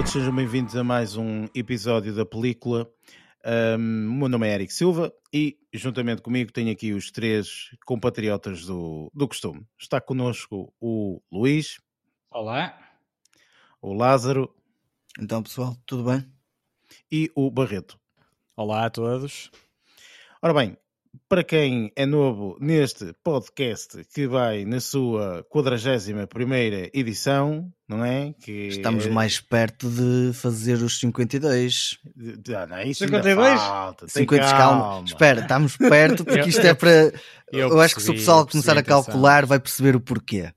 todos, sejam bem-vindos a mais um episódio da película. Um, o meu nome é Eric Silva e, juntamente comigo, tenho aqui os três compatriotas do, do costume. Está connosco o Luís. Olá. O Lázaro. Então, pessoal, tudo bem? E o Barreto. Olá a todos. Ora bem, para quem é novo neste podcast que vai na sua 41 edição, não é? Que Estamos é... mais perto de fazer os 52. Ah, não, isso 52? Falta, 50, calma. calma. Espera, estamos perto porque isto é para. Eu Eu, acho que se o pessoal começar a calcular, vai perceber o porquê.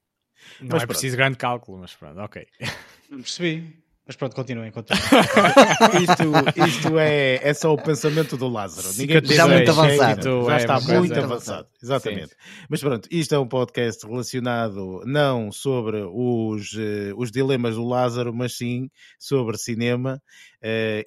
Não Mas é pronto. preciso grande cálculo, mas pronto, ok. Não percebi. Mas pronto, continuem, continuem. Isto, isto é, é só o pensamento do Lázaro. Ninguém Já precisa- muito avançado. Já É, está mas muito é. avançado. Exatamente. Mas pronto, isto é um podcast relacionado não sobre os, eh, os dilemas do Lázaro, mas sim sobre cinema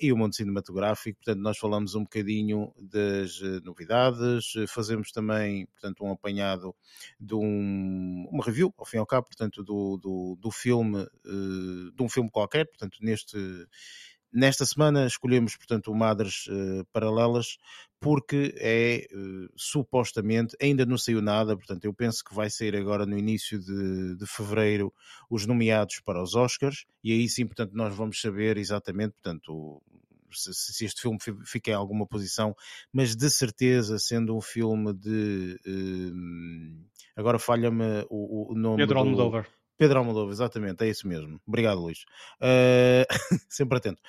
e o mundo cinematográfico. Portanto, nós falamos um bocadinho das eh, novidades, eh, fazemos também, portanto, um apanhado de um, uma review, ao fim e ao cabo, portanto, do, do, do filme, eh, de um filme qualquer, portanto, neste, nesta semana escolhemos, portanto, Madres eh, Paralelas, porque é, eh, supostamente, ainda não saiu nada, portanto, eu penso que vai sair agora no início de, de fevereiro os nomeados para os Oscars, e aí sim, portanto, nós vamos saber exatamente, portanto, se, se este filme fi- fica em alguma posição, mas de certeza, sendo um filme de. eh, agora falha-me o, o nome. Pedro do- Almodóvar. Pedro Almodóvar, exatamente, é isso mesmo. Obrigado, Luís. Uh, sempre atento.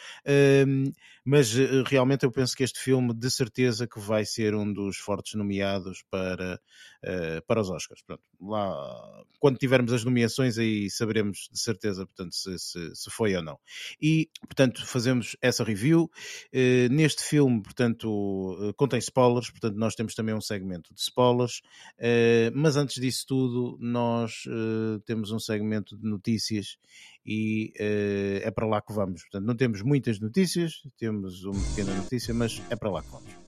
Um, mas uh, realmente eu penso que este filme, de certeza, que vai ser um dos fortes nomeados para, uh, para os Oscars. Pronto, lá, quando tivermos as nomeações, aí saberemos de certeza, portanto, se, se, se foi ou não. E, portanto, fazemos essa review. Uh, neste filme, portanto, uh, contém spoilers, portanto, nós temos também um segmento de spoilers. Uh, mas antes disso tudo, nós uh, temos um segmento de notícias e uh, é para lá que vamos. Portanto, não temos muitas notícias, temos uma pequena notícia, mas é para lá que vamos.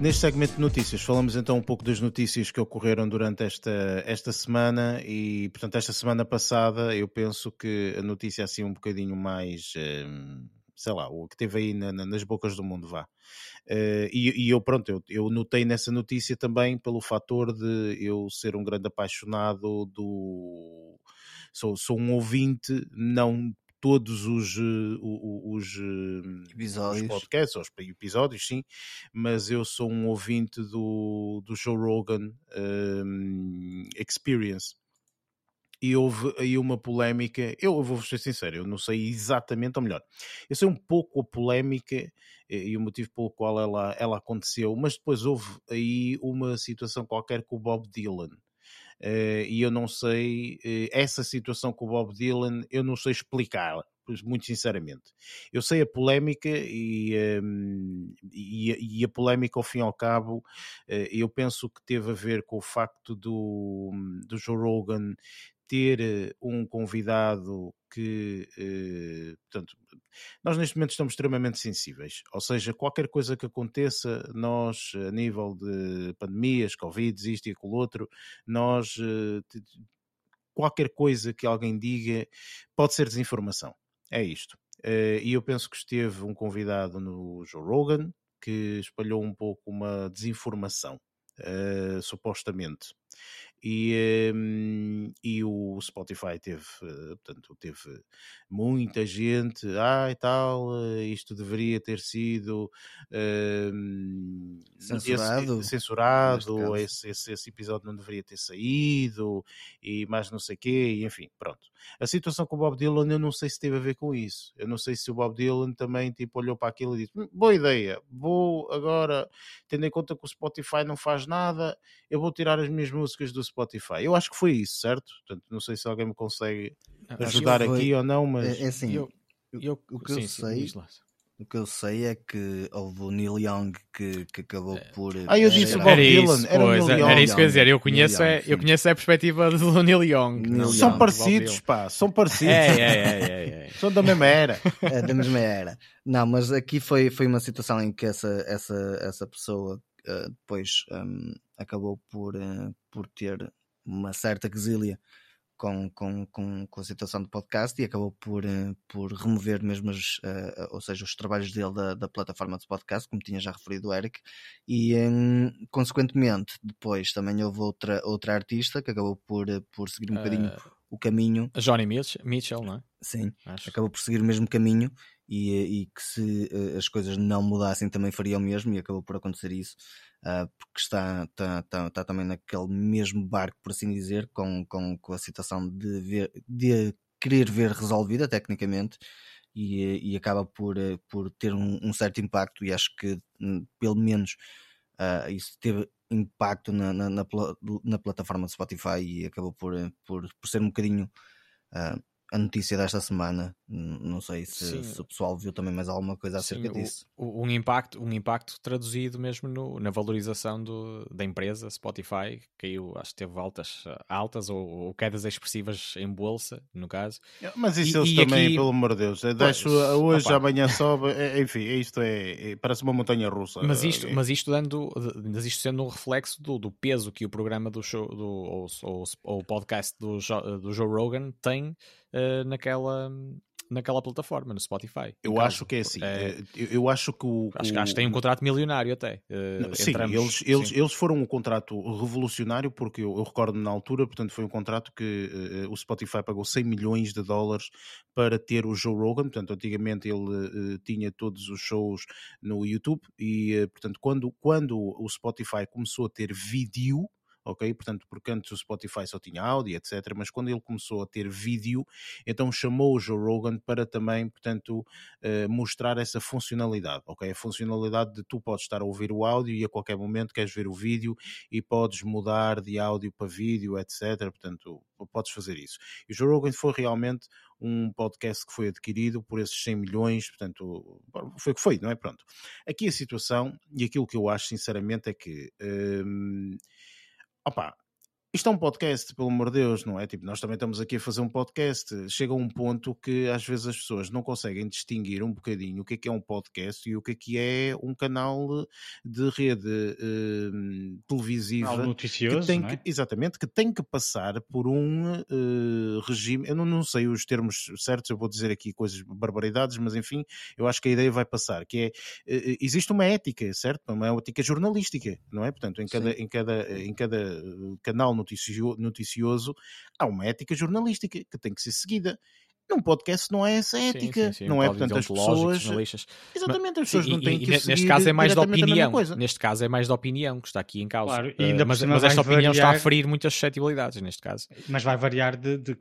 Neste segmento de notícias, falamos então um pouco das notícias que ocorreram durante esta, esta semana e, portanto, esta semana passada eu penso que a notícia assim um bocadinho mais, eh, sei lá, o que teve aí na- nas bocas do mundo, vá. Eh, e, e eu, pronto, eu, eu notei nessa notícia também pelo fator de eu ser um grande apaixonado do... Sou, sou um ouvinte, não todos os, eh, os, eh, os Episódios. podcasts, ou os episódios, sim, mas eu sou um ouvinte do, do Joe Rogan um, Experience. E houve aí uma polémica. Eu vou ser sincero, eu não sei exatamente, ou melhor, eu sei um pouco a polémica e o motivo pelo qual ela, ela aconteceu, mas depois houve aí uma situação qualquer com o Bob Dylan. Eh, e eu não sei, eh, essa situação com o Bob Dylan, eu não sei explicá-la, muito sinceramente. Eu sei a polémica e, ehm, e, e a polémica, ao fim e ao cabo, eh, eu penso que teve a ver com o facto do, do Joe Rogan ter eh, um convidado que, eh, portanto, nós neste momento estamos extremamente sensíveis, ou seja, qualquer coisa que aconteça, nós, a nível de pandemias, Covid, isto e aquilo outro, nós, eh, qualquer coisa que alguém diga pode ser desinformação. É isto. E eu penso que esteve um convidado no Joe Rogan que espalhou um pouco uma desinformação, supostamente. E, hum, e o Spotify teve, eh, portanto, teve muita gente, ah e tal, eh, isto deveria ter sido hum, Censurado, esse- censurado, esse, esse, esse episódio não deveria ter saído, e mais não sei o quê, e enfim, pronto. A situação com o Bob Dylan, eu não sei se teve a ver com isso. Eu não sei se o Bob Dylan também tipo, olhou para aquilo e disse: "Hum, boa ideia, vou agora, tendo em conta que o Spotify não faz nada, eu vou tirar as minhas músicas do Spotify. Eu acho que foi isso, certo? Portanto, não sei se alguém me consegue que ajudar foi- aqui ou não, mas. É, é assim, Eu- o que sim, eu sei. O que eu sei é que houve o Neil Young que, que acabou por. Ah, eu disse era- Bob Era Dylan, isso, era o pois, Neil era Young. isso que eu ia dizer. Eu conheço, Neil é, Young, eu conheço a perspectiva do Neil Young. Neil Young. São parecidos, pá, são parecidos. É, é, é, é, é. São da mesma era. É, da mesma era. Não, mas aqui foi, foi uma situação em que essa, essa, essa pessoa eh, depois hum, acabou por, eh, por ter uma certa quesilha com, com, com, com a situação do podcast e acabou por, eh, por remover mesmo as, eh, ou seja, os trabalhos dele da, da plataforma de podcast, como tinha já referido o Eric, e hum, consequentemente depois também houve outra, outra artista que acabou por, por seguir um bocadinho Ah, o caminho, Johnny Mitchell, Mitchell, não é? sim, Acho. acabou por seguir o mesmo caminho e, e que se eh, as coisas não mudassem também faria o mesmo e acabou por acontecer isso porque está, está, está, está também naquele mesmo barco por assim dizer com, com, com a situação de, ver, de querer ver resolvida tecnicamente e, e acaba por, eh, por ter um, um certo impacto e acho que hum, pelo menos ah, isso teve impacto na, na, na, na plataforma de Spotify e acabou por, eh, por, por ser um bocadinho ah, a notícia desta semana. Não sei se, se o pessoal viu também mais alguma coisa acerca Sim, disso. o- um, impacto, um impacto traduzido mesmo no- na valorização do- da empresa Spotify, caiu, acho que teve altas, altas ou, ou quedas expressivas em bolsa, no caso. Mas isso E- eles e também, aqui- pelo amor de Deus. é, Deixo Pois, hoje, opa. amanhã sobe. é, Enfim, isto é, é- Parece uma montanha russa. Mas isto, É, mas isto dando, mas isto sendo um reflexo do, do peso que o programa do show, do, ou, ou, ou o podcast do, do Joe Rogan tem eh, naquela, naquela plataforma, no Spotify. Eu No acho caso. que é assim. É, é, eu, eu acho que o. acho, o- acho que tem um contrato milionário até. eh, Não, Sim, eles, eles, Sim. eles foram um contrato revolucionário, porque eu, eu recordo na altura, portanto, foi um contrato que eh, o Spotify pagou 100 milhões de dólares para ter o Joe Rogan. Portanto, antigamente ele eh, tinha todos os shows no YouTube e, eh, portanto, quando, quando o Spotify começou a ter vídeo. Ok, portanto, porque antes o Spotify só tinha áudio, etc. Mas quando ele começou a ter vídeo, então chamou o Joe Rogan para também, portanto, eh, mostrar essa funcionalidade, ok? A funcionalidade de tu podes estar a ouvir o áudio e a qualquer momento queres ver o vídeo e podes mudar de áudio para vídeo, etc. Portanto, podes fazer isso. E o Joe Rogan foi realmente um podcast que foi adquirido por esses 100 milhões, portanto, foi o que foi, não é? Pronto. Aqui a situação e aquilo que eu acho sinceramente é que. hum, opá, isto é um podcast, pelo amor de Deus, não é? Tipo, nós também estamos aqui a fazer um podcast. Chega a um ponto que às vezes as pessoas não conseguem distinguir um bocadinho o que é que é um podcast e o que é que é um canal de rede hum, televisiva. Algo que noticioso, tem não é? que- exatamente, que tem que passar por um eh, regime. Eu não, não sei os termos certos, eu vou dizer aqui coisas barbaridades, mas enfim, eu acho que a ideia vai passar, que é eh, existe uma ética, certo? Uma ética jornalística, não é? Portanto, em cada, em cada, em cada canal noticio- noticioso há uma ética jornalística que tem que ser seguida. Num podcast não é essa Sim, ética, sim, sim, não um é? código Portanto, as pessoas. jornalistas. Exatamente, as Sim, pessoas não e- têm e que neste seguir caso é mais de diretamente a mesma opinião. Neste caso é mais de opinião que está aqui em causa. Claro, e ainda por mas, mas esta opinião está a variar- ferir muitas suscetibilidades neste caso. Mas vai variar de, de,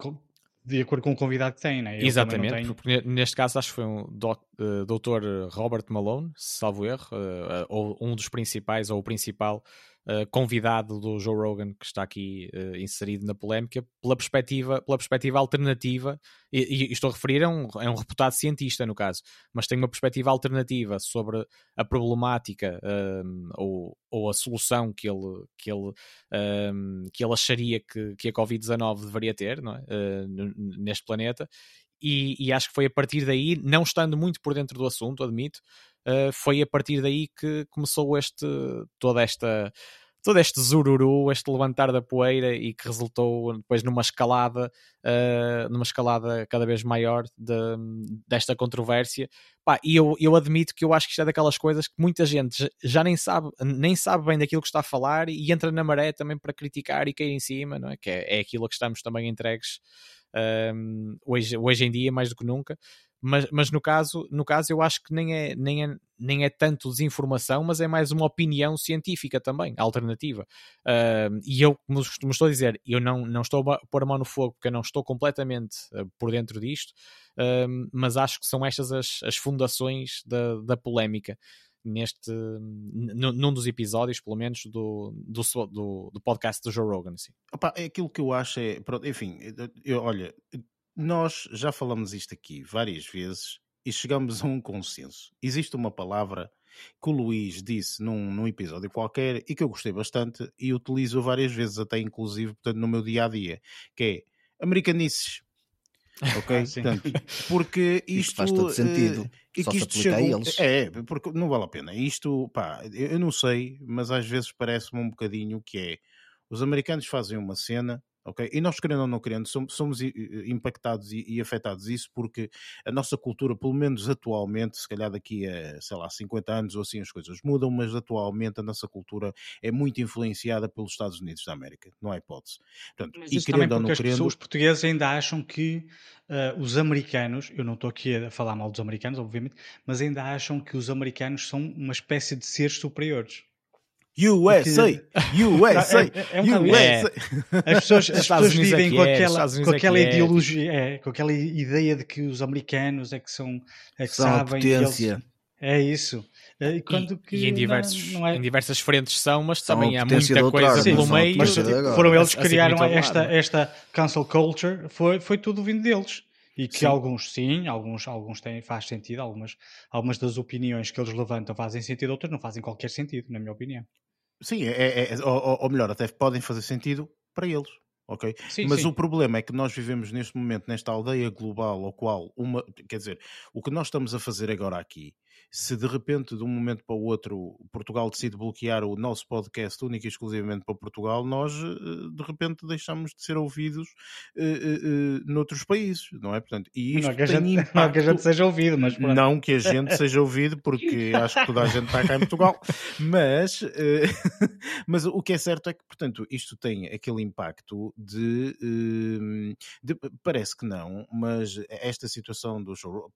de acordo com o convidado que tem, né? Eu não Exatamente, tenho- porque ne- neste caso acho que foi um doc, eh, Dr. Robert Malone, se salvo erro, eh, ou um dos principais, ou o principal eh, convidado do Joe Rogan que está aqui eh, inserido na polémica, pela perspectiva, pela perspectiva alternativa, e, e estou a referir a um, é um reputado cientista no caso, mas tem uma perspectiva alternativa sobre a problemática ehm, ou, ou a solução que ele, que ele, ehm, que ele acharia que, que a Covid-19 deveria ter não é? N- neste planeta. E, e acho que foi a partir daí, não estando muito por dentro do assunto, admito, eh, foi a partir daí que começou este, toda esta todo este zururu, este levantar da poeira e que resultou depois numa escalada, eh, numa escalada cada vez maior de- desta controvérsia. Pá, e eu, eu admito que eu acho que isto é daquelas coisas que muita gente já- nem sabe, nem sabe bem daquilo que está a falar e entra na maré também para criticar e cair em cima, não é? Que é, é aquilo a que estamos também entregues um, hoje, hoje em dia, mais do que nunca. Mas, mas no, caso, no caso, eu acho que nem é, nem, é, nem é tanto desinformação, mas é mais uma opinião científica também, alternativa. Um, e eu, como estou a dizer, eu não, não estou a pôr a mão no fogo porque eu não estou completamente uh, por dentro disto, um, mas acho que são estas as, as fundações da, da polémica neste num dos episódios, pelo menos, do, do, do, do podcast do Joe Rogan. Assim. Opa, é aquilo que eu acho é. enfim, eu, olha, nós já falamos isto aqui várias vezes e chegamos a um consenso. Existe uma palavra que o Luís disse num, num episódio qualquer e que eu gostei bastante e utilizo várias vezes, até inclusive portanto, no meu dia a dia, que é americanices. Ok? Ah. Portanto, porque isto, Isto faz todo eh, sentido. e Só que isto aplica a chegou- eles. É, porque não vale a pena. Isto, pá, eu eu não sei, mas às vezes parece-me um bocadinho que é os americanos fazem uma cena, ok? E nós, querendo ou não querendo, somos, somos impactados e, e afetados isso porque a nossa cultura, pelo menos atualmente, se calhar daqui a, sei lá, 50 anos ou assim as coisas mudam, mas atualmente a nossa cultura é muito influenciada pelos Estados Unidos da América, não há hipótese. Portanto, Mas e querendo ou não querendo, pessoas, os portugueses ainda acham que ah, os americanos, eu não estou aqui a falar mal dos americanos, obviamente, mas ainda acham que os americanos são uma espécie de seres superiores. USA, USA, É- é- é um. USA. As pessoas, as pessoas é vivem que com é, aquela, com é que aquela é. ideologia, é, com aquela ideia de que os americanos é que são, é que São a sabem. que eles- potência. é isso. É, E, quando E, que e em, não- diversos, não é- em diversas frentes são, mas São também há potência muita coisa Sim, pelo não meio. mas potência agora. foram eles que criaram esta, esta cancel culture, foi, foi tudo vindo deles. E que Sim. alguns sim, alguns, alguns têm, faz sentido, algumas, algumas das opiniões que eles levantam fazem sentido, outras não fazem qualquer sentido, na minha opinião. Sim, é, é- é- ou, ou- ou melhor, até podem fazer sentido para eles, ok? Sim, Mas sim. o problema é que nós vivemos neste momento nesta aldeia global, ao qual uma, quer dizer, o que nós estamos a fazer agora aqui, se de repente de um momento para o outro Portugal decide bloquear o nosso podcast único e exclusivamente para Portugal, nós eh, de repente deixamos de ser ouvidos eh, eh, noutros países, não é? Portanto, e isto Não é, que a gente, impacto... não é que a gente seja ouvido, mas pronto. Não que a gente seja ouvido, porque acho que toda a gente está cá em Portugal, mas, eh, mas o que é certo é que, portanto, isto tem aquele impacto de, de- Parece que não, mas esta situação do Ro-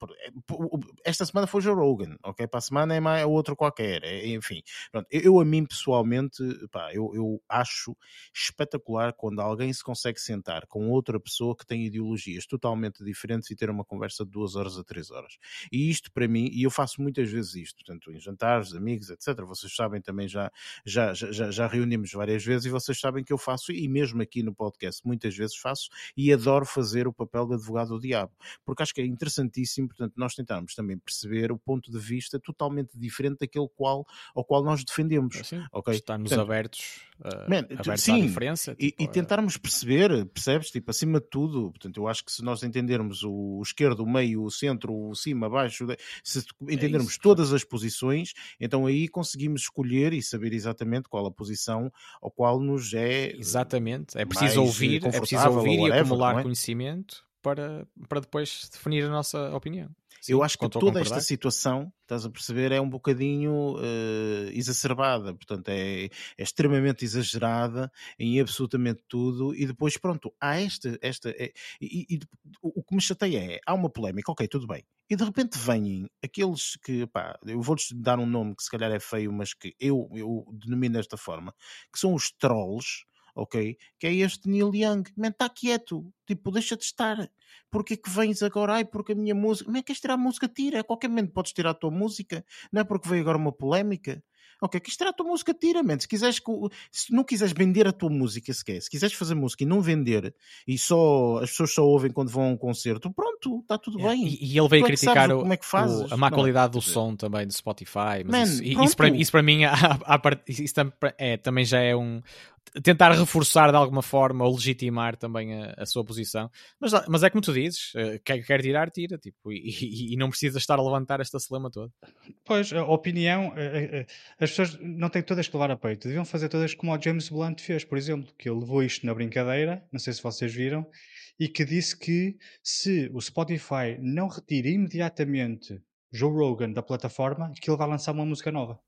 Esta semana foi Joe Rogan, ok? Para a semana é mais outro qualquer, é- enfim. Pronto, eu, eu, a mim pessoalmente, pá, eu, eu acho espetacular quando alguém se consegue sentar com outra pessoa que tem ideologias totalmente diferentes e ter uma conversa de duas horas a três horas. E isto para mim, e eu faço muitas vezes isto, portanto, em jantares, amigos, etc. Vocês sabem também, já, já, já, já reunimos várias vezes e vocês sabem que eu faço, e mesmo aqui no podcast, muitas vezes faço, e adoro fazer o papel de advogado do diabo, porque acho que é interessantíssimo, portanto, nós tentarmos também perceber o ponto de vista totalmente diferente daquele qual, ao qual nós defendemos. Assim, Ok? Estarmos Portanto, abertos, uh, Man, abertos à sim, diferença. E, tipo, e tentarmos perceber, percebes? Tipo, acima de tudo, portanto, eu acho que se nós entendermos o esquerdo, o meio, o centro, o cima, abaixo, se entendermos isso. todas as posições, então aí conseguimos escolher e saber exatamente qual a posição ao qual nos é. Exatamente. É preciso eh, ouvir, é preciso ouvir ou e whatever, acumular é? conhecimento para, para depois definir a nossa opinião. Eu Sim, acho que toda esta situação, estás a perceber, é um bocadinho eh, exacerbada, portanto, é, é extremamente exagerada em absolutamente tudo, e depois, pronto, há esta. esta é- e, e- o o que me chateia é: há uma polémica, ok, tudo bem, e de repente vêm aqueles que, pá, eu vou-lhes dar um nome que se calhar é feio, mas que eu, eu denomino desta forma, que são os trolls. Ok? Que é este Neil Young. Man, está quieto. Tipo, deixa de estar. Porquê que vens agora? Ai, porque a minha música. Man, queres tirar a música? Tira. A qualquer momento podes tirar a tua música. Não é porque veio agora uma polémica. Ok, queres tirar a tua música? Tira, man. Se, quiseres, o- se não quiseres vender a tua música sequer, se quiseres fazer música e não vender, e só as pessoas só ouvem quando vão a um concerto, pronto, está tudo Yeah. bem. E, e ele veio Tu é criticar o- como é que o- fazes, a má não é? qualidade do som também do Spotify. Mas Man, isso, e- isso, para, isso para mim isso tam- é, também já é um tentar reforçar de alguma forma ou legitimar também a, a sua posição. Mas, mas é como tu dizes, eh, quer, quer tirar, tira. Tipo, e, e- e não precisa estar a levantar esta celema toda. Pois, a opinião, eh, eh, as pessoas não têm todas que levar a peito. Deviam fazer todas como o James Blunt fez, por exemplo, que ele levou isto na brincadeira, não sei se vocês viram, e que disse que se o Spotify não retira imediatamente Joe Rogan da plataforma, que ele vai lançar uma música nova.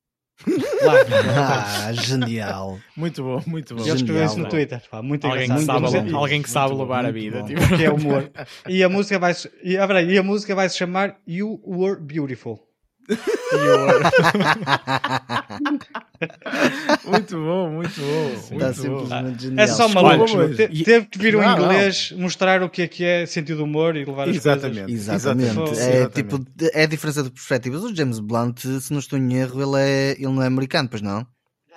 Lá, Ah, genial. Muito bom, muito bom. ele escreveu isso no. Twitter. Pá, muito Alguém que sabe, muito alguém que sabe muito bom, levar a vida. tipo. que é humor. E a música vai se, e, ah, e a música vai se chamar You Were Beautiful. Muito bom, muito bom. Muito bom. simplesmente genial. É só meu. Te- Teve que vir um Não, não. inglês mostrar o que é que é sentido de humor e levar as Exatamente. Exatamente. Exatamente. É, Exatamente. tipo, é a diferença de perspectivas. O James Blunt, se não estou em erro, ele, é, ele não é americano, pois não?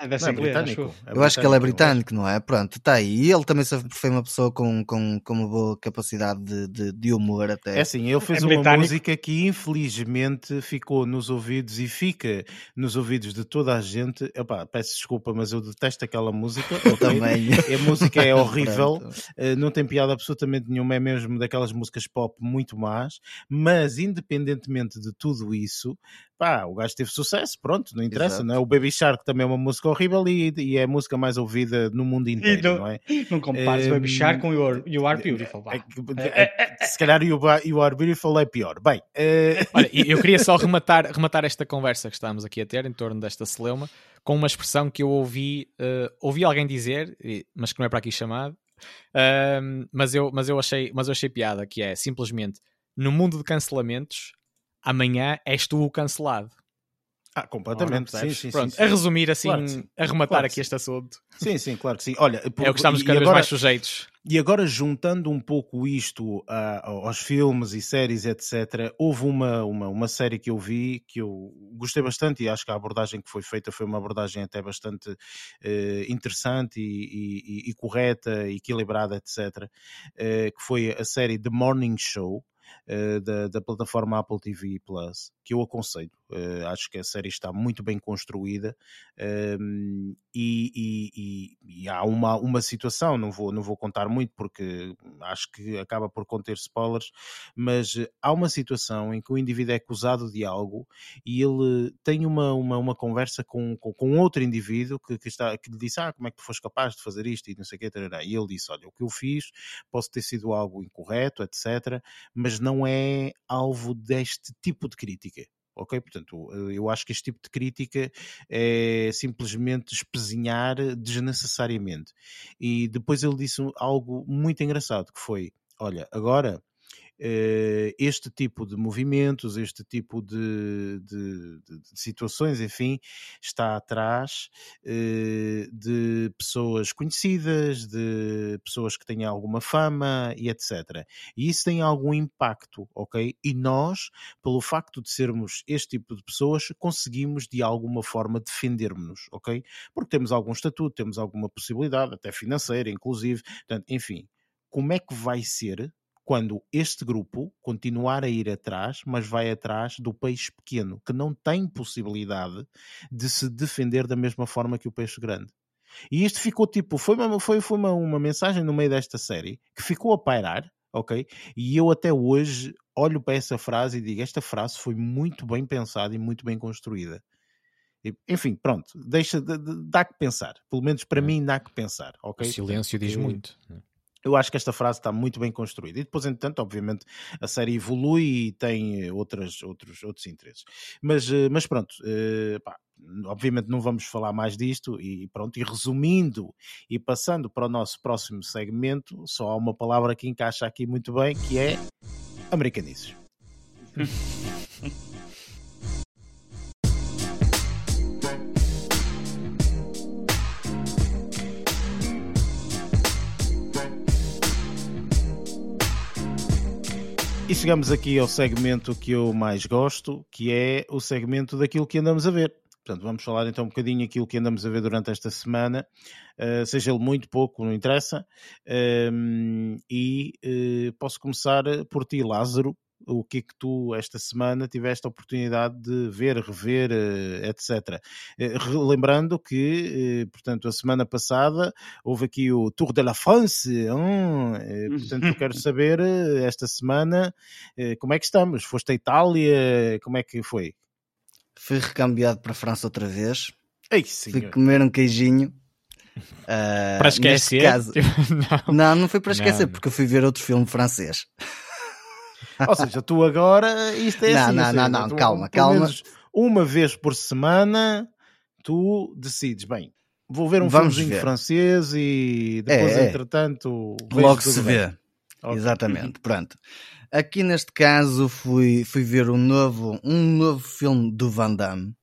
Ah, deve Não, ser é inglês, acho britânico. eu. acho que ele é britânico, não é? Pronto, está aí. E ele também sempre foi uma pessoa com, com, com uma boa capacidade de, de, de humor até. É assim, ele fez É uma britânico. música que infelizmente ficou nos ouvidos e fica nos ouvidos de toda a gente. Epá, peço desculpa, mas eu detesto aquela música. Eu também. A música é horrível, eh, não tem piada absolutamente nenhuma, é mesmo daquelas músicas pop muito más, mas independentemente de tudo isso, pá, o gajo teve sucesso, pronto, não interessa, Exato. não é? O Baby Shark também é uma música horrível e, e é a música mais ouvida no mundo inteiro, não- não é? Não compares Ehm, Baby Shark com You Are, you are Beautiful. É é- se calhar o You Are- You Are Beautiful é pior. Bem, eh, Olha, eu queria só rematar, rematar esta conversa que estamos aqui a ter em torno desta celeuma com uma expressão que eu ouvi, eh, ouvi alguém dizer, mas que não é para aqui chamado, ahm, mas, eu, mas, eu achei, mas eu achei piada, que é simplesmente no mundo de cancelamentos, amanhã és tu o cancelado. ah, completamente, sim, sim, Pronto, sim, a resumir assim, Claro a rematar Claro aqui sim. este assunto. Sim, sim, claro que sim. Olha, É o que estamos e- cada e vez agora- mais sujeitos. E agora, juntando um pouco isto a- aos filmes e séries, etc., houve uma, uma, uma série que eu vi que eu gostei bastante e acho que a abordagem que foi feita foi uma abordagem até bastante eh, interessante e, e- e- e correta, equilibrada, etc., eh, que foi a série The Morning Show. Eh, da, da plataforma Apple TV Plus, que eu aconselho. Eh, acho que a série está muito bem construída um, e, e- e- e há uma, uma situação, não vou, não vou contar muito porque acho que acaba por conter spoilers, mas há uma situação em que o indivíduo é acusado de algo e ele tem uma, uma, uma conversa com, com, com outro indivíduo que, que, está, que lhe disse: Ah, como é que tu foste capaz de fazer isto? E não sei o tarará." E ele disse: Olha, o que eu fiz posso ter sido algo incorreto, etc., mas não é alvo deste tipo de crítica. Ok? Portanto, eh, eu acho que este tipo de crítica é simplesmente espezinhar desnecessariamente. E depois ele disse algo muito engraçado, que foi, olha, agora este tipo de movimentos, este tipo de, de- de- de situações, enfim, está atrás eh, de pessoas conhecidas, de pessoas que têm alguma fama e etc. E isso tem algum impacto, ok? E nós, pelo facto de sermos este tipo de pessoas, conseguimos de alguma forma defendermos-nos, ok? Porque temos algum estatuto, temos alguma possibilidade, até financeira, inclusive. Portanto, enfim, como é que vai ser quando este grupo continuar a ir atrás, mas vai atrás do peixe pequeno, que não tem possibilidade de se defender da mesma forma que o peixe grande? E isto ficou tipo, foi uma, foi, foi uma, uma mensagem no meio desta série que ficou a pairar, ok? E eu até hoje olho para essa frase e digo: esta frase foi muito bem pensada e muito bem construída. Enfim, pronto, deixa, de- de- dá que pensar. Pelo menos para É. mim dá que pensar, O ok? silêncio diz Eh, muito. Eu acho que esta frase está muito bem construída. E depois, entretanto, obviamente, a série evolui e tem eh, outras, outros, outros interesses. Mas, eh, mas pronto, eh, pá, obviamente não vamos falar mais disto e pronto, e resumindo e passando para o nosso próximo segmento, só há uma palavra que encaixa aqui muito bem, que é americanices. E chegamos aqui ao segmento que eu mais gosto, que é o segmento daquilo que andamos a ver. Portanto, vamos falar então um bocadinho aquilo que andamos a ver durante esta semana, eh, seja ele muito, pouco, não interessa. Ehm, e eh, posso começar por ti, Lázaro. O que é que tu, esta semana, tiveste a oportunidade de ver, rever, eh, etc. Eh, Lembrando que, eh, portanto, a semana passada houve aqui o Tour de la France. hum, portanto, eu quero saber, esta semana, como é que estamos? Foste à Itália? Como é que foi? Fui recambiado para a França outra vez. Ei, Fui comer um queijinho. Ah, Para esquecer. caso- tipo, não. Não, não foi para esquecer, Não. porque eu fui ver outro filme francês. Ou seja, tu agora, isto é Não, assim. não, seja, não, não, tu, calma, calma. uma vez por semana, tu decides, bem, vou ver um Vamos filmezinho ver. francês e depois, É, é. entretanto, Logo se bem. vê. Exatamente, pronto. Aqui neste caso fui, fui ver um novo, um novo filme do Van Damme.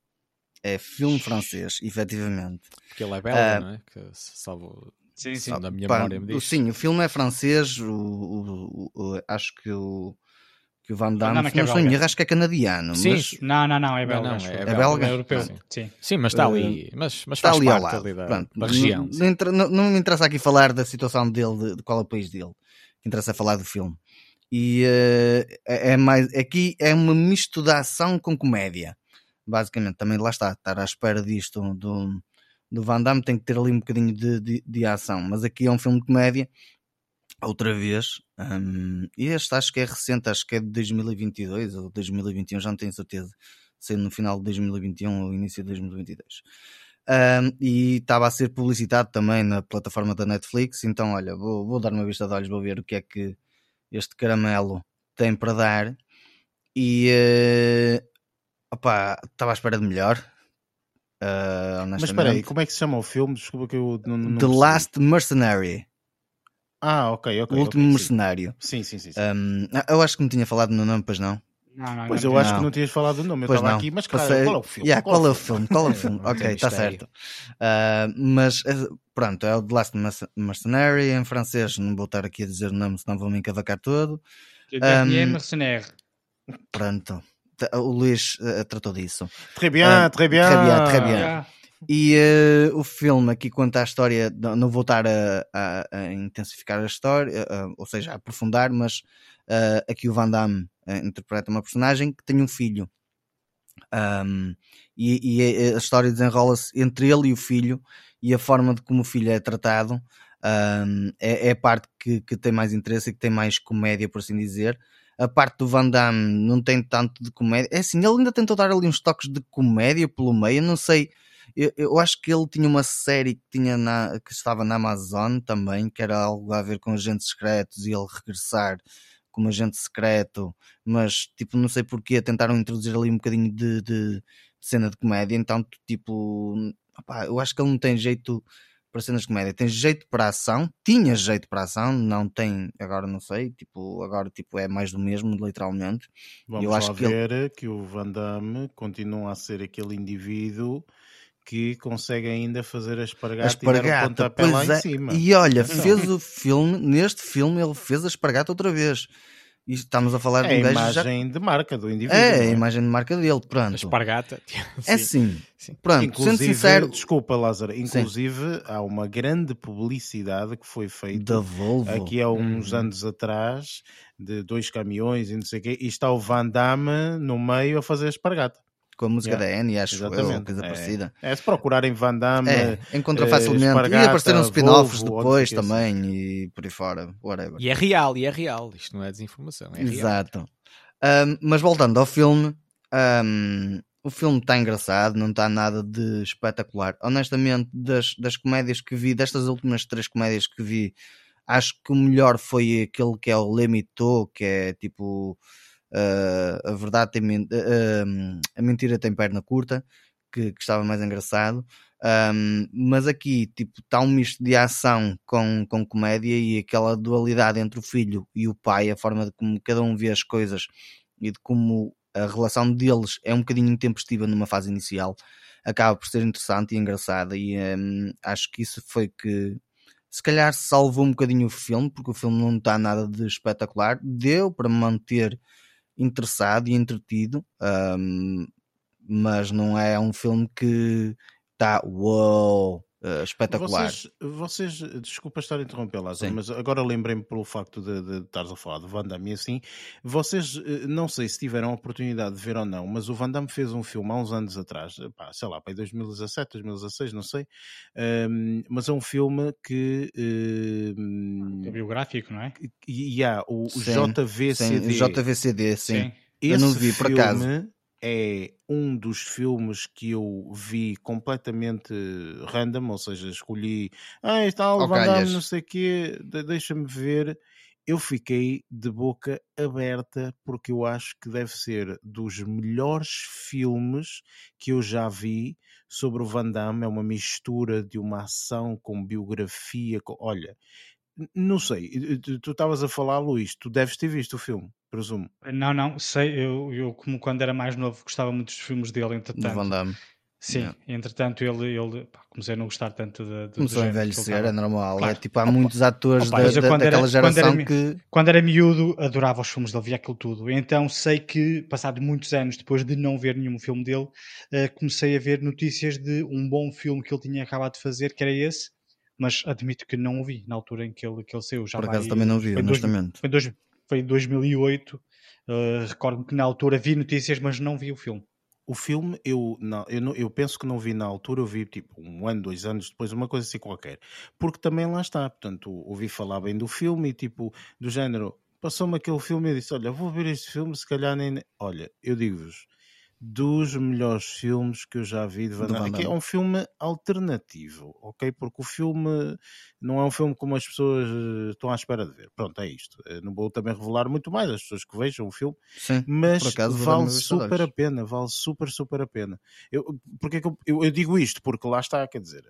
É filme francês, efetivamente. Porque ele é belga, Ah, não é? Que se salvo Sim, sim. segundo a minha Pá, memória me o- diz. sim, o filme é francês. O, o- o- o- acho que o, Que o Van Damme, é se que é não belga. erro, acho que é canadiano. Sim, mas Não, não, não, é Não, belga. não, acho é eu. belga. É europeu. Pronto. Sim. Sim, mas está ali. Mas, mas está faz ali ao parte lado. ali da, Pronto, da não- região. Não, não- não me interessa aqui falar da situação dele, de, de qual é o país dele. O que interessa é falar do filme. E eh, é é mais. Aqui é uma misto de ação com comédia. Basicamente, também lá está. Estar à espera disto do, do Van Damme tem que ter ali um bocadinho de, de, de ação. Mas aqui é um filme de comédia. Outra vez. hum, e este acho que é recente, acho que é de 2022 ou 2021, já não tenho certeza. Saiu no final de 2021 ou início de 2022. Um, e estava a ser publicitado também na plataforma da Netflix. Então, olha, vou, vou dar uma vista de olhos, vou ver o que é que este caramelo tem para dar. E opá, estava à espera de melhor. Uh, Mas espera aí, como é que se chama o filme? Desculpa que eu não, não The. Last Mercenary, Ah, ok, ok. o último ok, sim. mercenário. Sim, sim, sim. sim. Um, eu acho que me tinha falado no nome, pois não. Não, não, Pois não, eu não. acho que Não. não tinhas falado o nome. Eu Pois estava não. aqui, mas Passei- claro, qual é o filme? Yeah, qual é o filme? Qual é o filme? Não ok, está certo. Ah, mas eh, pronto, é o The Last Merc- Mercenary em francês. Não vou estar aqui a dizer o nome, senão vou me encavacar todo. Dernier Um, Mercenaire. Pronto, o Luís eh, tratou disso. Très bien, Ah, très bien. très bien, très bien. E eh, o filme aqui conta a história, não vou estar a, a- a intensificar a história, eh, ou seja, a aprofundar, mas eh, aqui o Van Damme eh, interpreta uma personagem que tem um filho. Um, e, e a história desenrola-se entre ele e o filho e a forma de como o filho é tratado um, é, é a parte que, que tem mais interesse e que tem mais comédia, por assim dizer. A parte do Van Damme não tem tanto de comédia. É assim, ele ainda tentou dar ali uns toques de comédia pelo meio. Não sei, eu, eu acho que ele tinha uma série que, tinha na, que estava na Amazon também, que era algo a ver com agentes secretos e ele regressar como agente secreto, mas tipo, não sei porquê, tentaram introduzir ali um bocadinho de, de cena de comédia, então tipo, opá, eu acho que ele não tem jeito para cenas de comédia, tem jeito para ação, tinha jeito para ação, não tem, agora não sei, tipo, agora tipo é mais do mesmo, literalmente. Vamos Eu acho lá que ele- ver que o Van Damme continua a ser aquele indivíduo que consegue ainda fazer a A espargata, e dar o espargata, pontapé lá pois em é. cima. E olha, Não. fez o filme, neste filme ele fez a espargata outra vez. E estamos a falar É de a um gajo já... imagem de marca do indivíduo. É, a é? imagem de marca dele, A pronto. espargata. É Sim. assim, Sim. pronto, sendo Inclusive, sincero, desculpa Lázaro, inclusive há uma grande publicidade que foi feita da Volvo. aqui há uns Uhum. anos atrás, de dois caminhões e não sei o quê, e está o Van Damme no meio a fazer a espargata. Com a música Yeah, da Annie, acho eu, Exatamente. coisa É. parecida. É, se procurarem Van Damme, É, encontra eh, facilmente. E apareceram spin-offs depois também e por aí fora, whatever. E é real, e é real. Isto não é desinformação, é real. Exato. Ahm, mas voltando ao filme, ahm, o filme está engraçado, não está nada de espetacular. Honestamente, das, das comédias que vi, destas últimas três comédias que vi, acho que o melhor foi aquele que é o Lemito, que é tipo a verdade tem ah, ah, a mentira tem perna curta, que, que estava mais engraçado. Um, mas aqui tipo está um misto de ação com, com comédia e aquela dualidade entre o filho e o pai, a forma de como cada um vê as coisas e de como a relação deles é um bocadinho intempestiva numa fase inicial, acaba por ser interessante e engraçada. E um, acho que isso foi que se calhar salvou um bocadinho o filme, porque o filme não está nada de espetacular, deu para manter interessado e entretido. um, mas não é um filme que está uou, eh, espetacular. Vocês, vocês, desculpa estar a interromper, Lázaro, Sim. mas agora lembrei-me pelo facto de, de estares a falar do Van Damme e assim, vocês, eh, não sei se tiveram a oportunidade de ver ou não, mas o Van Damme fez um filme há uns anos atrás, eh, pá, sei lá, em 2017, 2016, não sei, ehm, mas é um filme que, ehm, É biográfico, não é? e, e há o, o Sim, JVCD, Sim, JVCD, sim. Eu esse não vi, por filme acaso. É um dos filmes que eu vi completamente random, ou seja, escolhi, ah, está o Van Damme, calhas. não sei o quê, de- deixa-me ver. Eu fiquei de boca aberta porque eu acho que deve ser dos melhores filmes que eu já vi sobre o Van Damme. É uma mistura de uma ação com biografia. Com... Olha, não sei, tu estavas a falar, Luís, tu deves ter visto o filme, presumo. Não, não, sei, eu, eu como quando era mais novo gostava muito dos filmes dele, entretanto. Van Damme. Sim, Yeah. entretanto ele, ele pá, comecei a não gostar tanto de, de, Começou a envelhecer, é normal. Claro. É tipo, há Opa, muitos atores opa, da- da- quando era- daquela quando era geração que. Quando era miúdo, adorava os filmes dele, via aquilo tudo. Então sei que, passados muitos anos depois de não ver nenhum filme dele, eh, comecei a ver notícias de um bom filme que ele tinha acabado de fazer, que era esse, mas admito que não o vi na altura em que ele, que ele saiu. Já Por vai- acaso também não vi, foi em dois- honestamente. Foi em dois- foi em 2008. eh, Recordo-me que na altura vi notícias, mas não vi o filme. O filme, eu, não, eu, não- eu penso que não vi na altura, eu vi tipo um ano, dois anos depois, uma coisa assim qualquer. Porque também lá está, portanto, ouvi falar bem do filme e tipo, do género, passou-me aquele filme e eu disse: Olha, vou ver este filme, se calhar nem. Olha, eu digo-vos, dos melhores filmes que eu já vi de Van Do Damme. É um filme alternativo, ok? Porque o filme não é um filme como as pessoas eh, estão à espera de ver. Pronto, é isto. Eh, Não vou também revelar muito mais, as pessoas que vejam o filme Sim, mas acaso vale super a pena, vale super, super a pena. Eu, porque é que eu, eu, eu digo isto? Porque lá está, quer dizer,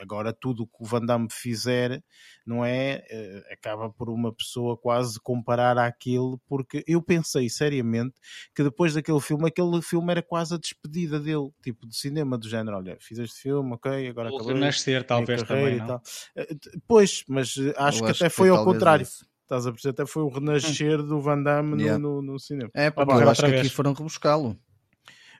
agora tudo o que o Van Damme fizer, não é? eh, acaba por uma pessoa quase comparar àquilo, porque eu pensei seriamente que depois daquele filme, aquele filme era quase a despedida dele, tipo de cinema, do género, olha, fiz este filme, ok, agora O acabei. renascer, talvez também, não? tal. Eh, Pois, mas eh, acho Eu que até foi foi ao contrário. isso. Estás a perceber? Até foi o renascer do Van Damme no- Yeah. no, no cinema. É, porque eu acho que aqui foram rebuscá-lo.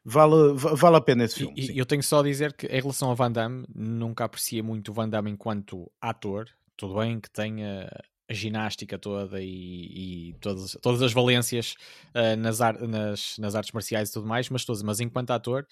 Vale, va- vale a pena esse filme. E, eu tenho só a dizer que, em relação ao Van Damme, nunca apreciei muito o Van Damme enquanto ator. Tudo bem que tenha a ginástica toda e, e todas, todas as valências eh, nas, ar- nas, nas artes marciais e tudo mais, mas, todas, mas enquanto ator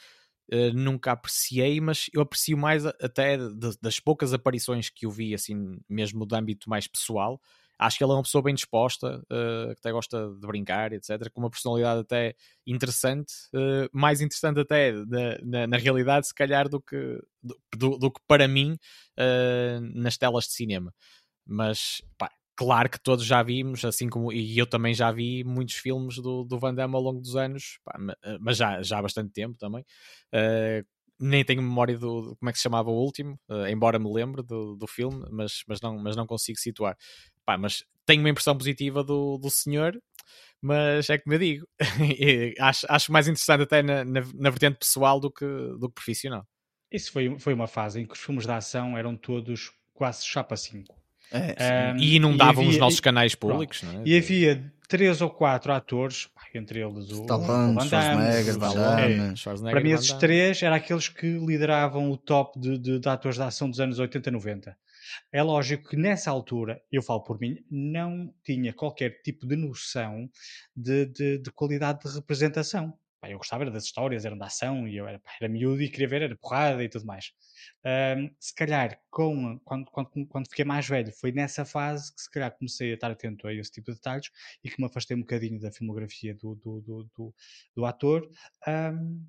eh, nunca apreciei, mas eu aprecio mais a- até de- das poucas aparições que eu vi, assim, mesmo do âmbito mais pessoal. Acho que ele é uma pessoa bem disposta, eh, que até gosta de brincar, etc., com uma personalidade até interessante, eh, mais interessante até na, na, na realidade, se calhar, do que, do, do- do que para mim eh, nas telas de cinema. Mas, pá, claro que todos já vimos, assim como e eu também já vi muitos filmes do, do Van Damme ao longo dos anos, pá, ma- mas já, já há bastante tempo também. Nem tenho memória do, como é que se chamava o último, embora me lembre do, do filme, mas, mas, não, mas não consigo situar. Pá, mas tenho uma impressão positiva do, do senhor, mas é como eu digo, e acho, acho mais interessante até na, na, na vertente pessoal do que, do que profissional. Isso foi, foi uma fase em que os filmes de ação eram todos quase chapa 5. É, Um, E inundavam os havia- nossos e- canais públicos, não é? E havia três ou quatro atores, entre eles o, Stallone, Van Damme, Stallone. É, Para mim, e esses três eram aqueles que lideravam o top de, de- de atores de ação dos anos 80 e 90. É lógico que nessa altura, eu falo por mim, não tinha qualquer tipo de noção de, de- de qualidade de representação. Eu gostava era das histórias, eram da ação, e eu era, era miúdo e queria ver, era porrada e tudo mais. Ahm, se calhar, com, quando, quando, quando fiquei mais velho, foi nessa fase que se calhar comecei a estar atento a esse tipo de detalhes e que me afastei um bocadinho da filmografia do, do, do, do, do ator. ahm,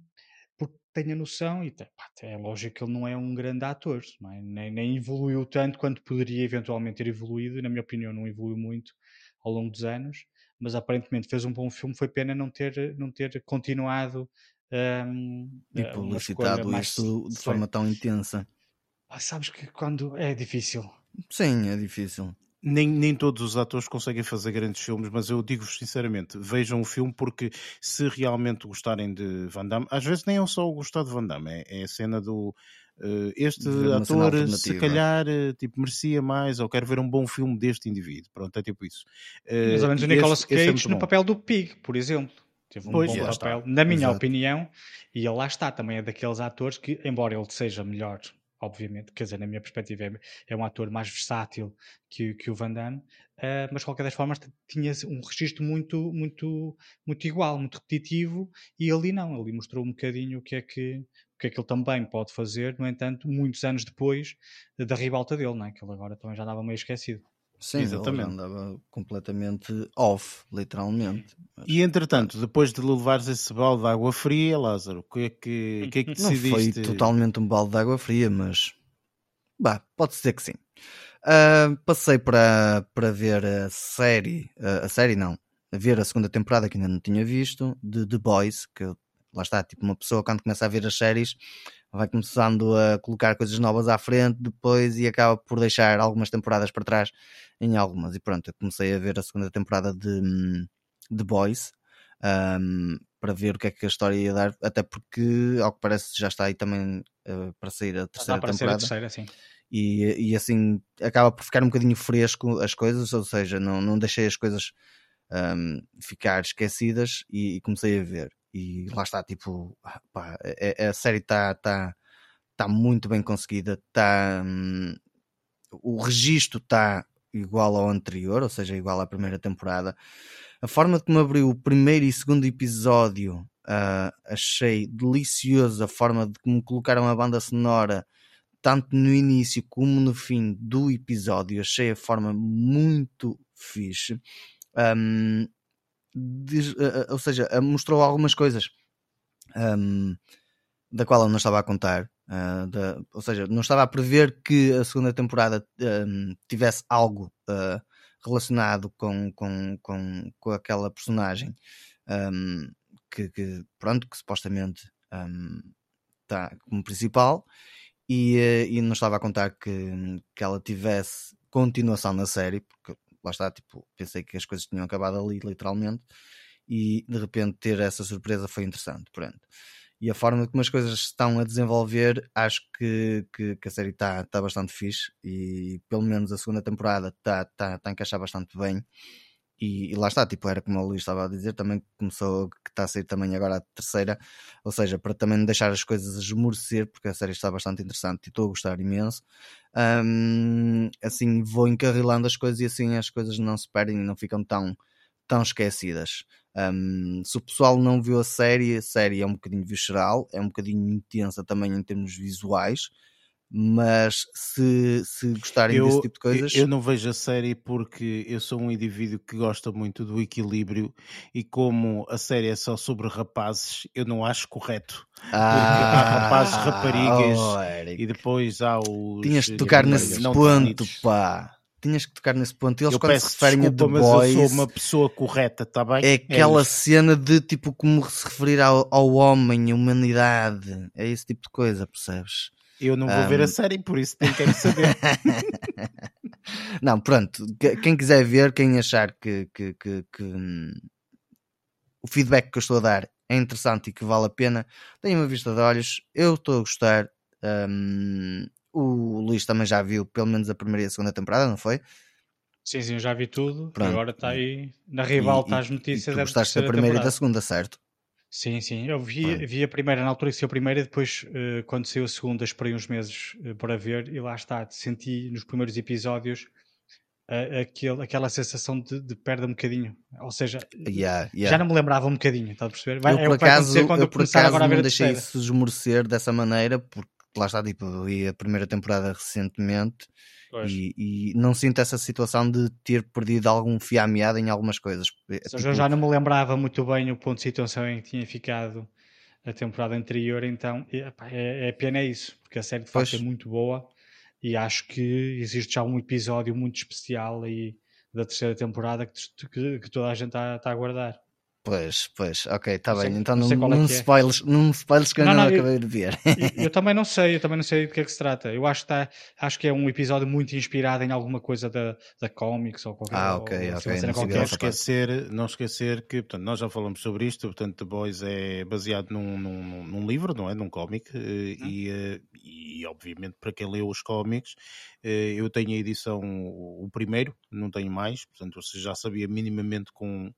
porque tenho a noção, e pá, é lógico que ele não é um grande ator, é? nem, nem evoluiu tanto quanto poderia eventualmente ter evoluído, e na minha opinião não evoluiu muito ao longo dos anos, mas aparentemente fez um bom filme, foi pena não ter, não ter continuado hum, E eh, publicitado isso de forma tão intensa. Ah, sabes que quando é difícil. Sim, é difícil. Nem, nem todos os atores conseguem fazer grandes filmes, mas eu digo-vos sinceramente: vejam o filme porque se realmente gostarem de Van Damme, às vezes nem é só o gostar de Van Damme, é, é a cena do eh, este ator se alternativa. calhar eh, tipo, merecia mais, ou quero ver um bom filme deste indivíduo. Pronto, é tipo isso. Eh, Mais ou menos o esse- Nicolas esse é Cage muito no bom. papel do Pig, por exemplo. Teve um Pois, bom papel, está. na minha Exato. opinião, e ele lá está, também é daqueles atores que, embora ele seja melhor, obviamente, quer dizer, na minha perspectiva, é, é um ator mais versátil que, que o Van Damme, eh, mas de qualquer das formas tinha um registro muito, muito, muito igual, muito repetitivo, e ali não, ali mostrou um bocadinho o que é que, o que é que ele também pode fazer, no entanto, muitos anos depois da ribalta dele, não é? que ele agora também já estava meio esquecido. Sim, Exatamente. ele andava completamente off, literalmente. Mas E entretanto, depois de levares esse balde de água fria, Lázaro, o que é que, que, é que Não decidiste? foi totalmente um balde de água fria, mas bah, pode ser que sim. Ah, passei para, para ver a série, ah, a série não, a ver a segunda temporada que ainda não tinha visto, de The Boys, que lá está, tipo uma pessoa quando começa a ver as séries vai começando a colocar coisas novas à frente depois e acaba por deixar algumas temporadas para trás em algumas. E pronto, eu comecei a ver a segunda temporada de hum, The Boys. Um, para ver o que é que a história ia dar, até porque, ao que parece, já está aí também uh, para sair a terceira para temporada. A terceira, sim. E, e assim acaba por ficar um bocadinho fresco as coisas, ou seja, não, não deixei as coisas um, ficar esquecidas e, e, comecei a ver. E lá está, tipo, ah, pá, a, é, é, a, série está tá, tá muito bem conseguida, tá, um, o registro está igual ao anterior, ou seja, igual à primeira temporada. A forma como abriu o primeiro e segundo episódio uh, achei delicioso a forma de como colocaram a banda sonora tanto no início como no fim do episódio. Achei a forma muito fixe. Um, diz, uh, ou seja, uh, mostrou algumas coisas um, da qual eu não estava a contar. Uh, da, ou seja, não estava a prever que a segunda temporada um, tivesse algo uh, relacionado com, com, com, com aquela personagem um, que, que, pronto, que supostamente está como principal e, e não estava a contar que, que ela tivesse continuação na série, porque lá está, tipo, pensei que as coisas tinham acabado ali, literalmente, e de repente ter essa surpresa foi interessante, pronto. E a forma como as coisas estão a desenvolver, acho que, que, que a série está tá bastante fixe e pelo menos a segunda temporada está tá, tá a encaixar bastante bem. E, e, lá está, tipo, era como o Luís estava a dizer, também começou, que está a sair também agora a terceira, ou seja, para também deixar as coisas esmorecer, porque a série está bastante interessante e estou a gostar imenso. Um, assim, vou encarrilando as coisas e assim as coisas não se perdem e não ficam tão, tão esquecidas. Um, se o pessoal não viu a série, a série é um bocadinho visceral, é um bocadinho intensa também em termos visuais mas se, se gostarem eu, desse tipo de coisas. Eu não vejo a série porque eu sou um indivíduo que gosta muito do equilíbrio e como a série é só sobre rapazes, eu não acho correto. Ah, porque há rapazes, raparigas oh, e depois há os. Tinhas de tocar nesse ponto, pá. Tinhas que tocar nesse ponto. Eles eu quando se referem desculpa, a The mas Boys, eu sou uma pessoa correta, tá bem? É aquela é cena de tipo como se referir ao, ao homem, a humanidade. É esse tipo de coisa, percebes? Eu não vou um... ver a série, por isso nem quero saber. não, pronto. Quem quiser ver, quem achar que, que, que, que hum, o feedback que eu estou a dar é interessante e que vale a pena, tenha uma vista de olhos. Eu estou a gostar. Um, o Luís também já viu pelo menos a primeira e a segunda temporada, não foi? Sim, sim, já vi tudo. Pronto. Agora está aí na rival, está as notícias. E tu gostaste da primeira temporada. e da segunda, certo? Sim, sim. Eu vi, vi a primeira na altura que saiu a primeira e depois, uh, quando saiu a segunda, esperei uns meses uh, para ver e lá está. Senti nos primeiros episódios uh, aquele, aquela sensação de, de perda um bocadinho. Ou seja, yeah, yeah. já não me lembrava um bocadinho, está a perceber? Vai, eu, é por acaso, quando eu, por acaso agora a ver não a deixei terceira. isso esmorecer dessa maneira, porque lá está, tipo, eu vi a primeira temporada recentemente e, e, não sinto essa situação de ter perdido algum fio à meada em algumas coisas. Tipo... Eu já não me lembrava muito bem o ponto de situação em que tinha ficado a temporada anterior, então é, é pena isso, porque a série de facto é muito boa e acho que existe já um episódio muito especial aí da terceira temporada que, que, que toda a gente está, está a aguardar. Pois, pois, ok, está bem. Então não, não, não, é spoilers, não spoilers que eu não, não, acabei eu, de ver. Eu, eu, também não sei, eu também não sei do que é que se trata. Eu acho que, tá, acho que é um episódio muito inspirado em alguma coisa da, da comics ou qualquer Ah, ok, ou, ok. Não, não, esquecer, não esquecer que, portanto, nós já falamos sobre isto, portanto, The Boys é baseado num, num, num livro, não é? Num cómic, hum. e, eh, e, obviamente para quem leu os cómics, eh, eu tenho a edição, o primeiro, não tenho mais, portanto, você já sabia minimamente com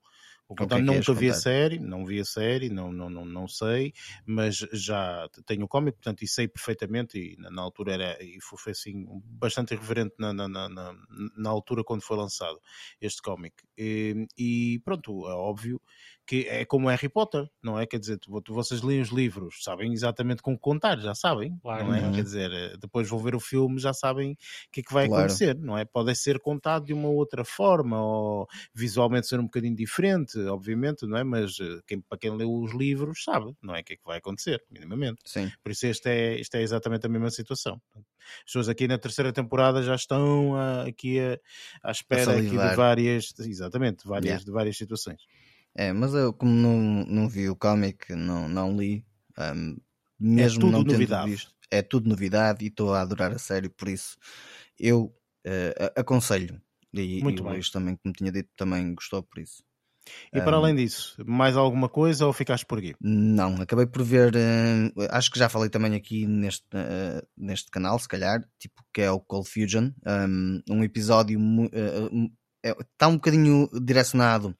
então, é nunca vi a série, não vi a série, não, não, não, não sei, mas já tenho o cómic, portanto, e sei perfeitamente, e na, na altura era, e foi assim, bastante irreverente na, na, na, na, altura quando foi lançado este cómic. E, e, pronto, é óbvio que é como Harry Potter, não é? Quer dizer, vocês leem os livros, sabem exatamente como contar, já sabem, claro, não é? Uhum. Quer dizer, depois vão ver o filme, já sabem o que é que vai claro. acontecer, não é? Pode ser contado de uma outra forma, ou visualmente ser um bocadinho diferente, obviamente, não é? Mas eh, quem, para quem lê os livros sabe, não é? O que é que vai acontecer, minimamente. Sim. Por isso este é, este é exatamente a mesma situação. As pessoas aqui na terceira temporada já estão a, aqui a, à espera aqui de várias, exatamente, várias, yeah. de várias situações. É, mas eu como não, não vi o cómic, não, não li, um, mesmo é não tendo novidade. visto, é tudo novidade e estou a adorar a série, por isso eu uh, aconselho. E, Muito e o Luís também, como tinha dito, também gostou por isso. E para Um, além disso, mais alguma coisa ou ficaste por aqui? Não, acabei por ver, eh, acho que já falei também aqui neste, eh, neste canal, se calhar, tipo, que é o Cold Fusion, um, um episódio eh, um, é- está um bocadinho direcionado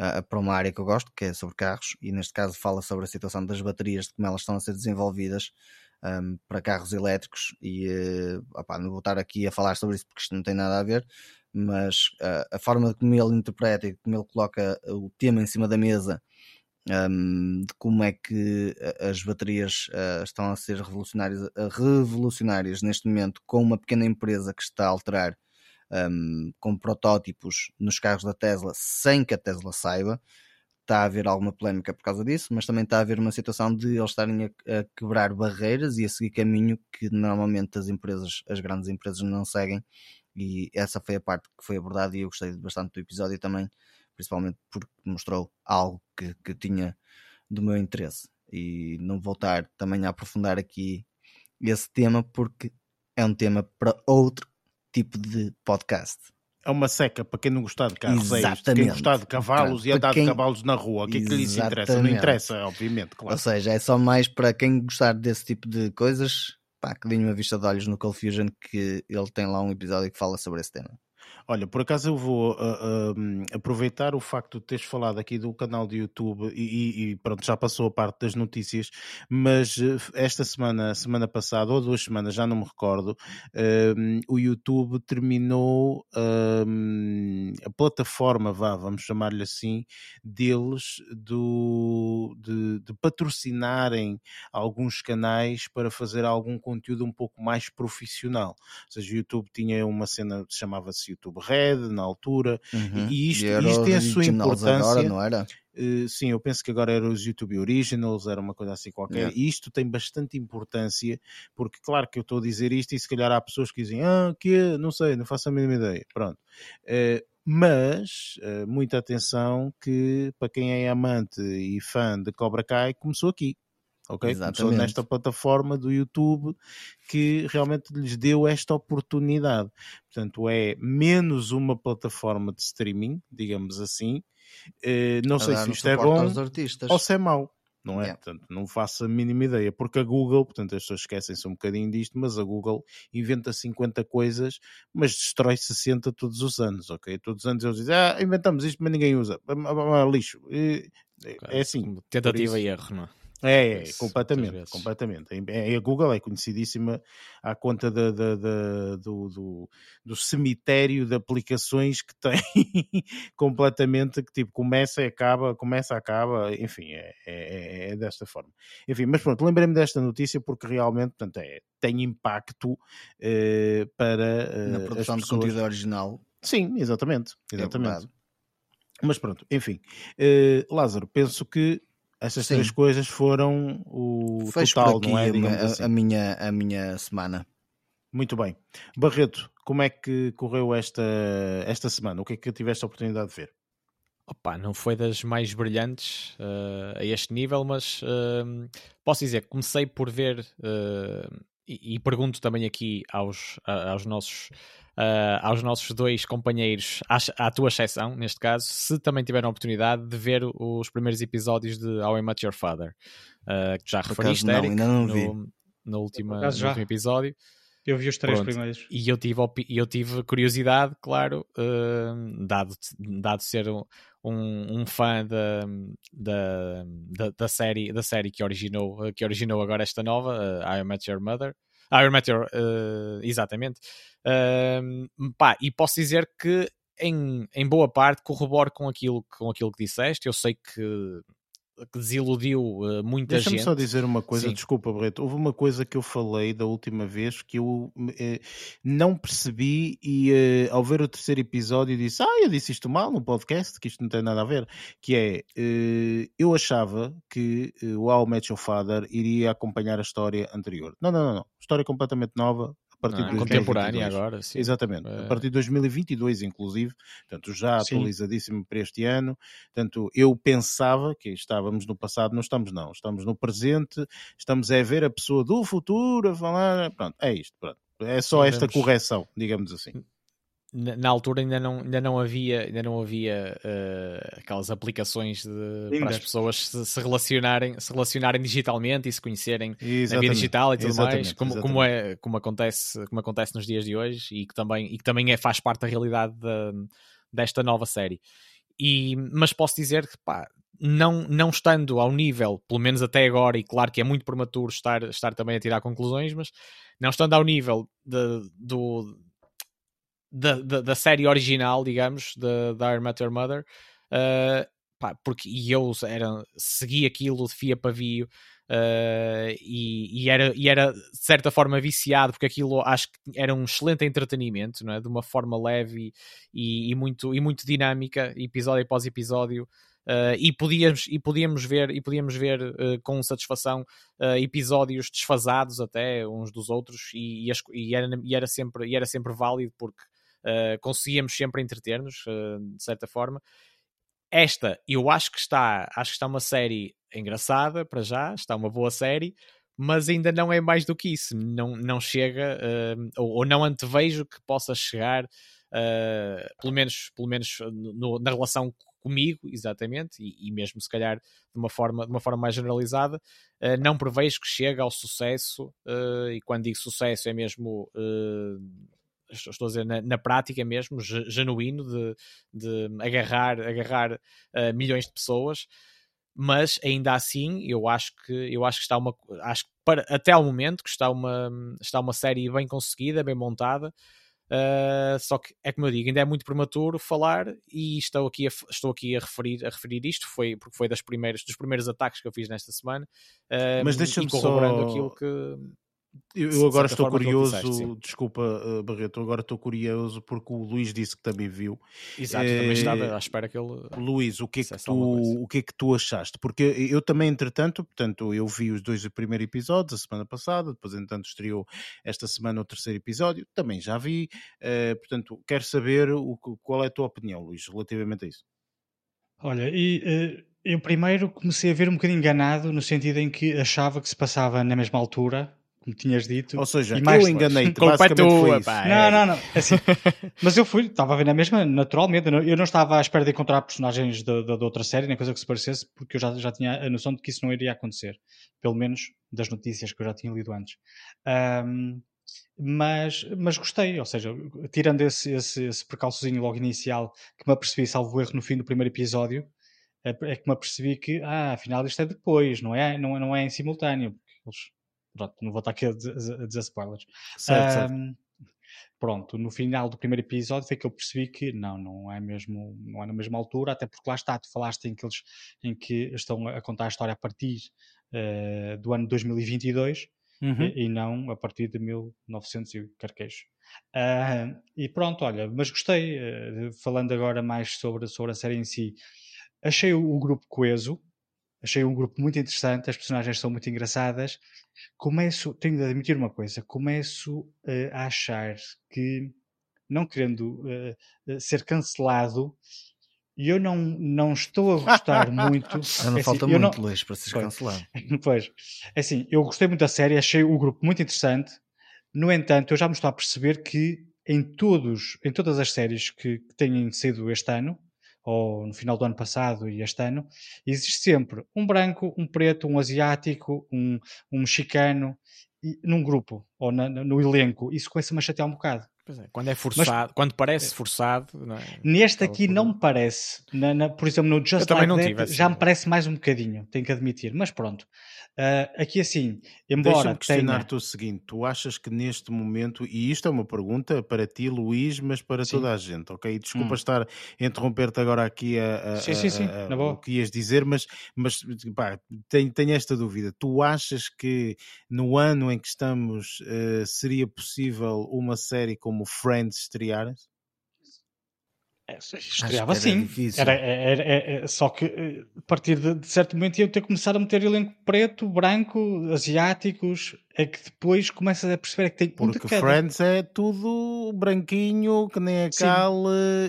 ah, para uma área que eu gosto, que é sobre carros, e neste caso fala sobre a situação das baterias, de como elas estão a ser desenvolvidas um, para carros elétricos, e eh, opá, não vou estar aqui a falar sobre isso porque isto não tem nada a ver, mas ah, a forma como ele interpreta e como ele coloca o tema em cima da mesa um, de como é que a- as baterias uh, estão a ser revolucionárias, uh, revolucionárias neste momento com uma pequena empresa que está a alterar um, com protótipos nos carros da Tesla sem que a Tesla saiba. Está a haver alguma polémica por causa disso, mas também está a haver uma situação de eles estarem a, a quebrar barreiras e a seguir caminho que normalmente as empresas, as grandes empresas não seguem. E essa foi a parte que foi abordada e eu gostei bastante do episódio também principalmente porque mostrou algo que, que tinha do meu interesse. E não vou estar também a aprofundar aqui esse tema porque é um tema para outro tipo de podcast. É uma seca para quem não gostar de carros, é isto. Quem Exatamente. gostar de cavalos Para e andar quem- de cavalos na rua, o que é que lhes interessa? Não Exatamente. interessa, obviamente, claro. Ou seja, é só mais para quem gostar desse tipo de coisas, pá, que deem uma vista de olhos no Cold Fusion que ele tem lá um episódio que fala sobre esse tema. Olha, por acaso eu vou ah, ah, hum, aproveitar o facto de teres falado aqui do canal de YouTube e, e- pronto, já passou a parte das notícias, mas eh, esta semana, semana passada, ou duas semanas, já não me recordo, hum, o YouTube terminou a plataforma, vá, vamos chamar-lhe assim, deles do, de, de patrocinarem alguns canais para fazer algum conteúdo um pouco mais profissional. Ou seja, o YouTube tinha uma cena que chamava-se YouTube Red na altura, Uhum. e isto, era isto tem a sua importância. Agora, não era? Uh, sim, eu penso que agora era os YouTube Originals, era uma coisa assim qualquer. Yeah. E isto tem bastante importância, porque claro que eu estou a dizer isto e se calhar há pessoas que dizem, ah, que é? não sei, não faço a mínima ideia. Pronto. Uh, mas, uh, muita atenção que para quem é amante e fã de Cobra Kai, começou aqui. Ok? Começou Exatamente. nesta plataforma do YouTube que realmente lhes deu esta oportunidade. Portanto, é menos uma plataforma de streaming, digamos assim. Uh, não A sei se isto é bom ou se é mau, não é? Yeah. Portanto, não faço a mínima ideia, porque a Google, portanto, as pessoas esquecem-se um bocadinho disto, mas a Google inventa 50 coisas, mas destrói 60 todos os anos, ok? Todos os anos eles dizem, ah, inventamos isto, mas ninguém usa, lixo. É assim, Tentativa e erro, não é? É, é, completamente, vezes. completamente. É- é- A Google é conhecidíssima à conta da- da- da- do, do- do cemitério de aplicações que tem completamente, que tipo, começa e acaba, começa, acaba, enfim, é, é- é desta forma. Enfim, mas pronto, lembrei-me desta notícia porque realmente, portanto, é, tem impacto eh, para eh, Na produção de conteúdo original. Sim, exatamente, é exatamente. Mas pronto, enfim. Eh, Lázaro, penso que essas Sim. três coisas foram o Fecho total, aqui não é? a, assim. a minha, a minha semana. Muito bem. Barreto, como é que correu esta, esta semana? O que é que tiveste a oportunidade de ver? Opa, não foi das mais brilhantes eh, a este nível, mas eh, posso dizer que comecei por ver eh, e, e pergunto também aqui aos, aos nossos eh, aos nossos dois companheiros, à, à tua exceção, neste caso, se também tiveram a oportunidade de ver os primeiros episódios de How I Met Your Father, eh, que já Por referiste, acaso não, Eric, ainda não vi. no, no, acaso no último episódio. Eu vi os três Pronto. primeiros. E eu tive, eu tive curiosidade, claro, hum, dado, dado ser um, um, um fã da, da, da, da série, da série que, originou, que originou agora esta nova, uh, I Met Your Mother. I Met Your, uh, exatamente. Hum, pá, e posso dizer que em, em boa parte corroboro com aquilo, com aquilo que disseste. Eu sei que, que desiludiu uh, muita Deixa-me gente. só dizer uma coisa, Sim. desculpa, Barreto. Houve uma coisa que eu falei da última vez que eu eh, não percebi e eh, ao ver o terceiro episódio disse: Ah, eu disse isto mal no podcast, que isto não tem nada a ver. Que é, eh, eu achava que eh, o How Met Your Father iria acompanhar a história anterior. Não, não, não, não. História completamente nova. A partir é? de contemporânea 2022. agora, sim. Exatamente, a Eh, partir de 2022, inclusive, portanto, já Sim. atualizadíssimo para este ano. Portanto, eu pensava que estávamos no passado, não estamos, não, estamos no presente, estamos a ver a pessoa do futuro a falar. Pronto, é isto, pronto. É só Sim, esta correção, digamos assim. Na, na altura ainda não, ainda não havia, ainda não havia uh, aquelas aplicações de, para as pessoas se, se, relacionarem, se relacionarem digitalmente e se conhecerem exatamente. na vida digital e tudo mais, como, como, é, como, acontece, como acontece nos dias de hoje e que também, e que também é, faz parte da realidade de, desta nova série. E, mas posso dizer que pá, não, não estando ao nível, pelo menos até agora, e claro que é muito prematuro estar, estar também a tirar conclusões, mas não estando ao nível de, do, da, da, da, série original, digamos, da, da I Met Your Mother, uh, pá, porque eu era, segui aquilo de fia pavio uh, e, e, era, e era de certa forma viciado, porque aquilo acho que era um excelente entretenimento, não é? de uma forma leve e, e muito, e muito dinâmica, episódio após episódio. Uh, e podíamos e podíamos ver e podíamos ver uh, com satisfação uh, episódios desfasados até uns dos outros e, e, as, e, era, e, era, sempre e era sempre válido porque uh, conseguíamos sempre entreter-nos, uh, de certa forma. Esta, eu acho que está, acho que está uma série engraçada para já, está uma boa série, mas ainda não é mais do que isso. Não, não chega, uh, ou, ou, não antevejo que possa chegar, pelo menos, pelo menos no, na relação comigo, exatamente, e, e, mesmo se calhar de uma forma, de uma forma mais generalizada, uh, não prevejo que chegue ao sucesso, uh, e quando digo sucesso é mesmo uh, estou a dizer na, na prática mesmo, genuíno, de, de agarrar, agarrar uh, milhões de pessoas, mas ainda assim eu acho que eu acho que está uma acho que para, até ao momento que está uma, está uma série bem conseguida, bem montada. Uh, só que é como eu digo, ainda é muito prematuro falar e estou aqui a, estou aqui a referir, a referir isto, foi, porque foi das primeiras, dos primeiros ataques que eu fiz nesta semana. Uh, Mas deixa-me só... aquilo que eu, eu agora estou curioso, disseste, desculpa uh, Barreto, agora estou curioso porque o Luís disse que também viu. Exato, é, também estava à espera que ele. Luís, o que, é que tu, o que é que tu achaste? Porque eu também, entretanto, portanto, eu vi os dois primeiros episódios a semana passada, depois, entretanto, estreou esta semana o terceiro episódio, também já vi. Uh, portanto, quero saber o, qual é a tua opinião, Luís, relativamente a isso. Olha, e. Uh... Eu primeiro comecei a ver um bocadinho enganado no sentido em que achava que se passava na mesma altura como tinhas dito. Ou seja, e mais eu enganei-te, basicamente foi isso. não, é. não, não, assim, mas eu fui, estava a ver na mesma, naturalmente, eu não estava à espera de encontrar personagens da, da, da, outra série, nem coisa que se parecesse, porque eu já, já tinha a noção de que isso não iria acontecer, pelo menos das notícias que eu já tinha lido antes. Um, mas, mas gostei, ou seja, tirando esse, esse, esse precalçozinho logo inicial que me apercebi, salvo erro, no fim do primeiro episódio, é, é que me apercebi que, ah, afinal isto é depois, não é, não, não é em simultâneo, porque eles Pronto, não vou estar aqui a dizer, a dizer spoilers. Certo, um, certo. Pronto, no final do primeiro episódio foi que eu percebi que não, não é mesmo, não é na mesma altura, até porque lá está, tu falaste em que eles em que estão a contar a história a partir uh, do ano 2022 uhum. e, e, não a partir de 1900 e carquejo. Uh, e pronto, olha, mas gostei, uh, falando agora mais sobre, sobre a série em si, achei o, o grupo coeso, Achei um grupo muito interessante, as personagens são muito engraçadas. Começo, tenho de admitir uma coisa, começo uh, a achar que, não querendo uh, ser cancelado, eu não, não estou a gostar muito. não é falta assim, muito, não... Luís, para ser pois, cancelado. Pois, é assim, eu gostei muito da série, achei o grupo muito interessante. No entanto, eu já me estou a perceber que em, todos, em todas as séries que, que têm sido este ano, ou no final do ano passado e este ano, existe sempre um branco, um preto, um asiático, um, um mexicano num grupo ou na, no elenco. Isso começa-me a chatear um bocado. É, quando é forçado, Mas, quando parece forçado. É? Neste aqui não me parece. Na, na, por exemplo, no Just Like That, assim. já me parece mais um bocadinho, tenho que admitir. Mas pronto, Uh, aqui assim, embora Deixa-me questionar-te tenha... o seguinte, tu achas que neste momento, e isto é uma pergunta para ti Luís, mas para sim. toda a gente, ok? Desculpa hum. estar a interromper-te agora aqui a, a, sim, sim, sim. A, a, o que ias dizer, mas, mas pá, tenho, tenho esta dúvida, tu achas que no ano em que estamos uh, seria possível uma série como Friends estrear? É, estreava assim. Era, era, era, só que eh, a partir de, de certo momento iam ter que começar a meter elenco preto, branco, asiáticos, é que depois começas a perceber que tem Porque um de Friends é tudo branquinho, que nem a cal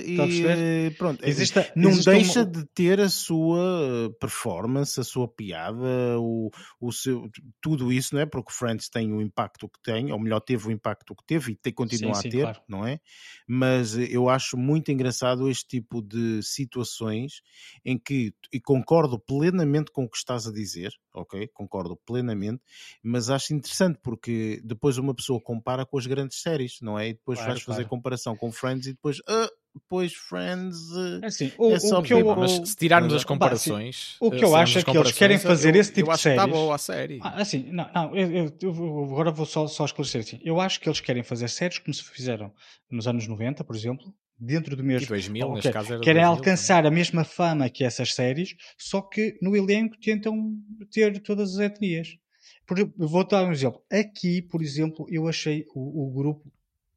e pronto. Existe, não existe deixa de ter a sua performance, a sua piada, o, o seu, tudo isso, não é? Porque Friends tem o impacto que tem, ou melhor, teve o impacto que teve e tem, continua sim, sim, a ter, claro. não é? Mas eu acho muito engraçado este tipo de situações em que, e concordo plenamente com o que estás a dizer, ok? Concordo plenamente, mas acho interessante porque depois uma pessoa compara com as grandes séries, não é? E depois claro, vais fazer comparação com Friends e depois, ah, depois Friends é assim, o, é só o que eu, mas se tirarmos as comparações, o que eu acho é que eles querem fazer eu, esse tipo de séries. Está boa a série. Ah, assim, não, não eu, eu, agora vou só, só esclarecer assim. Eu acho que eles querem fazer séries como se fizeram nos anos 90, por exemplo, dentro do mesmo. 2000, okay. neste caso era Querem 2000, alcançar também. a mesma fama que essas séries, só que no elenco tentam ter todas as etnias. Por, vou dar um exemplo. Aqui, por exemplo, eu achei o, o grupo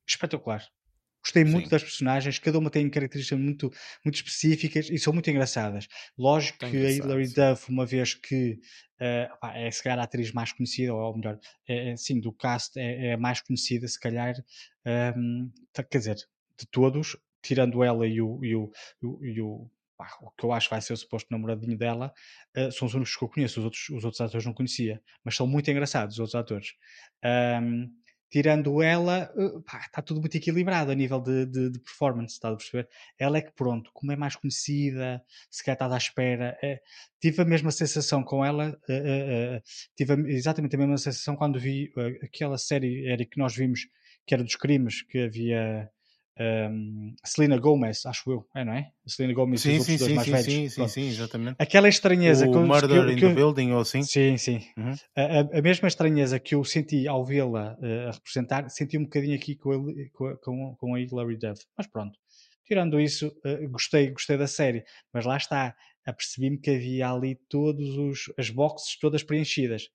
espetacular. Gostei muito Sim. das personagens, cada uma tem características muito, muito específicas e são muito engraçadas. Lógico tem que a Hilary Duff, uma vez que uh, é se calhar a atriz mais conhecida, ou melhor, é, é, sim, do cast é, é a mais conhecida, se calhar, um, ehm, quer dizer, de todos, tirando ela e o, e o, e o, pá, o que eu acho que vai ser o suposto namoradinho dela, uh, são os únicos que eu conheço, os outros, os outros atores não conhecia, mas são muito engraçados os outros atores. Um, tirando ela, uh, está tudo muito equilibrado a nível de, de, de, performance, está a perceber? Ela é que pronto, como é mais conhecida, se calhar está à espera, é, tive a mesma sensação com ela, uh, tive a, exatamente a mesma sensação quando vi aquela série, Eric, que nós vimos, que era dos crimes, que havia um, Selena Gomez, acho eu, é, não é? A Selena Gomez sim, e os sim, sim, mais sim, velhos. Sim, sim, sim, exatamente. Aquela estranheza. O que, Murder que, in que, the Building ou assim? Sim, sim. Uhum. A, a, mesma estranheza que eu senti ao vê-la uh, a representar, senti um bocadinho aqui com, ele, com, com, com a Hilary Duff. Mas pronto, tirando isso, uh, gostei, gostei da série. Mas lá está, apercebi-me que havia ali todas as boxes todas preenchidas.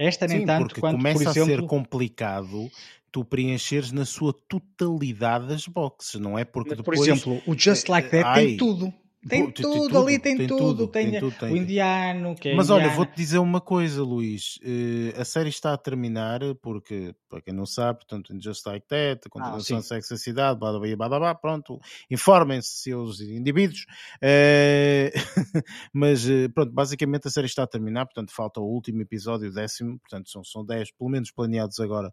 Esta nem Sim, tanto porque quanto, começa por exemplo, a ser complicado tu preencheres na sua totalidade as boxes, não é? Porque depois, por exemplo, o Just Like That ai, tem tudo. Tem, tudo, tem tudo, ali, tem, tem tudo. Tem, tudo, tem, o indiano, que é Mas olha, vou-te dizer uma coisa, Luís. Uh, a série está a terminar, porque, para quem não sabe, portanto, Just Like That, a continuação ah, Sexo e Cidade, blá, blá, blá, blá, blá, pronto, informem-se, seus indivíduos. Uh, mas, uh, pronto, basicamente a série está a terminar, portanto, falta o último episódio, o décimo, portanto, são, são dez, pelo menos planeados agora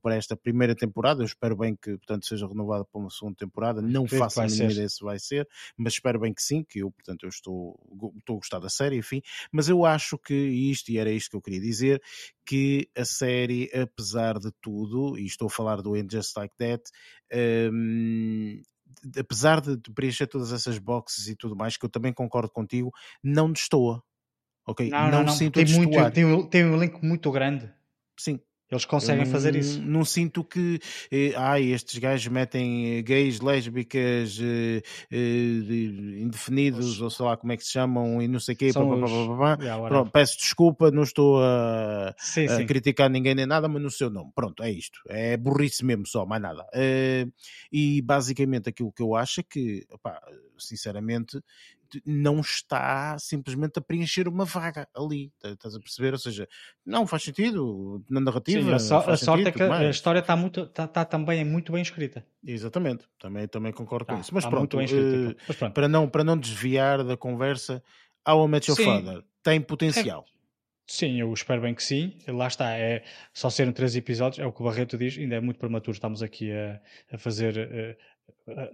para esta primeira temporada. Eu espero bem que, portanto, seja renovada para uma segunda temporada. Não faço a mínima ideia se vai ser, mas espero bem que sim, que eu, portanto, eu estou, estou a gostar da série, enfim, mas eu acho que isto, e era isto que eu queria dizer, que a série, apesar de tudo, e estou a falar do And Just Like That, um, apesar de preencher todas essas boxes e tudo mais, que eu também concordo contigo, não destoa. Ok? Não, não, não, não. sinto tem, muito, tem, tem um elenco muito grande. Sim, eles conseguem fazer isso. Não sinto que eh, ai, estes gajos metem eh, gays, lésbicas, eh, eh, indefinidos, os, ou sei lá como é que se chamam, e não sei o quê. Pá, pá, pá, yeah, Pronto, peço desculpa, não estou a, sim, a sim. criticar ninguém nem nada, mas no seu nome. Pronto, é isto. É burrice mesmo só, mais nada. Eh, e basicamente aquilo que eu acho é que, opá, sinceramente, não está simplesmente a preencher uma vaga ali, tá, estás a perceber? Ou seja, não faz sentido na narrativa. Sim, a, so, a sorte é que a história está, muito, está, está também muito bem escrita. Exatamente, também, também concordo tá, com isso. Mas pronto, uh, Mas pronto, Para, não, para não desviar da conversa, I Met Your Father tem potencial. É. Sim, eu espero bem que sim. Lá está, é só serem três episódios, é o que o Barreto diz, ainda é muito prematuro. Estamos aqui a, a fazer uh,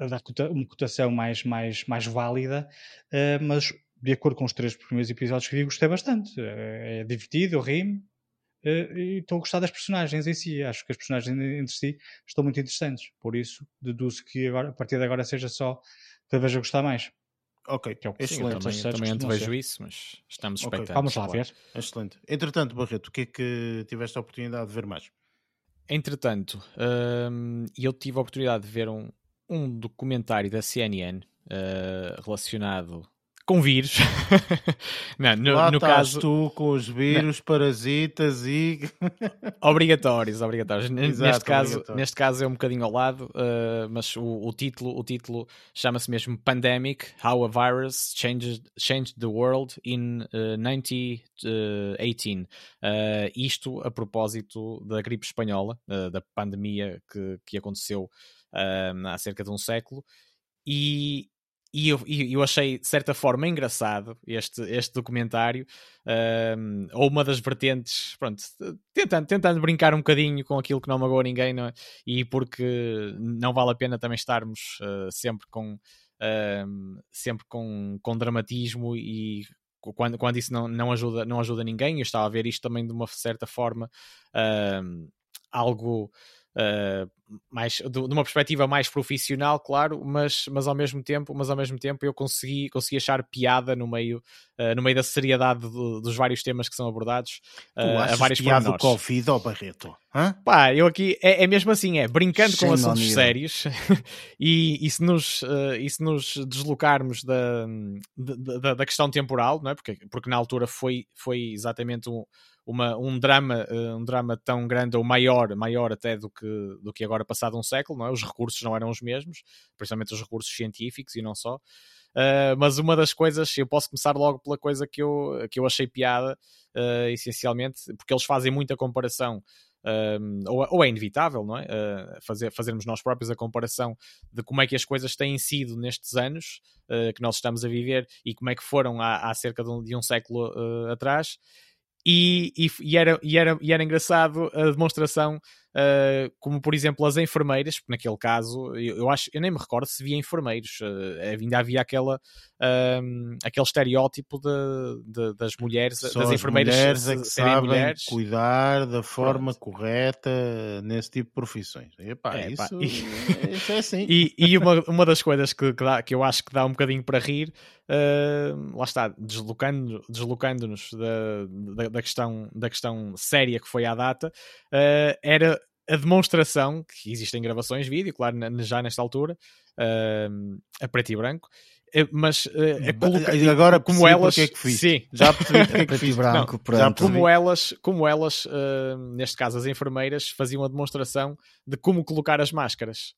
a dar uma cotação mais, mais, mais válida, uh, mas de acordo com os três primeiros episódios que vi, gostei bastante. Uh, é divertido, eu ri-me uh, e estou a gostar das personagens em si. Acho que as personagens entre si estão muito interessantes. Por isso, deduzo que agora, a partir de agora seja só cada vez a gostar mais. Ok, que é o que excelente. Sim, eu também, também antevejo isso, mas estamos okay. expectantes. Vamos lá ver. Excelente. Entretanto, Barreto, o que é que tiveste a oportunidade de ver mais? Entretanto, hum, eu tive a oportunidade de ver um, um documentário da CNN uh, relacionado com vírus. não, no, Lá no caso. tu com os vírus, parasitas e. Obrigatórios, obrigatórios. Exato, neste, caso, obrigatório. neste caso é um bocadinho ao lado, uh, mas o, o título, o título chama-se mesmo Pandemic: How a Virus Changed, Changed the World in uh, 1918. Uh, isto a propósito da gripe espanhola, uh, da pandemia que, que aconteceu uh, há cerca de um século. E, e eu, eu achei de certa forma engraçado este, este documentário, um, ou uma das vertentes, pronto, tentando, tentando brincar um bocadinho com aquilo que não magoa ninguém, não é? e porque não vale a pena também estarmos uh, sempre com um, sempre com, com dramatismo e quando, quando isso não, não, ajuda, não ajuda ninguém, eu estava a ver isto também de uma certa forma um, algo Uh, mais de, uma perspectiva mais profissional, claro, mas, mas ao mesmo tempo, mas ao mesmo tempo eu consegui, consegui achar piada no meio, uh, no meio da seriedade do, dos vários temas que são abordados uh, a vários piada do Covid ou Barreto? Hã? Pá, eu aqui é, é, mesmo assim, é brincando com assuntos sérios e, e, se nos, uh, e se nos deslocarmos da, da, da, questão temporal, não é? porque, porque na altura foi, foi exatamente um, uma, um drama um drama tão grande ou maior maior até do que do que agora passado um século não é? os recursos não eram os mesmos principalmente os recursos científicos e não só uh, mas uma das coisas eu posso começar logo pela coisa que eu que eu achei piada uh, essencialmente porque eles fazem muita comparação um, ou, ou, é inevitável, não é? Uh, fazer, fazermos nós próprios a comparação de como é que as coisas têm sido nestes anos uh, que nós estamos a viver e como é que foram há, há cerca de um, de um século uh, atrás. E, e, e, era, e, era, e era engraçado a demonstração, uh, como por exemplo as enfermeiras, porque naquele caso eu, eu, acho, eu nem me recordo se via enfermeiros, uh, ainda havia aquela, uh, aquele estereótipo de, de, das mulheres, Só das as enfermeiras mulheres é que serem sabem mulheres. cuidar da forma Pronto. correta nesse tipo de profissões. Epá, É, isso, e- isso é assim. E, e uma, uma das coisas que, que, dá- que eu acho que dá um bocadinho para rir, uh, lá está, deslocando- deslocando-nos da, da, da questão, da questão séria que foi à data, uh, era a demonstração, que existem gravações vídeo, claro, na- já nesta altura, uh, a preto e branco, eh, mas uh, a coloca- agora como elas, é que fiz. sim, Já percebi porque é que Preto e fiz. branco, Não, já como elas, como elas uh, neste caso as enfermeiras, faziam a demonstração de como colocar as máscaras.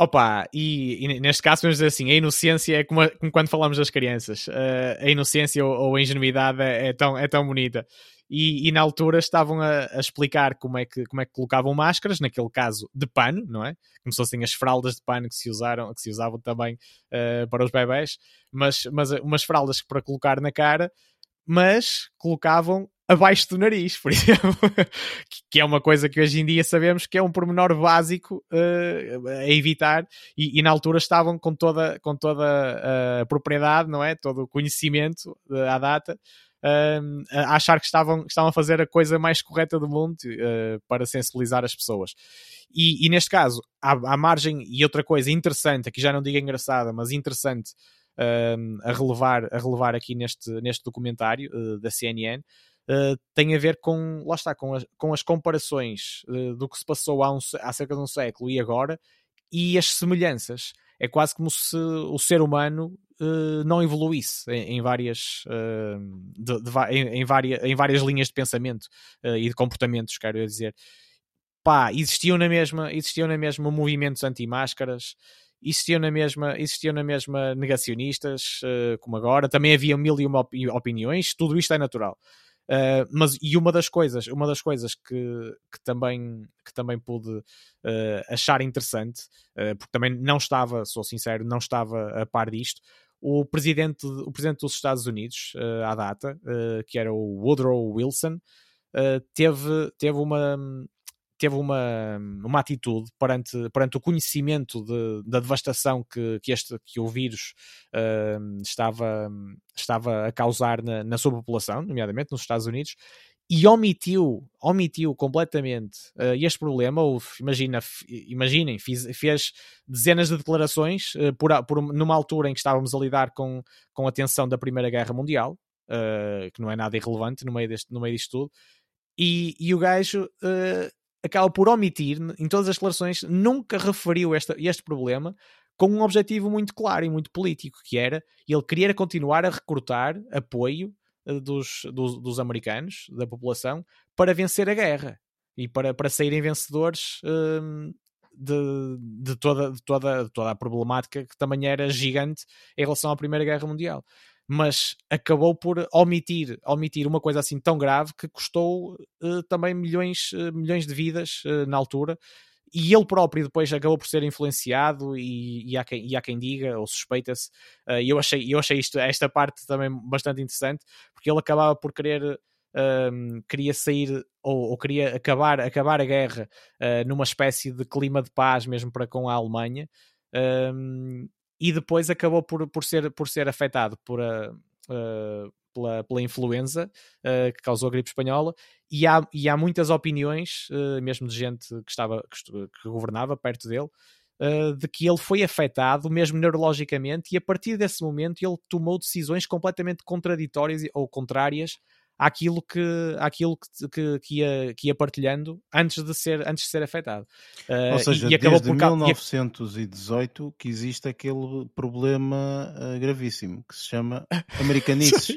Opa, e, e neste caso vamos dizer assim, a inocência é como, a- como quando falamos das crianças. Uh, a inocência ou, ou a ingenuidade é, é tão, é tão bonita. E, e na altura estavam a, a explicar como é, que, como é que colocavam máscaras, naquele caso de pano, não é? Como se fossem as fraldas de pano que se usaram, que se usavam também uh, para os bebés, mas, mas umas fraldas para colocar na cara, mas colocavam abaixo do nariz, por exemplo, que- é uma coisa que hoje em dia sabemos que é um pormenor básico eh, a evitar, e, e na altura estavam com toda, com toda eh, a propriedade, não é? Todo o conhecimento eh, à data, eh, a achar que estavam, que estavam a fazer a coisa mais correta do mundo eh, para sensibilizar as pessoas. E, e neste caso, à, à margem, e outra coisa interessante, aqui já não digo engraçada, mas interessante um, a, relevar, a relevar aqui neste, neste documentário uh, da CNN uh, tem a ver com, lá está, com com as comparações uh, do que se passou há, um, há cerca de um século e agora e as semelhanças. É quase como se o ser humano uh, não evoluísse em, em várias, uh, de- de em, em várias, em várias linhas de pensamento uh, e de comportamentos, quero dizer. Pá, existiam na mesma, existiam na mesma movimentos anti-máscaras, existiam na mesma, existiam na mesma negacionistas, eh, como agora, também havia mil e uma opi- opiniões, tudo isto é natural. Uh, mas e uma das coisas, uma das coisas que, que também que também pude uh, achar interessante, uh, porque também não estava, sou sincero, não estava a par disto. O presidente, o presidente dos Estados Unidos, uh, à data, uh, que era o Woodrow Wilson, uh, teve, teve uma teve uma, uma atitude perante, perante o conhecimento de- da devastação que, que, este, que o vírus estava, estava a causar na, na sua população, nomeadamente nos Estados Unidos, e omitiu, omitiu completamente uh, este problema. Ou, imagina, imaginem, fiz- fez dezenas de declarações uh, por, por, numa altura em que estávamos a lidar com, com a tensão da Primeira Guerra Mundial, uh, que não é nada irrelevante no meio, deste, no meio disto tudo, e, e o gajo acaba por omitir, em todas as declarações, nunca referiu este problema com um objetivo muito claro e muito político, que era ele queria continuar a recrutar apoio dos, dos, dos, americanos, da população, para vencer a guerra e para, para saírem vencedores uh, de, de, toda, de, toda, de toda a problemática que também era gigante em relação à Primeira Guerra Mundial mas acabou por omitir, omitir uma coisa assim tão grave que custou uh, também milhões, uh, milhões de vidas uh, na altura. E ele próprio depois acabou por ser influenciado, e, e, há, quem, e há quem diga, ou suspeita-se. E eu achei, eu achei isto, esta parte também bastante interessante, porque ele acabava por querer um, queria sair ou, ou, queria acabar, acabar a guerra uh, numa espécie de clima de paz mesmo para com a Alemanha um, e depois acabou por, por, ser, por ser afetado por a, uh, pela, pela influenza uh, que causou a gripe espanhola e há, e há muitas opiniões, uh, mesmo de gente que, estava, que, que governava perto dele, uh, de que ele foi afetado mesmo neurologicamente e a partir desse momento ele tomou decisões completamente contraditórias ou contrárias àquilo que, àquilo que, que, que, ia, que ia partilhando antes de ser, antes de ser afetado. Uh, Ou seja, e, e acabou desde por... 1918 que existe aquele problema uh, gravíssimo que se chama americanices.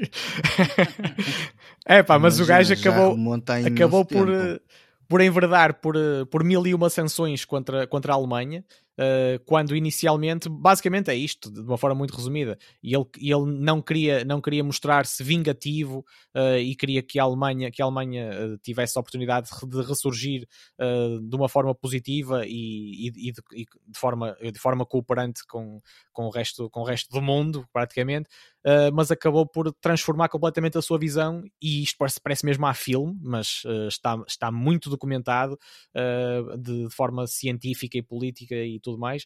é pá, mas, mas, o gajo acabou, acabou por, tempo. por enverdar por, por mil e uma sanções contra, contra a Alemanha Uh, quando inicialmente, basicamente é isto, de uma forma muito resumida, e ele, ele não queria, não queria mostrar-se vingativo uh, e queria que a Alemanha, que a Alemanha uh, tivesse a oportunidade de ressurgir de uma forma positiva e, e, e, de, e, de, forma, de forma cooperante com, com, o resto, com o resto do mundo, praticamente, mas acabou por transformar completamente a sua visão, e isto parece, parece mesmo a filme, mas está, está muito documentado de, de forma científica e política e tudo mais,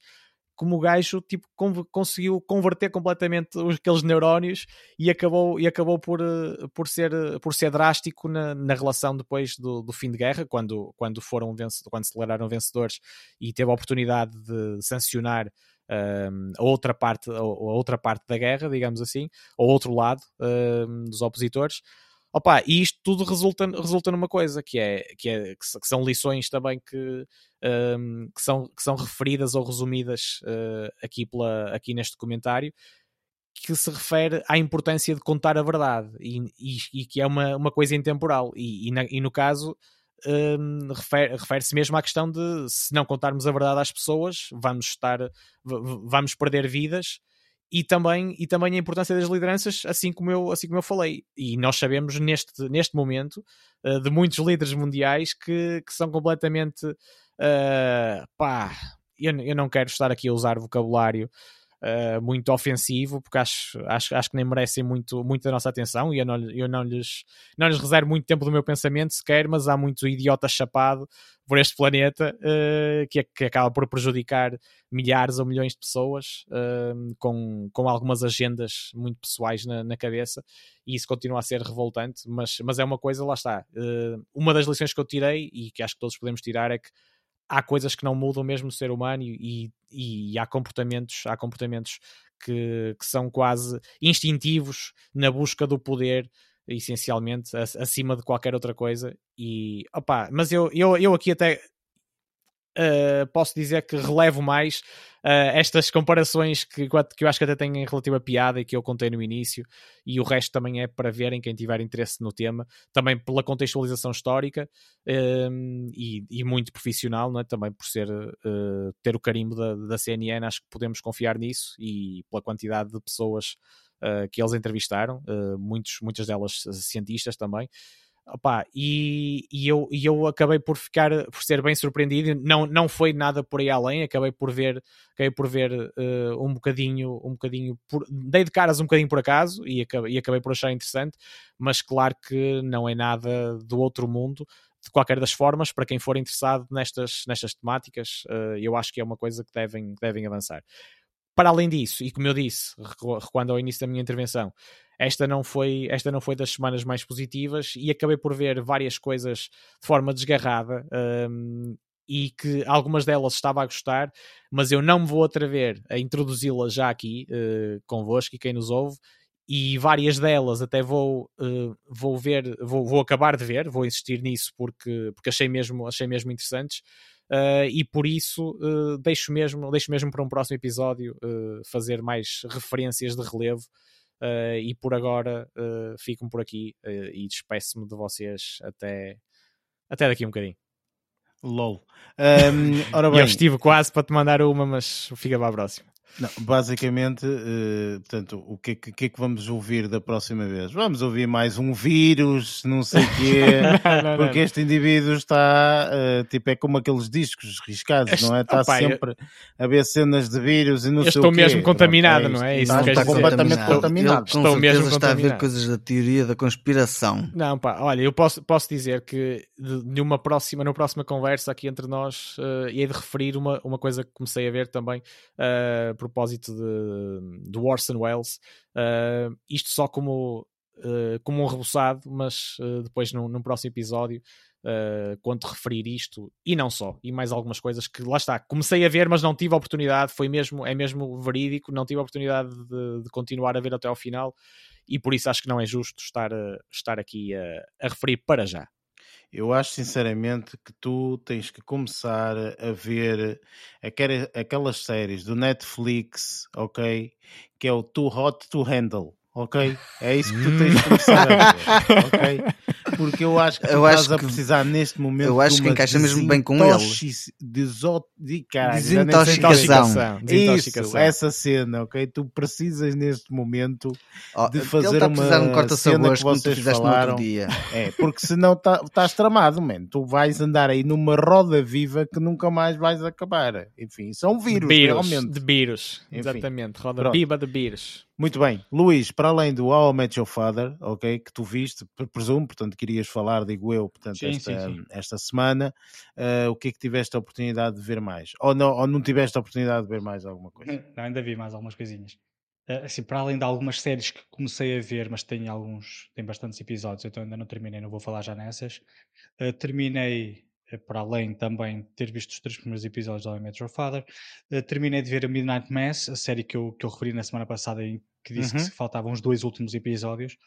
como o gajo tipo, conseguiu converter completamente aqueles neurónios e acabou, e acabou por, eh, por, ser, por ser drástico na, na relação depois do, do fim de guerra, quando, quando foram quando se declararam vencedores e teve a oportunidade de sancionar ehm, a outra parte a, outra parte da guerra, digamos assim, ao outro lado ehm, dos opositores. Opa, e isto tudo resulta, resulta numa coisa que é que, é, que são lições também que, um, que, são, que são referidas ou resumidas uh, aqui, pela, aqui neste documentário que se refere à importância de contar a verdade e, e, e que é uma, uma coisa intemporal. E, e, na, e no caso um, refere, refere-se mesmo à questão de se não contarmos a verdade às pessoas vamos estar vamos perder vidas e também, e também a importância das lideranças, assim como eu, assim como eu falei. E nós sabemos neste, neste momento uh, de muitos líderes mundiais que, que são completamente uh, pá, eu, eu não quero estar aqui a usar vocabulário uh, muito ofensivo, porque acho, acho, acho que nem merecem muito, muito da nossa atenção e eu, não, eu não, lhes, não lhes reservo muito tempo do meu pensamento sequer, mas há muito idiota chapado por este planeta uh, que, que acaba por prejudicar milhares ou milhões de pessoas uh, com, com algumas agendas muito pessoais na, na, cabeça e isso continua a ser revoltante, mas, mas é uma coisa, lá está. Uh, uma das lições que eu tirei e que acho que todos podemos tirar é que há coisas que não mudam mesmo no ser humano e, e, e há comportamentos, há comportamentos que, que, são quase instintivos na busca do poder, essencialmente, acima de qualquer outra coisa. E opa, mas eu, eu, eu aqui até uh, posso dizer que relevo mais uh, estas comparações que, que eu acho que até têm relativa piada e que eu contei no início, e o resto também é para verem quem tiver interesse no tema, também pela contextualização histórica uh, e, e, muito profissional, é? também por ser uh, ter o carimbo da, da CNN, acho que podemos confiar nisso e pela quantidade de pessoas que eles entrevistaram, muitos, muitas delas cientistas também. Opa, e, e, eu, e eu acabei por ficar por ser bem surpreendido. Não, não foi nada por aí além. Acabei por ver acabei por ver uh, um bocadinho um bocadinho por, dei de caras um bocadinho por acaso e acabei, e acabei por achar interessante mas claro que não é nada do outro mundo. De qualquer das formas para quem for interessado nestas, nestas temáticas uh, eu acho que é uma coisa que devem, devem avançar para além disso, e como eu disse, recuando ao início da minha intervenção, esta não foi esta não foi das semanas mais positivas e acabei por ver várias coisas de forma desgarrada um, e que algumas delas estava a gostar, mas eu não me vou atrever a introduzi-las já aqui uh, convosco e quem nos ouve e várias delas até vou, uh, vou ver, vou, vou acabar de ver, vou insistir nisso porque, porque achei, mesmo, achei mesmo interessantes. Uh, e por isso uh, deixo, mesmo, deixo mesmo para um próximo episódio uh, fazer mais referências de relevo. e por agora ficam por aqui e despeço-me de vocês até, até daqui um bocadinho. LOL. Um, ora bem. Eu estive quase para te mandar uma, mas fica para a próxima. Não, basicamente, uh, portanto, o que, que, que, é que vamos ouvir da próxima vez? Vamos ouvir mais um vírus, não sei o quê, não, não, porque não. este indivíduo está, uh, tipo, é como aqueles discos riscados, este, não é? Está opa, sempre eu... a ver cenas de vírus e não sei o quê. estou mesmo contaminado, é não é? Isso está, está completamente contaminado. Ele, com estou mesmo está a ver coisas da teoria da conspiração. Não, pá, olha, eu posso, posso dizer que de, uma próxima, numa próxima conversa aqui entre nós, uh, hei de referir uma, uma coisa que comecei a ver também, uh, propósito de, de Orson Welles, uh, isto só como, uh, como um reboçado, mas uh, depois num, num, próximo episódio, quando referir isto, e não só, e mais algumas coisas que lá está, comecei a ver, mas não tive a oportunidade, foi mesmo, é mesmo verídico, não tive a oportunidade de, de continuar a ver até ao final, e por isso acho que não é justo estar, estar aqui a, a referir para já. Eu acho sinceramente que tu tens que começar a ver aquelas séries do Netflix, ok? Que é o Too Hot to Handle ok? É isso que tu tens de começar a ver, ok? Porque eu acho que tu eu estás a precisar neste momento eu acho que encaixa mesmo bem com ele. Desintoxicação. Isso, essa cena, ok? Tu precisas neste momento oh, de fazer uma um corta cena que vocês falaram. Dia. É, porque senão tá, estás tramado, man. Tu vais andar aí numa roda viva que nunca mais vais acabar. Enfim, são vírus, vírus realmente. De vírus, Enfim, exatamente. Roda pronto. viva de vírus. Muito bem. Luís, para além do How I Met Your Father, ok, que tu viste, presumo, portanto, querias falar, digo eu, portanto, sim, esta, sim, sim. esta semana, uh, o que é que tiveste a oportunidade de ver mais? Ou não, ou não tiveste a oportunidade de ver mais alguma coisa? Não, ainda vi mais algumas coisinhas. Uh, assim, para além de algumas séries que comecei a ver, mas tem alguns, tem bastantes episódios, então ainda não terminei, não vou falar já nessas. Uh, terminei para além também de ter visto os três primeiros episódios do I Met Your Father, uh, terminei de ver a Midnight Mass, a série que eu, que eu referi na semana passada e que disse uhum. que faltavam os dois últimos episódios.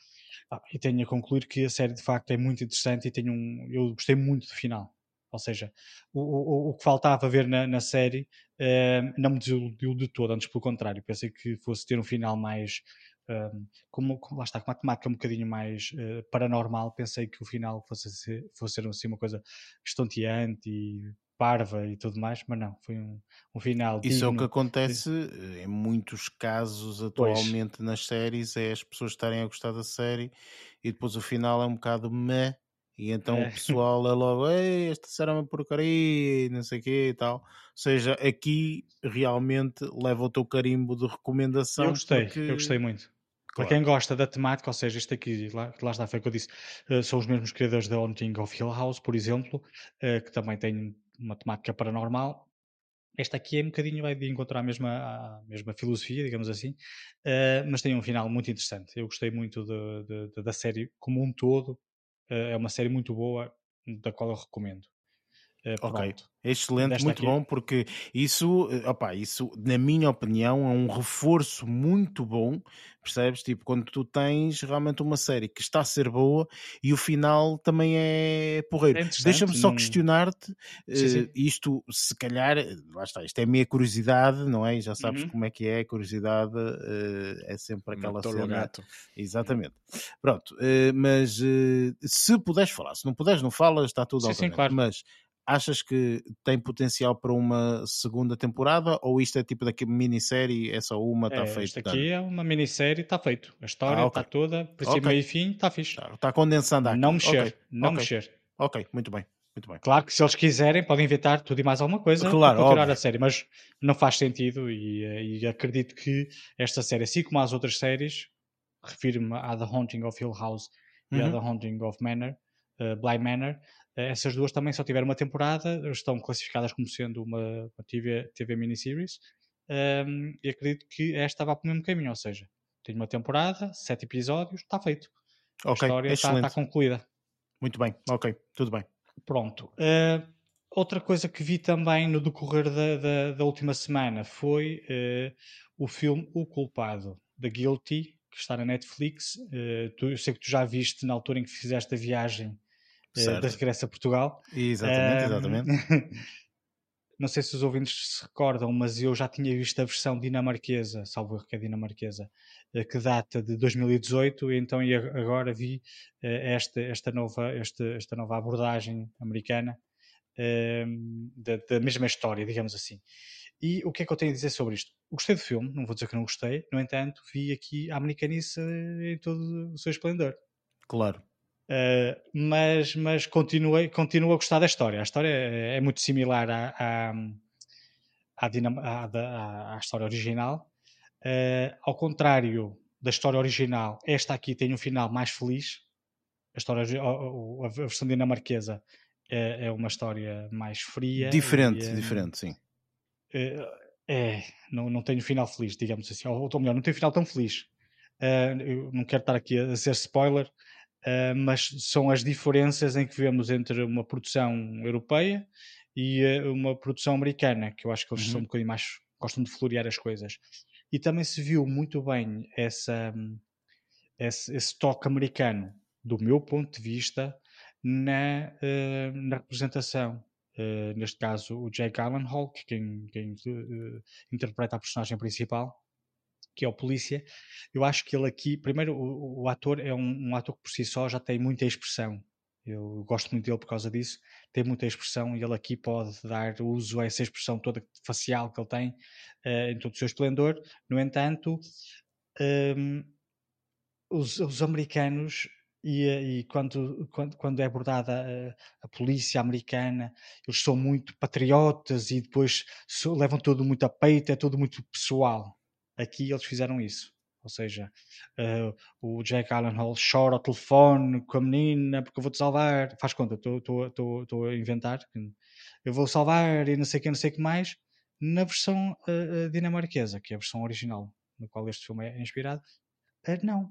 Ah, e tenho a concluir que a série de facto é muito interessante e tenho um, eu gostei muito do final. Ou seja, o, o, o que faltava ver na, na série uh, não me desiludiu de todo, antes pelo contrário, pensei que fosse ter um final mais um, como, lá está, com uma temática um bocadinho mais uh, paranormal, pensei que o final fosse ser, fosse ser assim uma coisa estonteante e parva e tudo mais, mas não, foi um, um final. Isso digno. é o que acontece em muitos casos atualmente pois. nas séries, é as pessoas estarem a gostar da série e depois o final é um bocado meh. E então é. o pessoal é logo, Ei, esta série é uma porcaria, não sei o quê e tal. Ou seja, aqui realmente leva o teu carimbo de recomendação. Eu gostei, porque... eu gostei muito. Claro. Para quem gosta da temática, ou seja, isto aqui, lá, lá está, foi o que eu disse, uh, são os mesmos criadores da Haunting of Hill House, por exemplo, uh, que também tem uma temática paranormal. Esta aqui é um bocadinho, vai de encontrar a mesma, a mesma filosofia, digamos assim, uh, mas tem um final muito interessante. Eu gostei muito de, de, de, da série como um todo, é uma série muito boa, da qual eu recomendo. Ok. Excelente, muito aqui. bom, porque isso, eh, opa, isso, na minha opinião, é um reforço muito bom, percebes? Tipo, quando tu tens realmente uma série que está a ser boa e o final também é porreiro. É Deixa-me só questionar-te, uh, isto, se calhar, eh, lá está, isto é a minha curiosidade, não é? Já sabes uhum. como é que é, a curiosidade uh, é sempre aquela Matou cena. Gato. Exatamente. Pronto, mas se puderes falar, se não puderes, não falas, está tudo sim, sim, claro. mas achas que tem potencial para uma segunda temporada ou isto é tipo daquele minissérie, é só uma, está é, feito? Isto aqui é uma minissérie, está feito. A história está ah, okay. toda, princípio, okay. meio e fim, está fixe. Está, está condensando aqui. Não mexer, okay. não mexer. Ok, muito bem. Muito bem. Claro que se eles quiserem podem inventar tudo e mais alguma coisa claro, para continuar óbvio. a série, mas não faz sentido e, eh, e, acredito que esta série, assim como as outras séries, refiro-me à The Haunting of Hill House e à uhum. The Haunting of Manor, uh, Bly Manor, essas duas também só tiveram uma temporada, estão classificadas como sendo uma, uma TV, TV miniseries, um, ehm, e acredito que esta vai para o mesmo caminho, ou seja, tem uma temporada, sete episódios, está feito. A história está, está, concluída. Muito bem, ok, tudo bem. Pronto. Uh, outra coisa que vi também no decorrer da, da, da última semana foi uh, o filme O Culpado, da Guilty, que está na Netflix. Uh, tu, eu sei que tu já viste na altura em que fizeste a viagem eh, certo. de regresso a Portugal. Exatamente, exatamente. não sei se os ouvintes se recordam, mas eu já tinha visto a versão dinamarquesa, salvo erro que é dinamarquesa, eh, que data de 2018, e então e agora vi eh, esta, esta, nova, esta, esta nova abordagem americana da, da mesma história, digamos assim. E o que é que eu tenho a dizer sobre isto? Gostei do filme, não vou dizer que não gostei, no entanto, vi aqui a americanice em todo o seu esplendor. Claro. Uh, mas mas continuei, continuo a gostar da história. A história é, é muito similar à, à, à, à, à história original. Uh, ao contrário da história original, esta aqui tem um final mais feliz. A, história, a, a versão dinamarquesa é, é, uma história mais fria. Diferente, e, diferente, sim. Uh, é, não, não tem um final feliz, digamos assim. Ou, ou melhor, não tem um final tão feliz. eu não quero estar aqui a ser spoiler, Uh, mas são as diferenças em que vemos entre uma produção europeia e uh, uma produção americana, que eu acho que eles uhum. são um bocadinho mais. gostam de florear as coisas. E também se viu muito bem essa, esse, esse toque americano, do meu ponto de vista, na, uh, na representação. neste caso, o Jake Gyllenhaal, que quem, quem interpreta a personagem principal, que é o polícia, eu acho que ele aqui, primeiro, o, o ator é um, um, ator que por si só já tem muita expressão. Eu gosto muito dele por causa disso, tem muita expressão e ele aqui pode dar uso a essa expressão toda facial que ele tem uh, em todo o seu esplendor. No entanto, um, os, os, americanos e, e, quando, quando, quando é abordada a, a, polícia americana, eles são muito patriotas e depois levam tudo muito a peito, é tudo muito pessoal. Aqui eles fizeram isso. Ou seja, uh, o Jack Hall chora ao telefone com a menina porque eu vou-te salvar. Faz conta, estou a inventar. Eu vou salvar e não sei o que, não sei o que mais. Na versão uh, dinamarquesa, que é a versão original, no qual este filme é inspirado. Uh, não.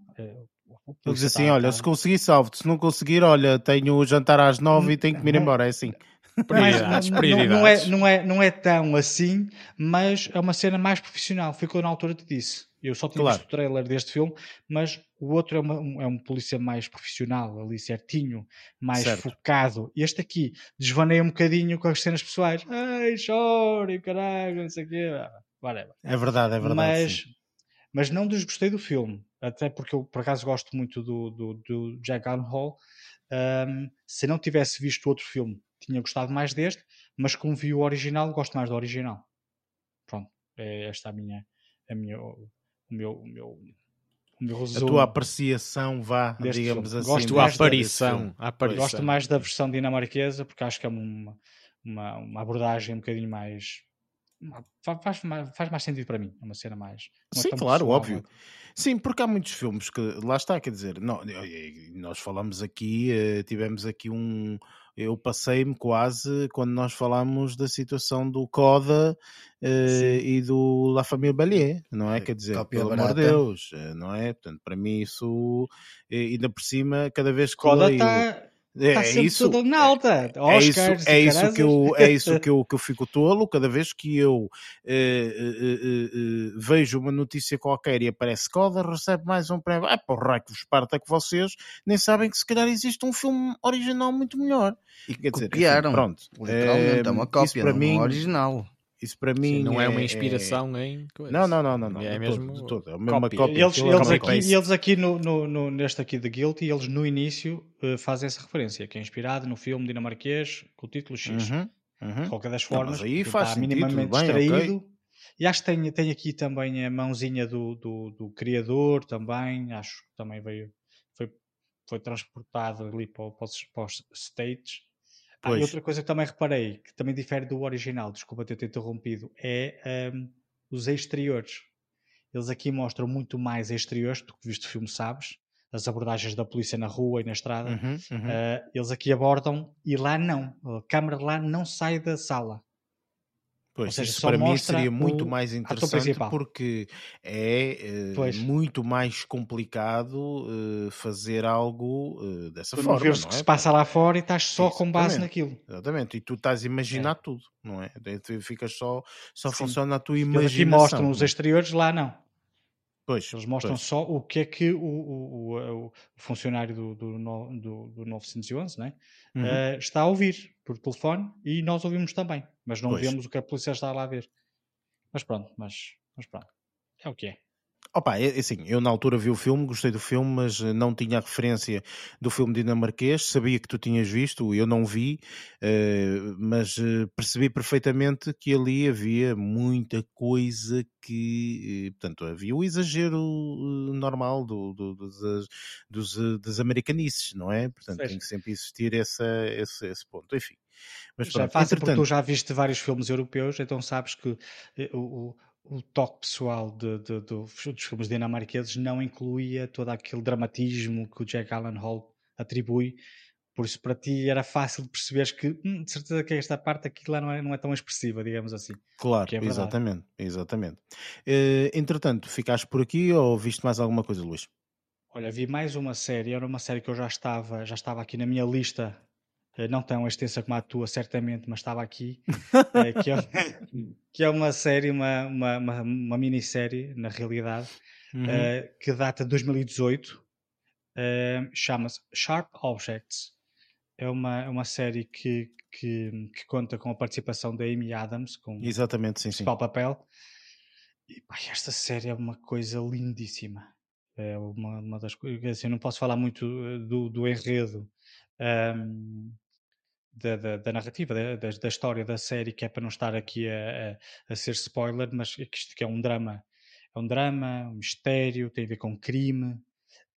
Diz assim: tá, olha, tá... se conseguir, salvo-te. Se não conseguir, olha, tenho o jantar às nove e tenho que me ir embora. É assim. Prioridades, não, prioridades. Não, é, não, é, não é tão assim, mas é uma cena mais profissional. Ficou na altura de disse. Eu só tinha claro. visto o trailer deste filme, mas o outro é, uma, é um polícia mais profissional, ali certinho, mais certo. focado. Este aqui desvaneia um bocadinho com as cenas pessoais. Ai, choro, caralho, não sei o quê. Whatever. É verdade, é verdade. Mas, mas não desgostei do filme, até porque eu por acaso gosto muito do, do, do Jack Gyllenhaal. Um, se não tivesse visto outro filme tinha gostado mais deste, mas como vi o original, gosto mais do original. Pronto, é esta a minha, a minha, o meu, o meu, o meu resumo. A tua apreciação, vá, digamos assim. Gosto mais aparição, da, aparição. Gosto mais da versão dinamarquesa, porque acho que é uma, uma, uma abordagem um bocadinho mais faz, faz mais sentido para mim. É uma cena mais. Sim, claro, pessoal, óbvio. Sim, porque há muitos filmes que lá está, quer dizer, não, nós falamos aqui, eh, tivemos aqui um. Eu passei-me quase quando nós falamos da situação do Coda uh, e do La Famille Bellier, não é? Quer dizer, Cópia pelo barata. amor de Deus, eh, não é? Portanto, para mim isso, ainda por cima, cada vez que Coda está é, tá é isso, tudo na alta. É, isso, é isso que eu, é isso que eu, que eu fico tolo cada vez que eu eh, eh, eh, vejo uma notícia qualquer e aparece Coda, recebe mais um prémio. Ah, porra, que vos parta que vocês nem sabem que se calhar existe um filme original muito melhor. E quer dizer, copiaram, enfim, pronto. Literalmente, é uma cópia, para mim, original. Isso para mim Sim, não é, é, uma inspiração é... em coisa. Não, não, não, não, não. É mesmo todo, todo. É uma cópia. cópia. Eles, eles aqui, eles aqui no, no, no, neste aqui de Guilty, eles no início uh, fazem essa referência, que é inspirado no filme dinamarquês com o título X. Uhum, uhum. De qualquer das formas, não, aí faz está minimamente bem, distraído. Okay. E acho que tem, tem aqui também a mãozinha do, do, do criador também, acho que também veio, foi, foi transportado ali para, para, os, para os States ah, e outra coisa que também reparei, que também difere do original, desculpa ter-te interrompido, é um, os exteriores. Eles aqui mostram muito mais exteriores, do que visto o filme sabes, as abordagens da polícia na rua e na estrada. Uhum, uhum. Uh, eles aqui abordam e lá não. A câmara lá não sai da sala. Pois, seja, isso para mim seria muito mais interessante porque é uh, muito mais complicado uh, fazer algo uh, dessa tu forma. Não vês o que é? se passa lá fora e estás só Exatamente. com base naquilo. Exatamente, e tu estás a imaginar é. tudo, não é? Tu ficas só, só funciona a tua imaginação. Aqui mostram os exteriores, lá não. Pois, Eles mostram pois. só o que é que o, o, o, o funcionário do, do, do, do 911 né? Uhum. eh, está a ouvir por telefone e nós ouvimos também, mas não Pois. vemos o que a polícia está lá a ver. Mas pronto, mas, mas pronto. É o que é. Opa, é, é assim, eu na altura vi o filme, gostei do filme, mas eh, não tinha a referência do filme dinamarquês, sabia que tu tinhas visto, eu não vi, eh, mas eh, percebi perfeitamente que ali havia muita coisa que, portanto, havia o exagero normal do, do- dos, eh, das americanices, não é? Portanto, Certo. tem que sempre existir essa, esse, esse ponto, enfim. Mas Já pronto, fácil porque tu entretanto, já viste vários filmes europeus, então sabes que o, o, o toque pessoal de, de- do- dos filmes dinamarqueses não incluía todo aquele dramatismo que o Jack Allen Hall atribui. Por isso, para ti era fácil de perceberes que, hum, de certeza que esta parte aqui lá não é, não é tão expressiva, digamos assim. claro, é exatamente, exatamente. Eh, entretanto, ficaste por aqui ou viste mais alguma coisa, Luís? Olha, vi mais uma série, era uma série que eu já estava, já estava aqui na minha lista, não tão extensa como a tua, certamente, mas estava aqui, eh, que, é, que é uma série, uma, uma, uma, uma minissérie, na realidade, Uhum. eh, que data de 2018, eh, chama-se Sharp Objects. É uma, é uma série que, que, que conta com a participação da Amy Adams, com o Exatamente, sim, sim. principal papel. E pá, esta série é uma coisa lindíssima. É uma, uma das coisas. Assim, eu não posso falar muito eh, do, do enredo ahm, da, da, da narrativa, da, da, história da série, que é para não estar aqui a, a, a ser spoiler, mas é que isto que é um drama. É um drama, um mistério, tem a ver com crime,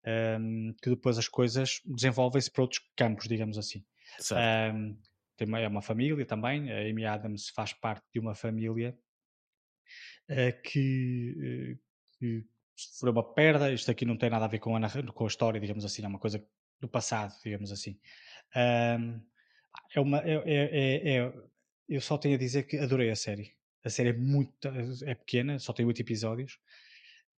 ahm, que depois as coisas desenvolvem-se para outros campos, digamos assim. Um, tem uma, é uma família também. A Amy Adams faz parte de uma família uh, que, uh, que sofreu uma perda. Isto aqui não tem nada a ver com a, com a história, digamos assim, é uma coisa do passado, digamos assim. Um, é uma, é, é- é- é- eu só tenho a dizer que adorei a série. A série é muito é pequena, só tem oito episódios.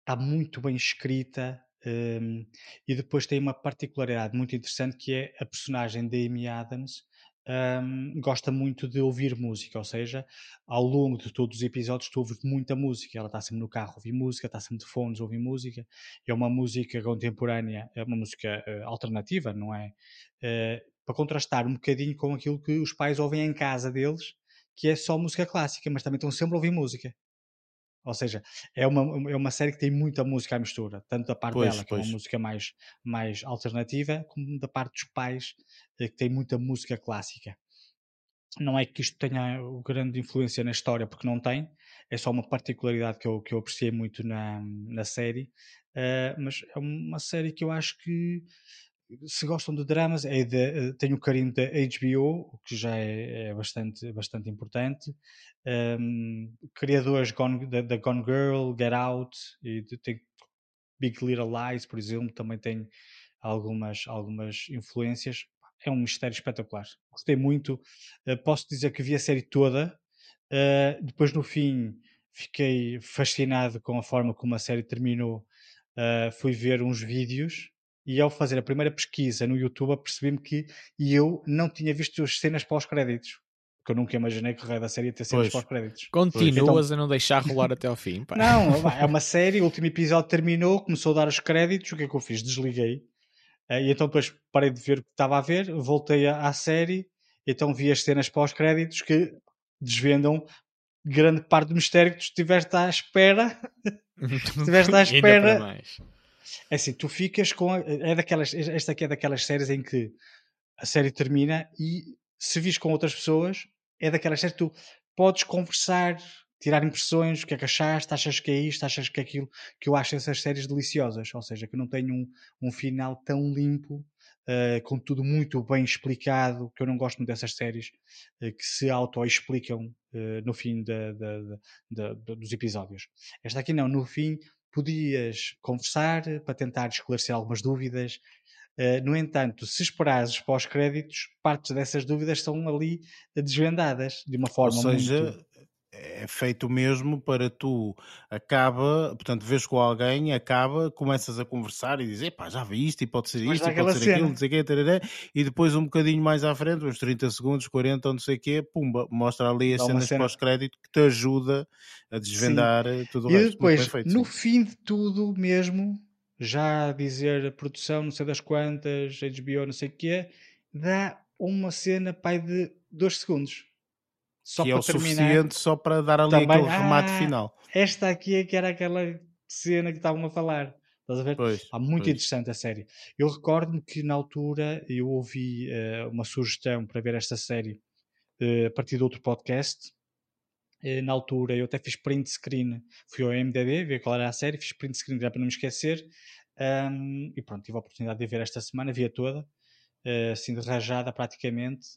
Está muito bem escrita. um, e depois tem uma particularidade muito interessante que é a personagem da Amy Adams um, gosta muito de ouvir música, ou seja, ao longo de todos os episódios tu ouves muita música. Ela está sempre no carro a ouvir música, está sempre de fones a ouvir música. É uma música contemporânea, é uma música eh, alternativa, não é? Eh, para contrastar um bocadinho com aquilo que os pais ouvem em casa deles, que é só música clássica, mas também estão sempre a ouvir música. Ou seja, é uma, é uma série que tem muita música à mistura, tanto da parte Pois, dela, que é pois. uma música mais, mais alternativa, como da parte dos pais, eh, que tem muita música clássica. Não é que isto tenha o grande influência na história, porque não tem, é só uma particularidade que eu, que eu apreciei muito na, na série, eh, mas é uma série que eu acho que se gostam de dramas, é de, eh, tem o carinho da HBO, o que já é, é bastante, bastante importante. Um, criadores da, Gone Girl, Get Out, e tem Big Little Lies, por exemplo, também tem algumas, algumas influências. É um mistério espetacular. Gostei muito. Eh, posso dizer que vi a série toda. Eh, depois, no fim, fiquei fascinado com a forma como a série terminou. Eh, fui ver uns vídeos e, ao fazer a primeira pesquisa no YouTube, apercebi-me que eu não tinha visto as cenas pós-créditos. Porque eu nunca imaginei que o rei da série ia ter cenas pós-créditos. Continuas a não deixar rolar até ao fim. pá. Não, é uma série, o último episódio terminou, começou a dar os créditos, o que é que eu fiz? Desliguei. Eh, e então depois parei de ver o que estava a ver, voltei à, série, e então vi as cenas pós-créditos que desvendam grande parte do mistério que tu estiveste à espera. Estiveste à espera. É assim, tu ficas com. a- É daquelas, esta aqui é daquelas séries em que a série termina e se vis com outras pessoas, é daquelas séries que tu podes conversar, tirar impressões, o que é que achaste, achas que é isto, achas que é aquilo, que eu acho essas séries deliciosas, ou seja, que não tem um, um final tão limpo, eh, com tudo muito bem explicado, que eu não gosto muito dessas séries eh, que se auto-explicam eh, no fim da- da- da- dos episódios. Esta aqui não, no fim podias conversar para tentar esclarecer algumas dúvidas. Eh, no entanto, se esperares os pós-créditos, partes dessas dúvidas são ali desvendadas de uma Ou forma seja, muito. É, feito mesmo para tu acaba, portanto, vês com alguém, acaba, começas a conversar e dizer, pá, já vi isto e pode ser isto e pode ser aquilo, cena. não sei o quê, tarará, e depois um bocadinho mais à frente, uns 30 segundos, 40 ou não sei o quê, pumba, mostra ali as Dá cenas cena. pós-crédito que te ajuda a desvendar eh, tudo o E resto. Muito depois, feito, no sim. fim de tudo mesmo, já a dizer a produção, não sei das quantas, HBO, não sei o quê, dá uma cena, pai, de dois segundos. Só que é para o terminar. suficiente só para dar ali Também, aquele remate ah, final. Esta aqui é que era aquela cena que estavam a falar. Estás a ver? Pois, Há muito pois. interessante a série. Eu recordo-me que na altura eu ouvi eh, uma sugestão para ver esta série eh, a partir de outro podcast. Eh, na altura eu até fiz print screen, fui ao MDB ver qual era a série, fiz print screen já para não me esquecer. Ahm, e pronto, tive a oportunidade de ver esta semana, via toda, eh, assim de rajada praticamente.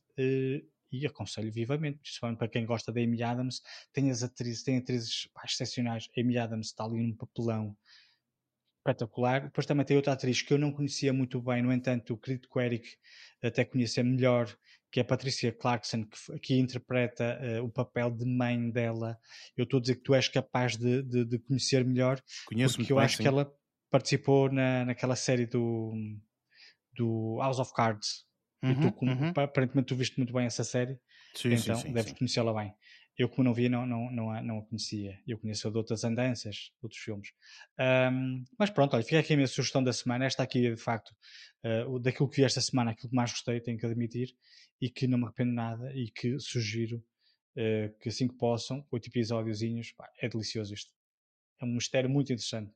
E aconselho vivamente, principalmente para quem gosta da Amy Adams. Tem as atrizes, tem atrizes pá, excepcionais. A Amy Adams está ali num papelão espetacular. Depois também tem outra atriz que eu não conhecia muito bem, no entanto, o querido Eric até conhecer melhor, que é a Patricia Clarkson, que interpreta eh, o papel de mãe dela. Eu estou a dizer que tu és capaz de, de- de conhecer melhor, Conheço porque eu bem, acho sim. que ela participou na, naquela série do, do House of Cards. Uhum, uhum. aparentemente, tu viste muito bem essa série Sim, então sim, sim, deves conhecê-la bem. Eu, como não vi, não, não, não, a, não a conhecia. Eu conheço de outras andanças, de outros filmes. Ahm, mas pronto, olha, fica aqui a minha sugestão da semana. Esta aqui de facto, o- daquilo que vi esta semana, aquilo que mais gostei, tenho que admitir, e que não me arrependo nada, e que sugiro ah, que assim que possam, oito episódiozinhos, pá, é delicioso isto. É um mistério muito interessante.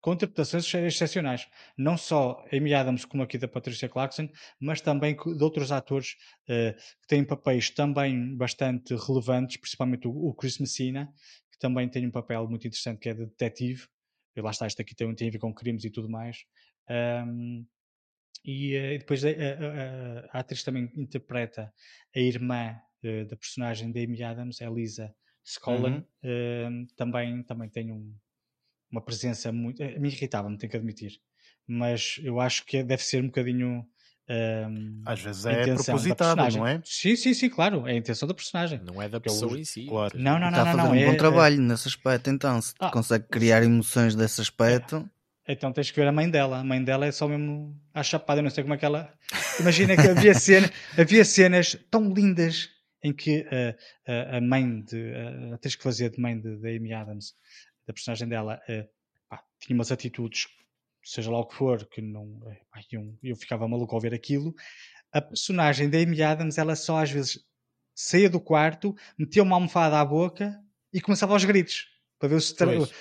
Com interpretações ex- excepcionais. Não só Amy Adams, como aqui da Patricia Clarkson, mas também de outros atores eh, que têm papéis também bastante relevantes, principalmente o, o Chris Messina, que também tem um papel muito interessante que é de detetive. E lá está, este aqui tem, tem a ver com crimes e tudo mais. Ahm, e, eh, e depois a, a- a- a atriz também interpreta a irmã eh, da personagem de Amy Adams, a Lisa Scollin. Uhum. Também, também tem um, uma presença muito. eh, Me irritava-me, tenho que admitir. Mas eu acho que deve ser um bocadinho. ahm, Às vezes a é propositado, não é? Sim, sim, sim, claro. É a intenção da personagem. Não é da é pessoa em si. Claro. Não, não, não, está a não. fazer não, um é- bom é- trabalho nesse aspecto, então. Se Ah, consegue criar emoções desse aspecto, Então tens que ver a mãe dela. A mãe dela é só mesmo à chapada. Eu não sei como é que ela. Imagina que havia, cena, havia cenas tão lindas em que eh, a, a mãe de. A atriz que fazia de mãe de, de Amy Adams, da personagem dela, eh, pá, tinha umas atitudes, seja lá o que for, que não. eh, pá, eu, eu ficava maluco ao ver aquilo. A personagem da Amy Adams, ela só às vezes saía do quarto, metia uma almofada à boca e começava aos gritos. Para ver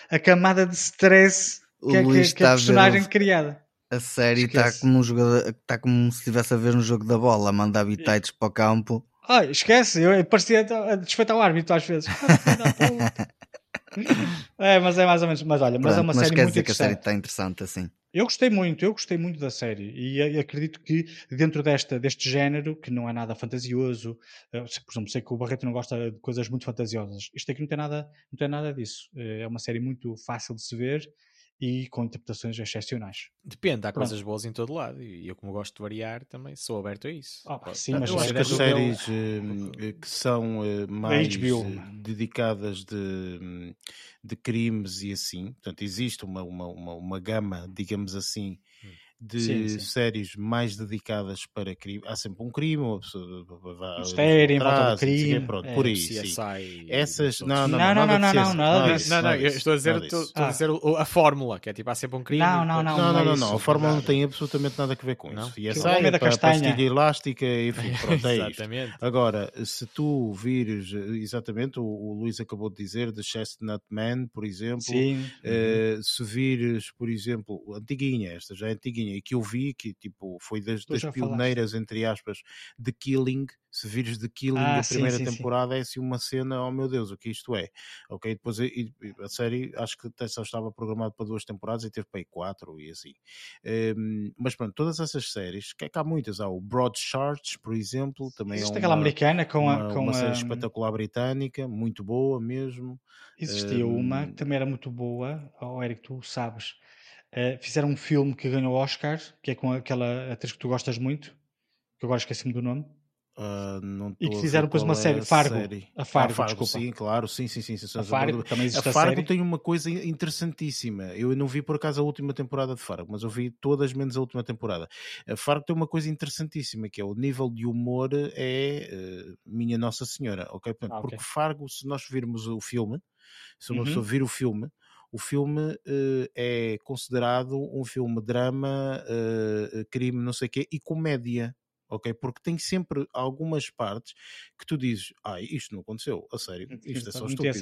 a camada de stress que, é- que, é- que é a a ver personagem o- criada. a série está como um jogador, está como se estivesse a ver um jogo da bola, a mandar bitites para o campo. Ah, esquece, eu parecia a desfeitar o árbitro às vezes. é, mas é mais ou menos. Mas olha, mas é Pronto, uma mas série quer muito dizer que a série está interessante assim. Eu gostei muito, eu gostei muito da série e a- acredito que dentro desta, deste género, que não é nada fantasioso, eh, por exemplo, sei que o Barreto não gosta de coisas muito fantasiosas. Isto aqui não tem nada, não tem nada disso. Eh, É uma série muito fácil de se ver e com interpretações excepcionais. Depende, há Pronto. coisas boas em todo lado. E eu, como gosto de variar, também sou aberto a isso. Ah, pá, sim, mas Eu acho que é as do- séries eh, que são eh, mais HBO, eh, dedicadas de, hum, de crimes e assim, portanto, existe uma, uma, uma, uma gama, digamos assim, de Sim, sim. séries mais dedicadas para crime. Há sempre um crime, uma pessoa Mistério em volta do não crime, pronto, é, por aí. CSI Essas, não, não, Não, não, não, não, não, nada Não, disso, não, não, eu estou a dizer, estou, estou a Ah. dizer a fórmula, que é tipo, há sempre um crime. Não, não, não, Não, não, não, é não. isso, A fórmula não tem absolutamente nada a ver com Não? isso. E essa é é castanha. pastilha elástica, enfim, pronto, é. Exatamente. Agora, se tu vires, exatamente, o, o Luís acabou de dizer, de Chestnut Man, por exemplo, eh, se vires, por exemplo, antiguinha, esta já é antiguinha, e que eu vi, que tipo, foi das, das já falaste. pioneiras, entre aspas, de Killing, se vires de Killing Ah, a sim, primeira sim, sim. temporada, é assim uma cena, oh meu Deus, o que isto é? Ok, depois e- a série, acho que até só estava programado para duas temporadas e teve para aí quatro e assim. Ehm, mas pronto, todas essas séries, que é que há muitas, há o Broadchurch, por exemplo, também Existe é aquela uma, americana com uma, a. Com uma série a espetacular britânica, muito boa mesmo. existia uma que Hum. também era muito boa. Oh, Eric, tu sabes. Eh, fizeram um filme que ganhou Oscar, que é com aquela atriz que tu gostas muito, que agora esqueci-me do nome. Uh, E que a fizeram depois uma é série, a Fargo. série. A Fargo, Ah, Fargo, desculpa. sim, claro, sim, sim, sim. sim, A Fargo, também A a, Fargo série. tem uma coisa interessantíssima. Eu não vi por acaso a última temporada de Fargo, mas eu vi todas menos a última temporada. A Fargo tem uma coisa interessantíssima, que é o nível de humor é eh, minha Nossa Senhora, ok? Portanto, Ah. Porque Fargo, se nós virmos o filme, se uma Uhum. pessoa vir o filme, o filme eh, é considerado um filme drama, eh, crime, não sei o quê, e comédia. Ok? Porque tem sempre algumas partes que tu dizes, ai, isto não aconteceu, a sério, isto é só estúpido.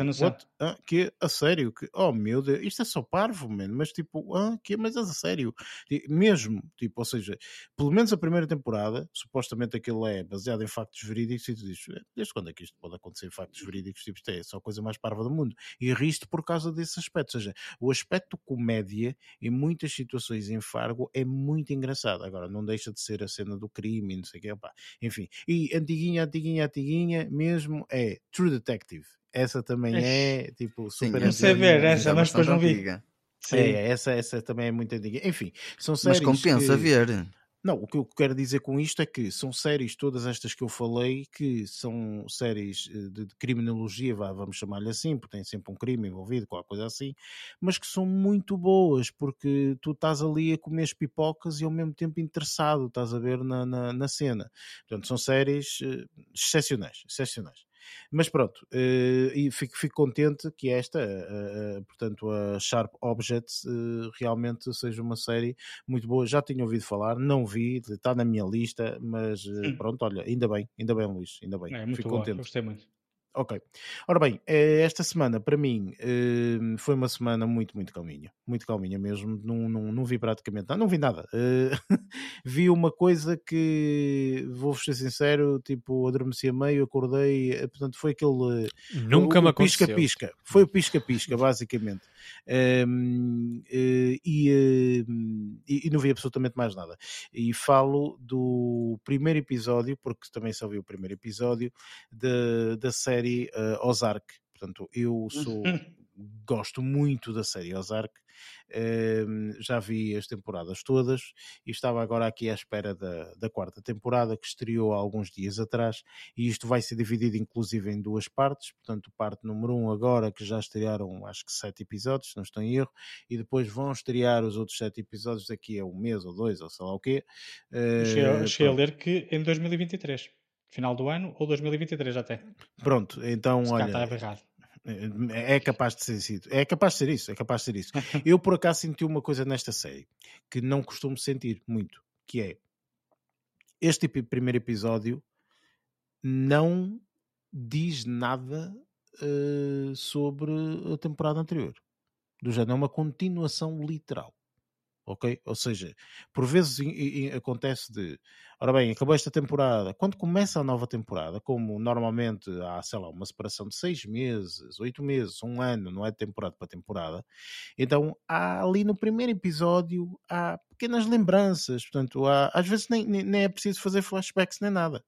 Ah, que? A sério? Que? Oh meu Deus, isto é só parvo, mano. Mas tipo, ah, que? Mas é a sério? Mesmo, tipo, ou seja, pelo menos a primeira temporada, supostamente aquilo é baseado em factos verídicos, e tu dizes, "Eh, desde quando é que isto pode acontecer em factos verídicos? Tipo, isto é só a coisa mais parva do mundo. E riste por causa desse aspecto. Ou seja, o aspecto comédia, em muitas situações em Fargo, é muito engraçado. Agora, não deixa de ser a cena do crime e não sei o quê, opá. enfim. E antiguinha, antiguinha, antiguinha, mesmo é True Detective. Essa também é, tipo, Sim, super Não sei antiguinha. ver essa, é mas depois bastante não vi. antiga. Sim. É, essa, essa também é muito antiga. Enfim, são Mas séries compensa que... ver. Não, o que eu quero dizer com isto é que são séries, todas estas que eu falei, que são séries eh, de, criminologia, vamos chamar-lhe assim, porque tem sempre um crime envolvido, qualquer coisa assim, mas que são muito boas, porque tu estás ali a comer as pipocas e ao mesmo tempo interessado, estás a ver na, na, na cena. Portanto, são séries eh, excepcionais, excepcionais. Mas pronto, eh, e fico, fico contente que esta, eh, eh, portanto, a Sharp Objects, realmente seja uma série muito boa. Já tinha ouvido falar, não vi, está na minha lista, mas Hum. pronto, olha, ainda bem, ainda bem, Luís, ainda bem. É muito Fico boa, contente. gostei muito. Ok. Ora bem, eh, esta semana para mim eh, foi uma semana muito, muito calminha. Muito calminha mesmo. Não, não, não vi praticamente nada. Não vi nada. Eh, vi uma coisa que, vou-vos ser sincero, tipo, adormeci a meio, acordei. Portanto, foi aquele. Nunca o, me aconteceu. Pisca-pisca. Foi o pisca-pisca, basicamente. Ehm, eh, e, e, e não vi absolutamente mais nada. E falo do primeiro episódio, porque também só vi o primeiro episódio, da, da série eh, Ozark. Portanto, eu sou. Gosto muito da série Ozark. Ehm, já vi as temporadas todas e estava agora aqui à espera da, da quarta temporada que estreou há alguns dias atrás e isto vai ser dividido inclusive em duas partes, portanto parte número um agora que já estrearam acho que sete episódios, se não estou em erro, e depois vão estrear os outros sete episódios daqui a um mês ou dois ou sei lá o quê. Eu cheguei, Eh, a pronto. ler que em 2023. Final do ano ou 2023 até. Pronto, então Se olha, estava errado. É é capaz de ser isso. É capaz de ser isso. É capaz de ser isso. Eu, por acaso, senti uma coisa nesta série que não costumo sentir muito, que é este primeiro episódio não diz nada eh, sobre a temporada anterior. Do género, é uma continuação literal. Ok? Ou seja, por vezes acontece de, ora bem, acabou esta temporada. Quando começa a nova temporada, como normalmente há, sei lá, uma separação de seis meses, oito meses, um ano, não é de temporada para temporada, então há ali no primeiro episódio há pequenas lembranças, portanto, há, às vezes nem, nem é preciso fazer flashbacks nem nada,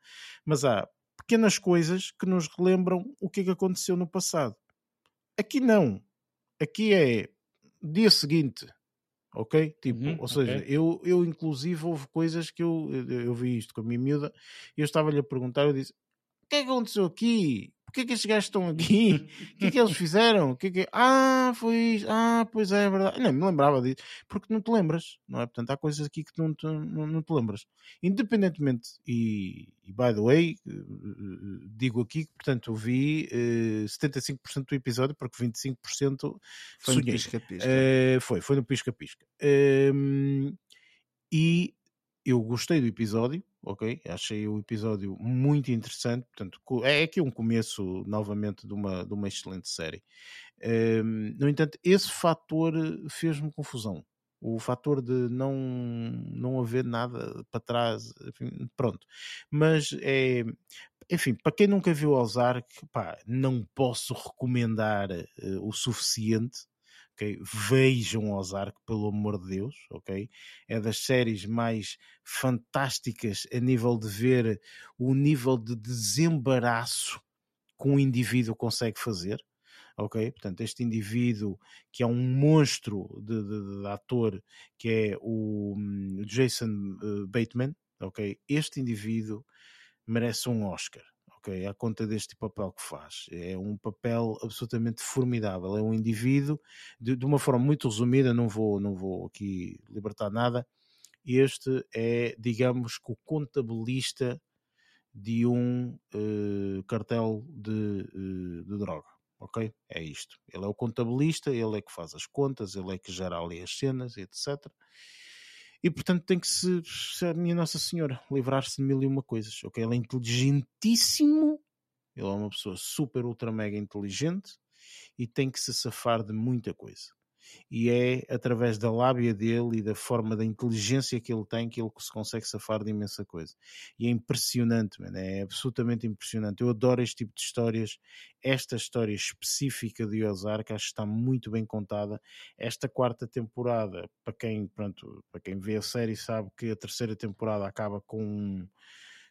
mas há pequenas coisas que nos relembram o que é que aconteceu no passado. Aqui não. Aqui é dia seguinte, ok? Tipo, Uhum, ou seja, ok. eu, eu inclusive houve coisas que eu, eu, eu vi isto com a minha miúda e eu estava-lhe a perguntar, eu disse, o que é que aconteceu aqui? Porquê que estes gajos estão aqui? O que é que eles fizeram? Que é que... Ah, foi isto. Ah, pois é, é verdade. Nem me lembrava disso. Porque não te lembras, não é? Portanto, há coisas aqui que não te, não, não te lembras. Independentemente, e, e by the way, eh, eh, digo aqui que, portanto, eu vi eh, 75% do episódio, porque 25% Foi no pisca-pisca. Eh, foi, foi no pisca-pisca. Ehm, e eu gostei do episódio, ok? Achei o episódio muito interessante. Portanto, é aqui um começo novamente de uma, de uma excelente série. Ehm, no entanto, esse fator fez-me confusão. O fator de não, não haver nada para trás, enfim, pronto. Mas é, enfim, para quem nunca viu Ozark, pá, não posso recomendar eh, o suficiente. Ok? Vejam Ozark, pelo amor de Deus, ok? É das séries mais fantásticas a nível de ver o nível de desembaraço que um indivíduo consegue fazer. Ok? Portanto, este indivíduo que é um monstro de, de- de ator, que é o hum, Jason eh, Bateman, ok? Este indivíduo merece um Oscar. À conta deste papel que faz. É um papel absolutamente formidável. É um indivíduo, de, de uma forma muito resumida, não vou, não vou aqui libertar nada. Este é, digamos, que o contabilista de um uh, cartel de, uh, de droga ok? É isto. Ele é o contabilista, ele é que faz as contas, ele é que gera ali as cenas, etc. E portanto tem que se, minha Nossa Senhora, livrar-se de mil e uma coisas, ok? Ele é inteligentíssimo, ele é uma pessoa super, ultra, mega inteligente e tem que se safar de muita coisa e é através da lábia dele e da forma da inteligência que ele tem que ele se consegue safar de imensa coisa. E é impressionante, man, é absolutamente impressionante. Eu adoro este tipo de histórias. Esta história específica de Ozark acho que está muito bem contada. Esta quarta temporada, para quem, pronto, para quem vê a série, sabe que a terceira temporada acaba com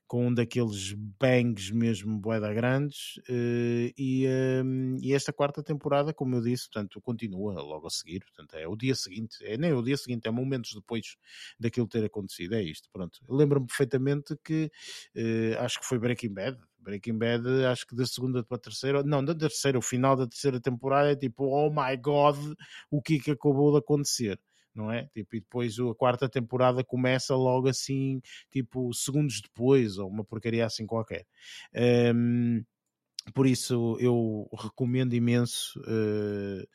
com um daqueles bangs mesmo boeda grandes uh, e, uh, e, esta quarta temporada, como eu disse, portanto, continua logo a seguir, portanto, é o dia seguinte, é nem o dia seguinte, é momentos depois daquilo ter acontecido, é isto, pronto. Lembro-me perfeitamente que uh, acho que foi Breaking Bad, Breaking Bad, acho que da segunda para a terceira, não, da terceira, o final da terceira temporada é tipo, oh my god, o que é que acabou de acontecer? Não é? Tipo, e depois a quarta temporada começa logo assim, tipo, segundos depois, ou uma porcaria assim qualquer. Um, por isso eu recomendo imenso uh,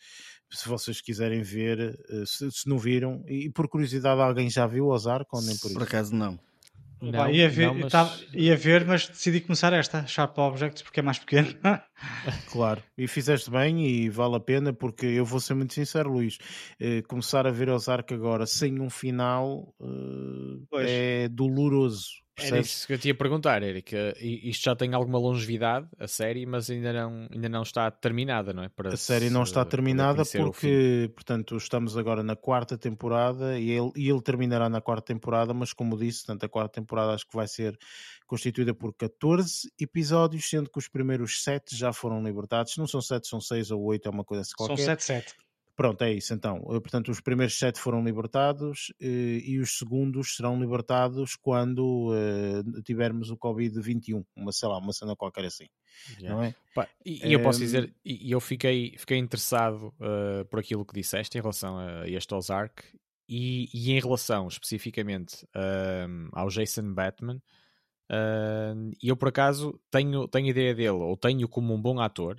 se vocês quiserem ver, uh, se, se, não viram, e por curiosidade alguém já viu Ozark ou nem por isso? Por acaso não. Não, ia, ver, não, mas... Tava, ia ver, mas decidi começar esta, Sharp Objects, porque é mais pequeno. claro, e fizeste bem e vale a pena, porque eu vou ser muito sincero, Luís. Eh, começar a ver Ozark agora sem um final eh, é doloroso Percebes? Era isso que eu te ia perguntar, Eric. Isto já tem alguma longevidade, a série, mas ainda não, ainda não está terminada, não é? Para a série não está terminada porque, portanto, estamos agora na quarta temporada e ele, e ele terminará na quarta temporada, mas como disse, tanto a quarta temporada acho que vai ser constituída por 14 episódios, sendo que os primeiros 7 já foram libertados. Não são 7, são 6 ou 8, é uma coisa assim qualquer. São 7, 7. Pronto, é isso então. Eh, portanto, os primeiros sete foram libertados eh, e os segundos serão libertados quando uh, tivermos o Covid-21, uma, sei lá, uma cena qualquer assim. Yeah. Não é? Pá, e, e, eu posso dizer, e eu fiquei, fiquei interessado uh, por aquilo que disseste em relação a este Ozark e, e em relação especificamente uh, ao Jason Batman. E eu por acaso tenho, tenho ideia dele, ou tenho como um bom ator,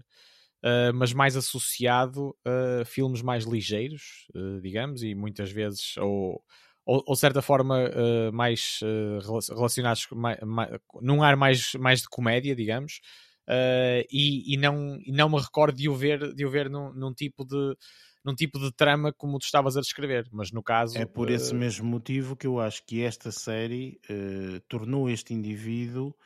Uh, mas mais associado a filmes mais ligeiros, uh, digamos, e muitas vezes, ou, ou, ou certa forma, uh, mais relacionados mais, mais, num ar mais, mais de comédia, digamos, e, e, não, e não me recordo de o ver, de o ver num, num tipo de num tipo de trama como tu estavas a descrever, mas no caso... É por esse mesmo motivo que eu acho que esta série tornou este indivíduo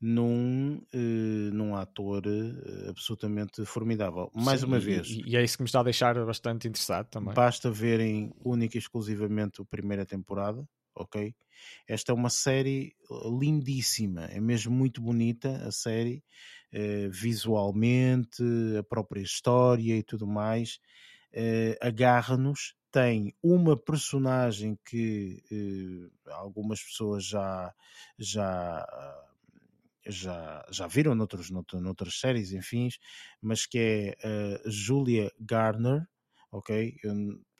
num, uh, num ator uh, absolutamente formidável. Mais Sim, uma vez. E, e, é isso que me está a deixar bastante interessado também. Basta verem única e exclusivamente a primeira temporada, ok? Esta é uma série eh, lindíssima, é mesmo muito bonita a série, visualmente, a própria história e tudo mais. Agarra-nos, tem uma personagem que algumas pessoas já, já já, já viram noutros, noutros, noutras séries, enfim, mas que é a Julia Garner, ok?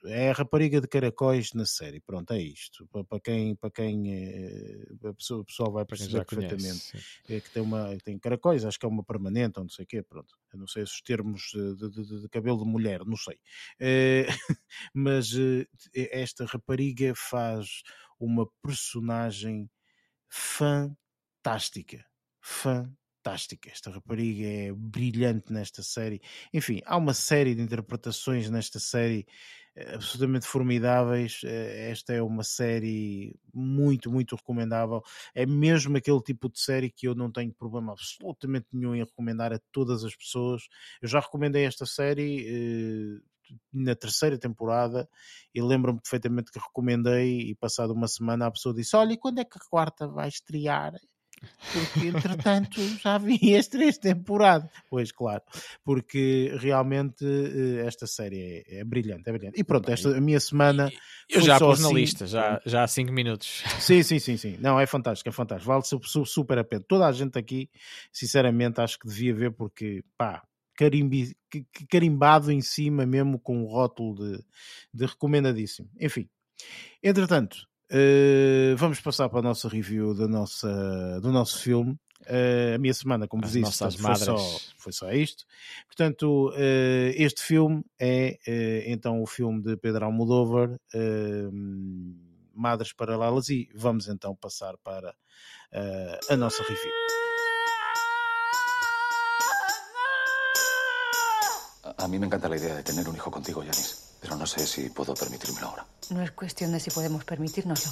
É a rapariga de caracóis na série, pronto, é isto. Para quem, para quem a, pessoa, a pessoa vai perceber perfeitamente é que tem, uma, tem caracóis, acho que é uma permanente ou não sei o quê, pronto. Eu não sei os termos de, de, de, cabelo de mulher, não sei. É, mas esta rapariga faz uma personagem fantástica fantástica. Esta rapariga é brilhante nesta série. Enfim, há uma série de interpretações nesta série eh, absolutamente formidáveis. Eh, esta é uma série muito, muito recomendável. É mesmo aquele tipo de série que eu não tenho problema absolutamente nenhum em recomendar a todas as pessoas. Eu já recomendei esta série eh, na terceira temporada e lembro-me perfeitamente que recomendei e passado uma semana a pessoa disse olha, e quando é que a quarta vai estrear? Porque entretanto já vi as três temporadas. Pois, claro, porque realmente eh, esta série é, é brilhante, é brilhante. E pronto, esta a minha semana. Eu já pus na assim. lista, já, já há 5 minutos. Sim, sim, sim, sim. Não, é fantástico, é fantástico. Vale su- su- super a pena. Toda a gente aqui, sinceramente, acho que devia ver porque, pá, carimbi, carimbado em cima mesmo com o rótulo de, de recomendadíssimo. Enfim, entretanto, eh, vamos passar para a nossa review da nossa, do nosso filme. Eh, a minha semana, como As vos disse, portanto, foi, só, foi só isto. Portanto, eh, este filme é então o filme de Pedro Almodóvar, Madres Paralelas, e vamos então passar para a nossa review. A- mí me encanta la idea de tener un hijo contigo, Yanis, pero no sé si puedo permitírmelo ahora. No es cuestión de si podemos permitírnoslo.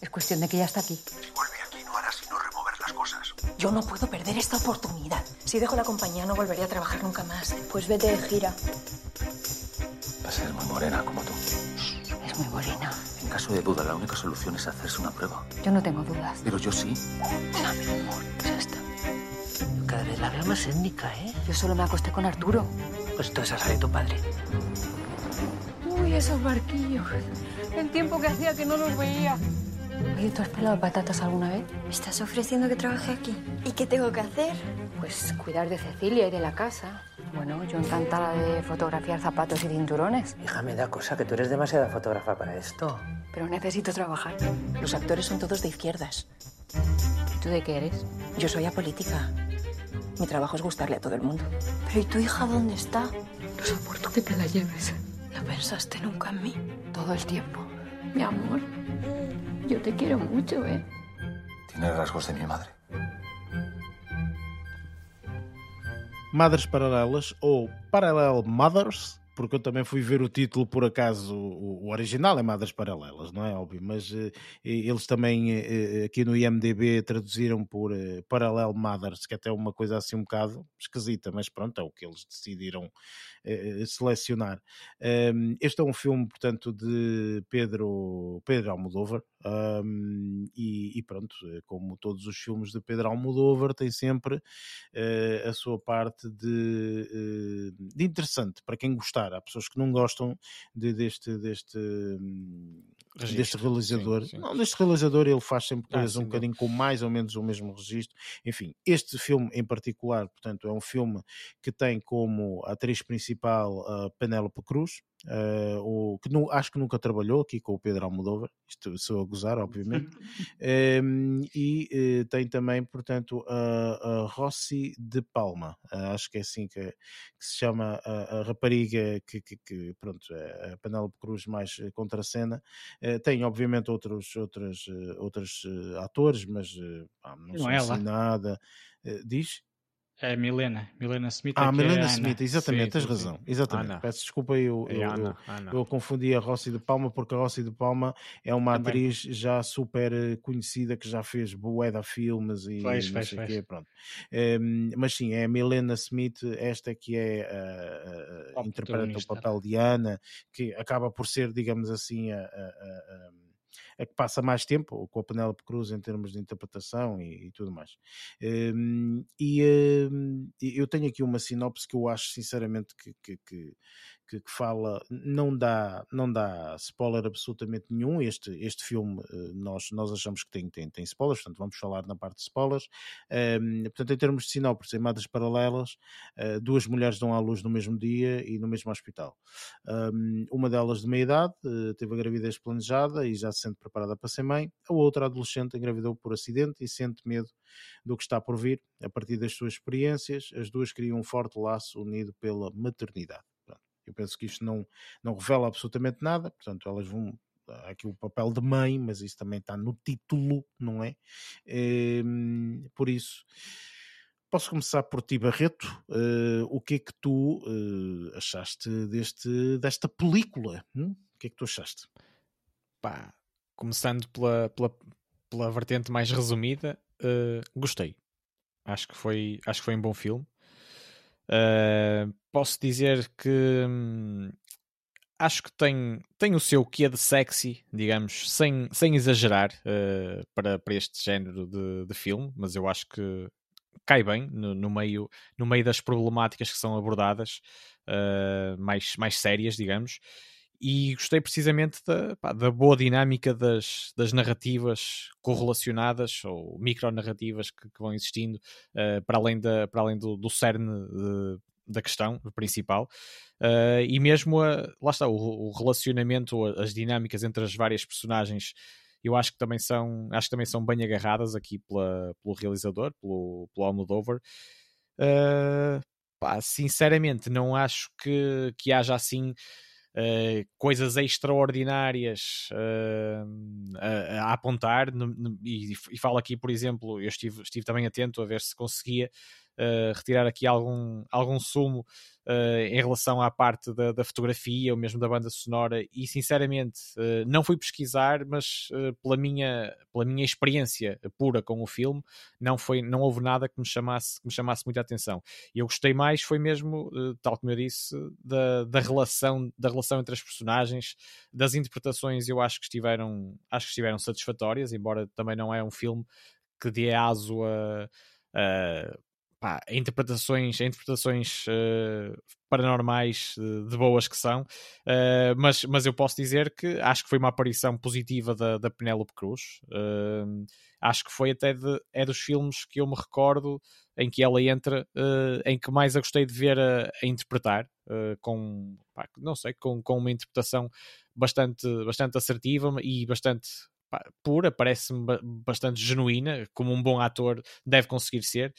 Es cuestión de que ya está aquí. Si vuelve aquí no hará sino remover las cosas. Yo no puedo perder esta oportunidad. Si dejo la compañía no volveré a trabajar nunca más. Pues vete de gira. Va a ser muy morena como tú. Es muy morena. En caso de duda, la única solución es hacerse una prueba. Yo no tengo dudas. Pero yo sí. No, mi amor, ya está. Cada vez la veo más étnica, ¿eh? Yo solo me acosté con Arturo. Pues tú esa de tu padre. Uy, esos barquillos. El tiempo que hacía que no los veía. Oye, ¿tú has pelado patatas alguna vez? ¿Me estás ofreciendo que trabaje aquí? ¿Y qué tengo que hacer? Pues cuidar de Cecilia y de la casa. Bueno, yo encantada de fotografiar zapatos y cinturones. Hija, me da cosa que tú eres demasiada fotógrafa para esto. Pero necesito trabajar. Los actores son todos de izquierdas. ¿Y tú de qué eres? Yo soy apolítica. Mi trabajo es gustarle a todo el mundo. ¿Pero y tu hija dónde está? No soporto que te la lleves. ¿No pensaste nunca en mí? Todo el tiempo. Mi amor, yo te quiero mucho, ¿eh? Tiene rasgos de mi madre. Madres Paralelas ou Parallel Mothers, porque eu também fui ver o título por acaso, o, o original é Madres Paralelas, não é óbvio, mas eh, eles também eh, aqui no IMDB traduziram por eh, Parallel Mothers, que até é uma coisa assim um bocado esquisita, mas pronto, é o que eles decidiram eh, selecionar. Um, este é um filme, portanto, de Pedro, Pedro Almodóvar, um, e, e pronto, eh, como todos os filmes de Pedro Almodóvar, tem sempre eh, a sua parte de, eh, de interessante para quem gostar. Há pessoas que não gostam de- deste, deste, hum, deste Registro, realizador. sim, sim. Não, deste realizador ele faz sempre Ah, coisas um sim, bocadinho com mais ou menos o mesmo registro. Enfim, este filme em particular, portanto, é um filme que tem como atriz principal a Penélope Cruz, eh, o, que nu- acho que nunca trabalhou aqui com o Pedro Almodóvar, isto sou a gozar, obviamente, Em, e eh, tem também, portanto, a, a Rossi de Palma, Ah, acho que é assim que, que se chama a, a rapariga que, que, que, pronto, é a Penélope Cruz mais contracena. Eh, tem, obviamente, outros, outros, outros atores, mas não, Não é assim nada. Diz? É Milena. Milena Smith. Ah, é que é Milena a Ana. Smith, exatamente, Sim, tens sim, razão. Exatamente. Ana. Peço desculpa, eu, É eu, Ana, eu- eu confundi a Rossi de Palma porque a Rossi de Palma é uma Também. atriz já super eh, conhecida que já fez de filmes e Fez, não fez, sei fez. quê, pronto. Em, mas sim, é a Milena Smith, esta que é a, a- A interpreta o protagonista. papel de Ana, que acaba por ser, digamos assim, a, a- a- a- a que passa mais tempo com a Penélope Cruz em termos de interpretação e, e tudo mais. Hum, e e eu tenho aqui uma sinopse que eu acho sinceramente que, que, que- que fala, não dá, não dá spoiler absolutamente nenhum. Este, este filme eh, nós, nós achamos que tem, tem, tem spoilers, portanto vamos falar na parte de spoilers. Hum, portanto, em termos de sinopse, em Madres Paralelas, eh, duas mulheres dão à luz no mesmo dia e no mesmo hospital. Um, uma delas de meia idade eh, teve a gravidez planejada e já se sente preparada para ser mãe. A outra adolescente engravidou por acidente e sente medo do que está por vir. A partir das suas experiências, as duas criam um forte laço unido pela maternidade. Eu penso que isto não, não revela absolutamente nada, portanto, elas vão. Há aqui o papel de mãe, mas isso também está no título, não é? Em, por isso, Posso começar por ti, Barreto. Eh, o que é que tu eh, achaste deste, desta película? hum? O que é que tu achaste? Pá, começando pela, pela, pela vertente mais resumida, eh, gostei. Acho que foi, acho que foi um bom filme. Eh, posso dizer que hum, acho que tem, tem o seu quê de sexy, digamos, sem, sem exagerar uh, para, para este género de, de filme, mas eu acho que cai bem no, no, meio, no meio das problemáticas que são abordadas, uh, mais, mais sérias, digamos. E gostei precisamente da, pá, da boa dinâmica das, das narrativas correlacionadas ou micronarrativas que, que vão existindo uh, para além, da, para além do, do cerne de, da questão principal. Uh, e mesmo a, lá está o, o, relacionamento as dinâmicas entre as várias personagens eu acho que também são acho que também são bem agarradas aqui pela, pelo realizador pelo, pelo Almodovar uh, pá, sinceramente não acho que, que haja assim Uh, coisas extraordinárias uh, a, a, apontar. No, no, e, e, falo aqui, por exemplo, eu estive, estive também atento a ver se conseguia uh, retirar aqui algum, algum sumo uh, em relação à parte da, da, fotografia ou mesmo da banda sonora. E sinceramente uh, não fui pesquisar mas pela, minha, pela minha experiência pura com o filme não, foi, não houve nada que me chamasse, que me chamasse muita atenção. E eu gostei mais foi mesmo, tal como eu disse da, da, relação, da relação entre as personagens. Das interpretações eu acho que estiveram acho que estiveram satisfatórias, embora também não é um filme que dê aso a, a pá, interpretações, interpretações uh, paranormais uh, de boas que são, uh, mas, mas eu posso dizer que acho que foi uma aparição positiva da, da Penélope Cruz. acho que foi até de, é dos filmes que eu me recordo em que ela entra, em que mais a gostei de ver a, a interpretar, com, pá, não sei, com, com uma interpretação bastante, bastante assertiva e bastante pura, parece-me bastante genuína, como um bom ator deve conseguir ser,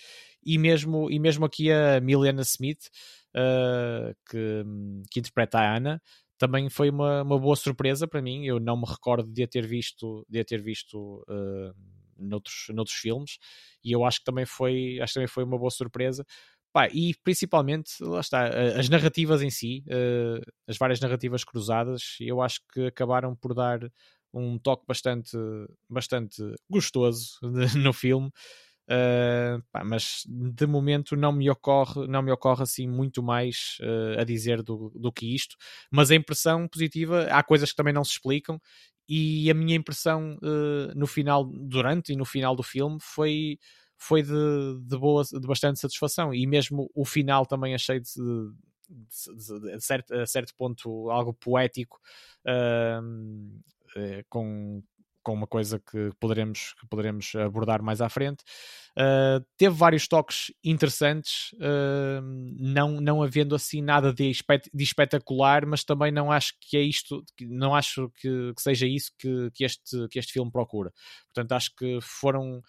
e mesmo, e mesmo aqui a Milena Smith, uh, que, que interpreta a Ana, também foi uma, uma boa surpresa para mim. Eu não me recordo de a ter visto, de a ter visto uh, noutros, noutros filmes, e eu acho que também foi, acho que também foi uma boa surpresa. Pá, e principalmente, lá está, as narrativas em si, uh, as várias narrativas cruzadas, eu acho que acabaram por dar um toque bastante, bastante gostoso no filme. Uh, pá, mas de momento não me ocorre não me ocorre assim muito mais uh, a dizer do, do que isto mas a impressão positiva há coisas que também não se explicam e a minha impressão uh, no final durante e no final do filme foi foi de, de boa de bastante satisfação e mesmo o final também achei de, de, de, de certo, a certo ponto algo poético eh, com, com uma coisa que poderemos, que poderemos abordar mais à frente. Uh, teve vários toques interessantes, uh, não, não havendo assim nada de, espet de, espetacular, mas também não acho que é isto, não acho que, que seja isso que, que, este, que este filme procura. Portanto, acho que foram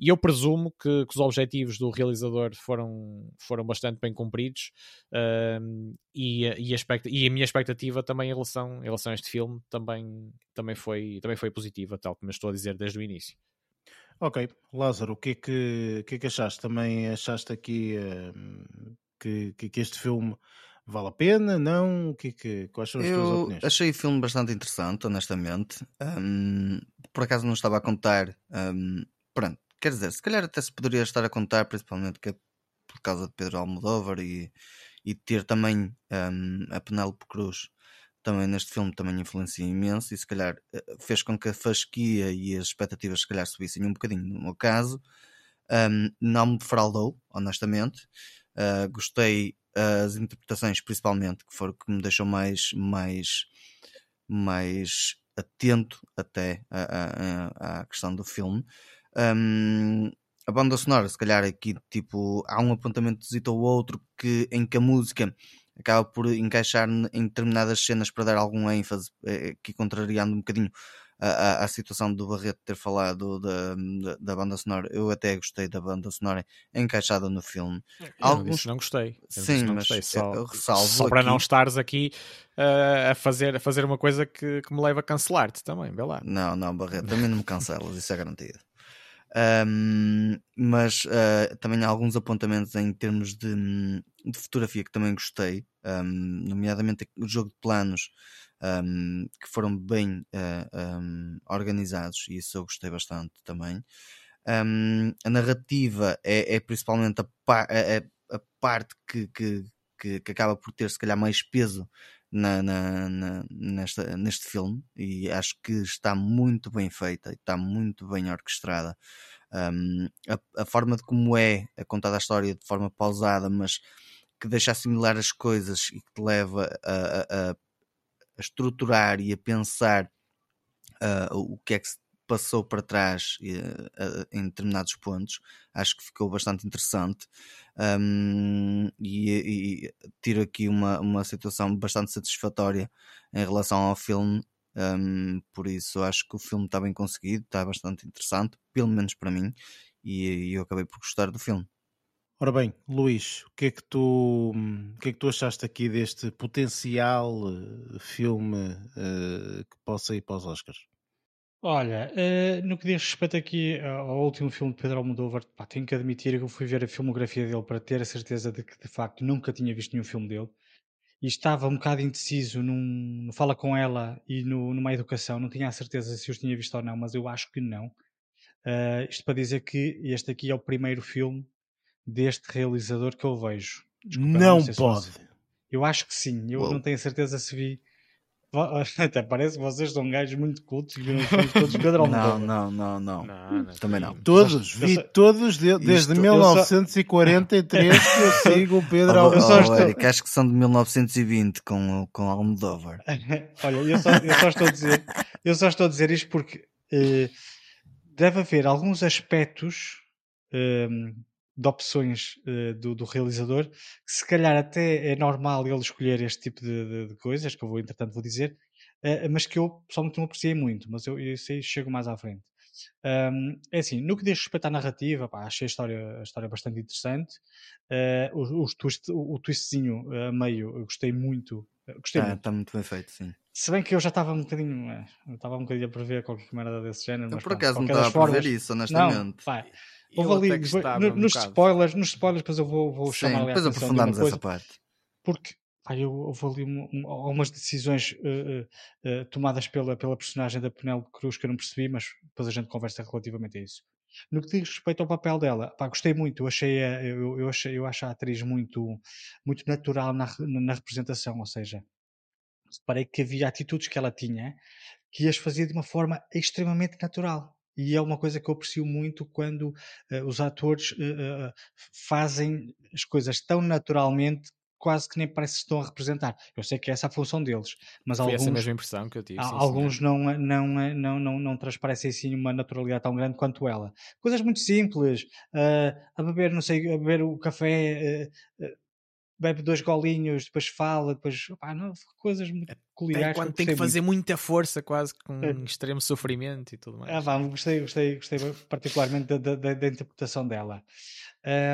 e eu presumo que, que, os objetivos do realizador foram, foram bastante bem cumpridos uh, e, e, a e, a minha expectativa também em relação, em relação a este filme também, também, foi, também foi positiva, tal como eu estou a dizer desde o início. Ok, Lázaro, o que é que, que, é que achaste? Também achaste aqui uh, que, que, este filme vale a pena? Não? O que, é que, quais são as eu tuas opiniões? Achei o filme bastante interessante, honestamente. Um, por acaso não estava a contar. Um, pronto, Quer dizer, se calhar até se poderia estar a contar, principalmente que é por causa de Pedro Almodóvar e, e ter também um, a Penélope Cruz também neste filme também influencia imenso e se calhar eh, fez com que a fasquia e as expectativas se calhar subissem um bocadinho no meu caso. Um, não me defraudou honestamente. Uh, gostei as interpretações principalmente que foram que me deixou mais mais mais atento até à, à questão do filme. Um, a banda sonora, se calhar aqui tipo há um apontamento ou outro que, em que a música acaba por encaixar em determinadas cenas para dar algum ênfase, eh, aqui contrariando um bocadinho a, a, a, situação do Barreto ter falado da, da, da, banda sonora. Eu até gostei da banda sonora encaixada no filme. Eu Alguns não gostei. Eu Sim, não mas gostei. Só, só para não estares aqui uh, a, fazer, a fazer uma coisa que, que me leva a cancelar-te também, vê lá. Não, não, Barreto, também não me cancelas, isso é garantido. Um, mas uh, também há alguns apontamentos em termos de, de fotografia que também gostei, um, nomeadamente o jogo de planos um, que foram bem uh, organizados, e isso eu gostei bastante também. a narrativa é, é principalmente a, par, a, a parte que, que, que, acaba por ter se calhar mais peso na, na, na, nesta, neste filme e acho que está muito bem feita, está muito bem orquestrada. Um, a, a, forma de como é contada a história de forma pausada, mas que deixa assimilar as coisas e que te leva a, a, a estruturar e a pensar uh, o que é que se passou para trás uh, em determinados pontos, acho que ficou bastante interessante um, e, e, tiro aqui uma, uma situação bastante satisfatória em relação ao filme. Um, por isso acho que o filme está bem conseguido, está bastante interessante, pelo menos para mim, e, e eu acabei por gostar do filme. Ora bem, Luís, o que é que tu, o que é que tu achaste aqui deste potencial uh, filme uh, que possa ir para os Oscars? Olha, uh, no que diz respeito aqui ao último filme de Pedro Almodóvar, pá, tenho que admitir que eu fui ver a filmografia dele para ter a certeza de que de facto nunca tinha visto nenhum filme dele e estava um bocado indeciso num, no Fala Com Ela e no, numa Educação, não tinha a certeza se os tinha visto ou não, mas eu acho que não. Uh, isto para dizer que este aqui é o primeiro filme deste realizador que eu vejo. Desculpa, não, não pode. Eu acho que sim, eu Uou. não tenho a certeza se vi Até parece que vocês são gajos muito cultos e viram todos Pedro Não, não, não, não, não. Também não. Todos, vi todos de, desde Isto, 1943 só... que eu sigo o Pedro oh, Almodóvar. Oh, Eric, acho que são de 1920 com, com Almodóvar. Olha, eu só, eu só, estou a dizer, eu só estou a dizer isto porque eh, deve haver alguns aspectos eh, de opções uh, do, do, realizador, que se calhar até é normal ele escolher este tipo de, de, de coisas, que eu vou, entretanto, vou dizer, uh, mas que eu pessoalmente não apreciei muito, mas eu, eu sei, chego mais à frente. Um, é assim, no que diz respeito à narrativa, pá, achei a história, a história bastante interessante. Uh, twist, o, o twistzinho a meio, eu gostei muito. Gostei tá, muito. Está muito bem feito, sim. Se bem que eu já estava um bocadinho, estava um bocadinho a prever qualquer merda desse género. Eu por acaso não estava a prever isso, honestamente. Não, pá, Houve ali, no, nos, um spoilers, nos spoilers, depois eu vou, vou Sim, chamar depois aprofundamos essa parte. Porque pá, eu, houve ali um, algumas decisões uh, uh, tomadas pela, pela personagem da Penélope Cruz que eu não percebi, mas depois a gente conversa relativamente a isso. No que diz respeito ao papel dela, pá, gostei muito, eu achei, eu, eu, achei, eu acho a atriz muito, muito natural na, na representação, ou seja, reparei que havia atitudes que ela tinha que as fazia de uma forma extremamente natural. E é uma coisa que eu aprecio muito quando uh, os atores uh, fazem as coisas tão naturalmente quase que nem parece que estão a representar. Eu sei que essa é a função deles, mas Foi alguns, essa mesma impressão que eu tive. Sim, alguns não, não, não, não, não transparecem assim uma naturalidade tão grande quanto ela. Coisas muito simples, uh, a beber, não sei, a beber o café, uh, uh, bebe dois golinhos, depois fala, depois pá, não, coisas muito peculiares. quando tem que fazer muito. muita força, quase com é. extremo sofrimento e tudo mais. Ah, vá, gostei, gostei, gostei particularmente da, da, da interpretação dela.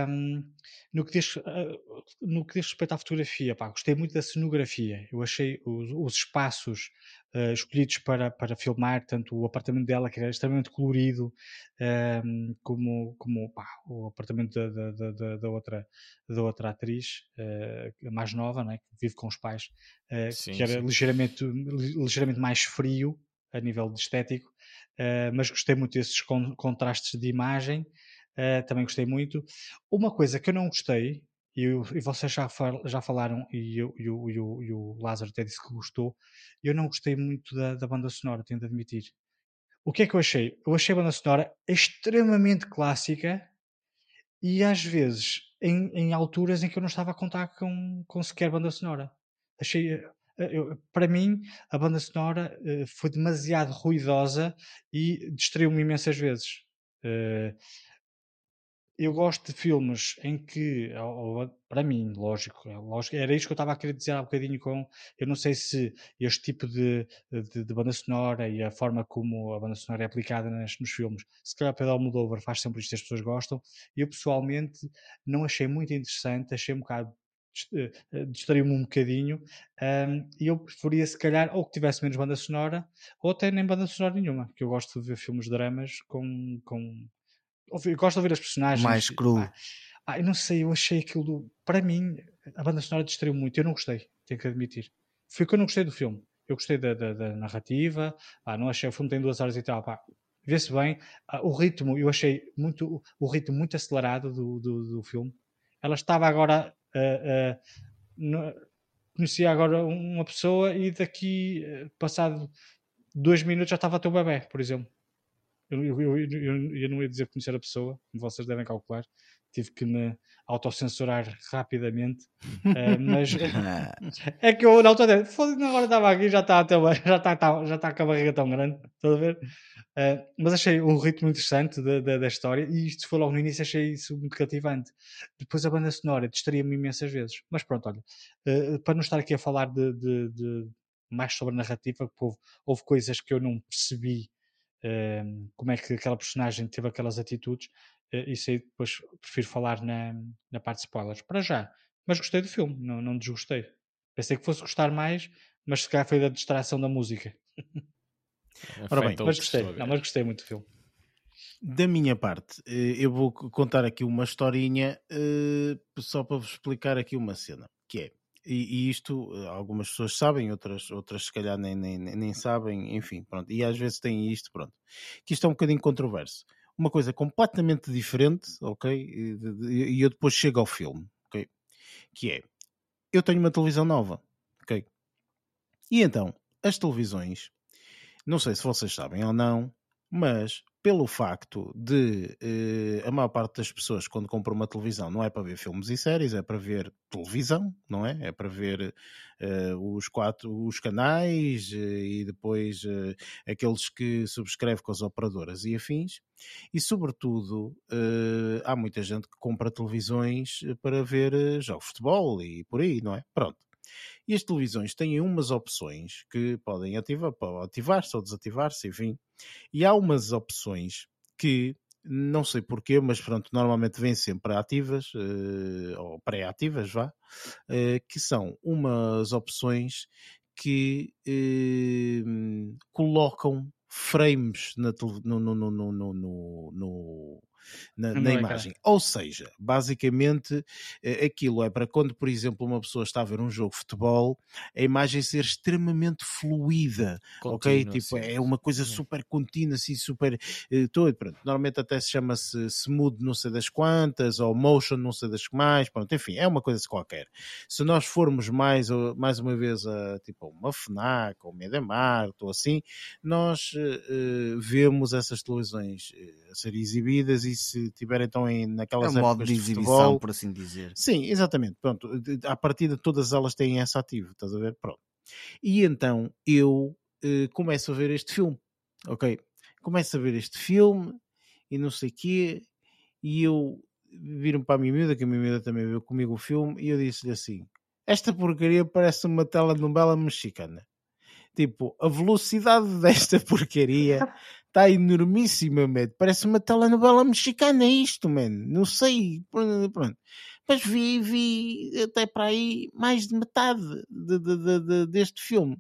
Um, no, que diz, uh, no que diz respeito à fotografia, pá, gostei muito da cenografia. Eu achei os, os espaços uh, escolhidos para, para filmar, tanto o apartamento dela, que era extremamente colorido, um, como, como pá, o apartamento da, da, da, da, outra, da outra atriz, uh, a mais nova, né, que vive com os pais, sim, que era ligeiramente, ligeiramente mais frio a nível de estético, mas gostei muito desses con contrastes de imagem. Uh, também gostei muito. Uma coisa que eu não gostei, e, eu, e vocês já, fal, já falaram, e, eu, e, o, e, o, e o Lázaro até disse que gostou, eu não gostei muito da, da banda sonora, tenho de admitir. O que é que eu achei? Eu achei a banda sonora extremamente clássica e às vezes em, em alturas em que eu não estava a contar com, com sequer banda sonora. Achei, eu, para mim, a banda sonora uh, foi demasiado ruidosa e distraiu-me imensas vezes. Uh, eu gosto de filmes em que, para mim, lógico, é lógico, era isto que eu estava a querer dizer há bocadinho com, eu não sei se este tipo de, de, de banda sonora e a forma como a banda sonora é aplicada nas, nos filmes, se calhar Pedro Almodóvar faz sempre isto as pessoas gostam, eu pessoalmente não achei muito interessante, achei um bocado eh, eh, distraiu-me um bocadinho um, e eu preferia se calhar ou que tivesse menos banda sonora ou até nem banda sonora nenhuma, que eu gosto de ver filmes dramas com, com eu gosto de ouvir as personagens. Mais cru. Ah, ah, eu não sei, eu achei aquilo. Para mim, a banda sonora distraiu muito. Eu não gostei, tenho que admitir. Foi que eu não gostei do filme. Eu gostei da, da, da narrativa. Ah, não achei. O filme tem duas horas e tal. Pá, vê-se bem. Ah, o ritmo, eu achei muito, o ritmo muito acelerado do, do, do filme. Ela estava agora. Uh, no, conhecia agora uma pessoa e daqui, eh, passado dois minutos, já estava a ter bebê, por exemplo. Eu, eu, eu, eu, não ia dizer conhecer a pessoa, vocês devem calcular. Tive que me autocensurar rapidamente. uh, mas é que eu na altura foda agora estava aqui já está já está já está com a barriga tão grande, estás a ver? Uh, mas achei um ritmo interessante da, da, da, história e isto foi logo no início, achei isso muito cativante. Depois a banda sonora distraía-me imensas vezes. Mas pronto, olha, uh, para não estar aqui a falar de, de, de mais sobre a narrativa, houve, houve coisas que eu não percebi uh, como é que aquela personagem teve aquelas atitudes. Uh, isso aí depois prefiro falar na, na parte de spoilers. Para já, mas gostei do filme, não, não desgostei. Pensei que fosse gostar mais, mas se calhar foi da distração da música. Ora bem, mas gostei, não, mas gostei muito do filme. Da minha parte, eh, eu vou contar aqui uma historinha uh, só para vos explicar aqui uma cena, que é, e, e, isto eh, algumas pessoas sabem, outras, outras se calhar nem, nem, nem sabem, enfim, pronto, e às vezes têm isto, pronto, que isto é um bocadinho controverso. Uma coisa completamente diferente, ok? E, e eu depois chego ao filme, ok? Que é, eu tenho uma televisão nova, ok? E então, as televisões não sei se vocês sabem ou não, mas pelo facto de eh, a maior parte das pessoas, quando compram uma televisão, não é para ver filmes e séries, é para ver televisão, não é? É para ver eh, os quatro os canais eh, e depois aqueles que subscreve com as operadoras e afins. E, sobretudo, há muita gente que compra televisões para ver jogos de futebol e por aí, não é? Pronto. E as televisões têm umas opções que podem ativar, ativar-se ou desativar-se, enfim. E há umas opções que não sei porquê, mas pronto, normalmente vêm sempre ativas, uh, ou pré-ativas, vá, uh, que são umas opções que uh, colocam frames no, no, no, na, na imagem. Ou seja, basicamente eh, aquilo é para quando, por exemplo, uma pessoa está a ver um jogo de futebol, a imagem ser extremamente fluida, Contínuo, ok? Tipo, sim. é uma coisa super contínua, assim, super eh, todo, pronto. Normalmente até se chama-se smooth não sei das quantas, ou motion não sei das que mais, pronto, enfim, é uma coisa qualquer. Se nós formos mais, mais uma vez a tipo uma FNAC ou Mediamart ou assim, nós uh, vemos essas televisões a ser exibidas e se tiver então em, naquelas é um modo de exibição, futebol, por assim dizer. Sim, exatamente. Pronto, a partir de todas elas têm essa ativo, estás a ver? Pronto. E então eu uh, começo a ver este filme, ok? Começo a ver este filme e não sei o quê, e eu viram para a minha miúda, que a minha miúda também viu comigo o filme, e eu disse-lhe assim: Esta porcaria parece uma telenovela mexicana. Tipo, a velocidade desta porcaria está enormissimamente. Parece uma telenovela mexicana isto, mano. Não sei. Pronto. Mas vi, vi até para aí mais de metade de, de, de, deste filme.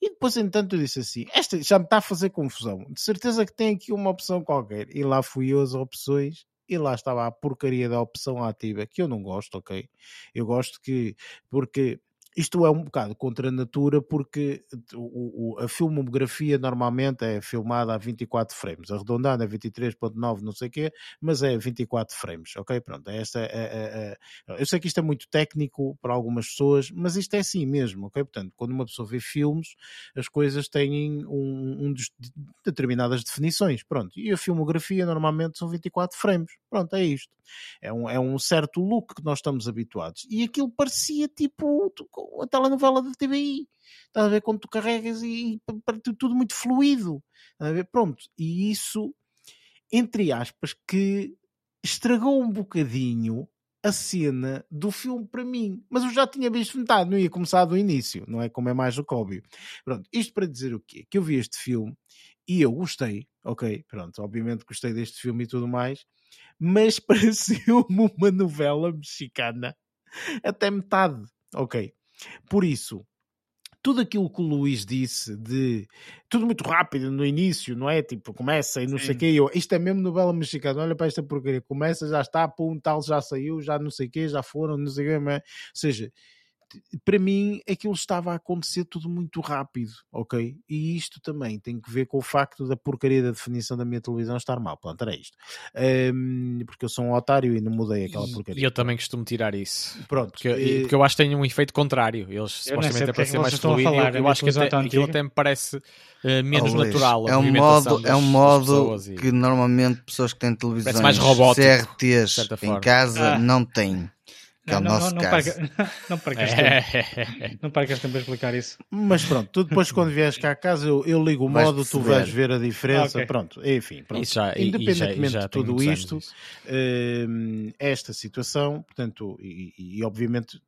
E depois, entanto, eu disse assim: esta já me está a fazer confusão. De certeza que tem aqui uma opção qualquer. E lá fui eu opções e lá estava a porcaria da opção ativa, que eu não gosto, ok? Eu gosto que, porque isto é um bocado contra a natura porque o, o, a filmografia normalmente é filmada a 24 frames, arredondada a 23.9 não sei o quê, mas é 24 frames, ok? Pronto, esta é, é, é, eu sei que isto é muito técnico para algumas pessoas, mas isto é assim mesmo, ok? Portanto, quando uma pessoa vê filmes, as coisas têm um, um de determinadas definições, pronto, e a filmografia normalmente são 24 frames, pronto, é isto. É um, é um certo look que nós estamos habituados. E aquilo parecia tipo a telenovela da TVI. Estás a ver quando tu carregas e, para tudo muito fluido. Estás a ver? Pronto. E isso, entre aspas, que estragou um bocadinho a cena do filme para mim. Mas eu já tinha visto metade, não ia começar do início, não é como é mais o óbvio. Pronto, isto para dizer o quê? Que eu vi este filme e eu gostei, ok, pronto, obviamente gostei deste filme e tudo mais, mas pareceu-me uma novela mexicana até metade, ok. Por isso, tudo aquilo que o Luís disse de tudo muito rápido no início, não é? Tipo, começa e não Sim. sei o quê. Eu, isto é mesmo novela mexicana, olha para esta porcaria. Começa, já está, pum, tal, já saiu, já não sei o quê, já foram, não sei o quê. Mas, ou seja, para mim aquilo estava a acontecer tudo muito rápido, ok? E isto também tem que ver com o facto da porcaria da definição da minha televisão estar mal. Pronto, era isto. Um, porque eu sou um otário e não mudei aquela porcaria. E eu também costumo tirar isso. Pronto. Porque, e... porque eu acho que tem um efeito contrário. Eles Eu não sei supostamente é para que ser mais fluido. falar, eu, eu acho que até, aquilo até me parece uh, menos Oh, natural. É um modo, é um modo pessoas e- que normalmente pessoas que têm televisões mais robótico, CRTs em casa Ah. não têm. Que é o não, nosso não, não, caso. não percas É. tempo. Não percas tempo a explicar isso. Mas pronto, tu depois quando vieres cá a casa eu, eu ligo o Vais modo, tu vais ver a diferença, Ok. pronto, enfim, pronto. Já- e- e já- e independentemente já de tudo isto, hum, esta situação, portanto, e, e- obviamente,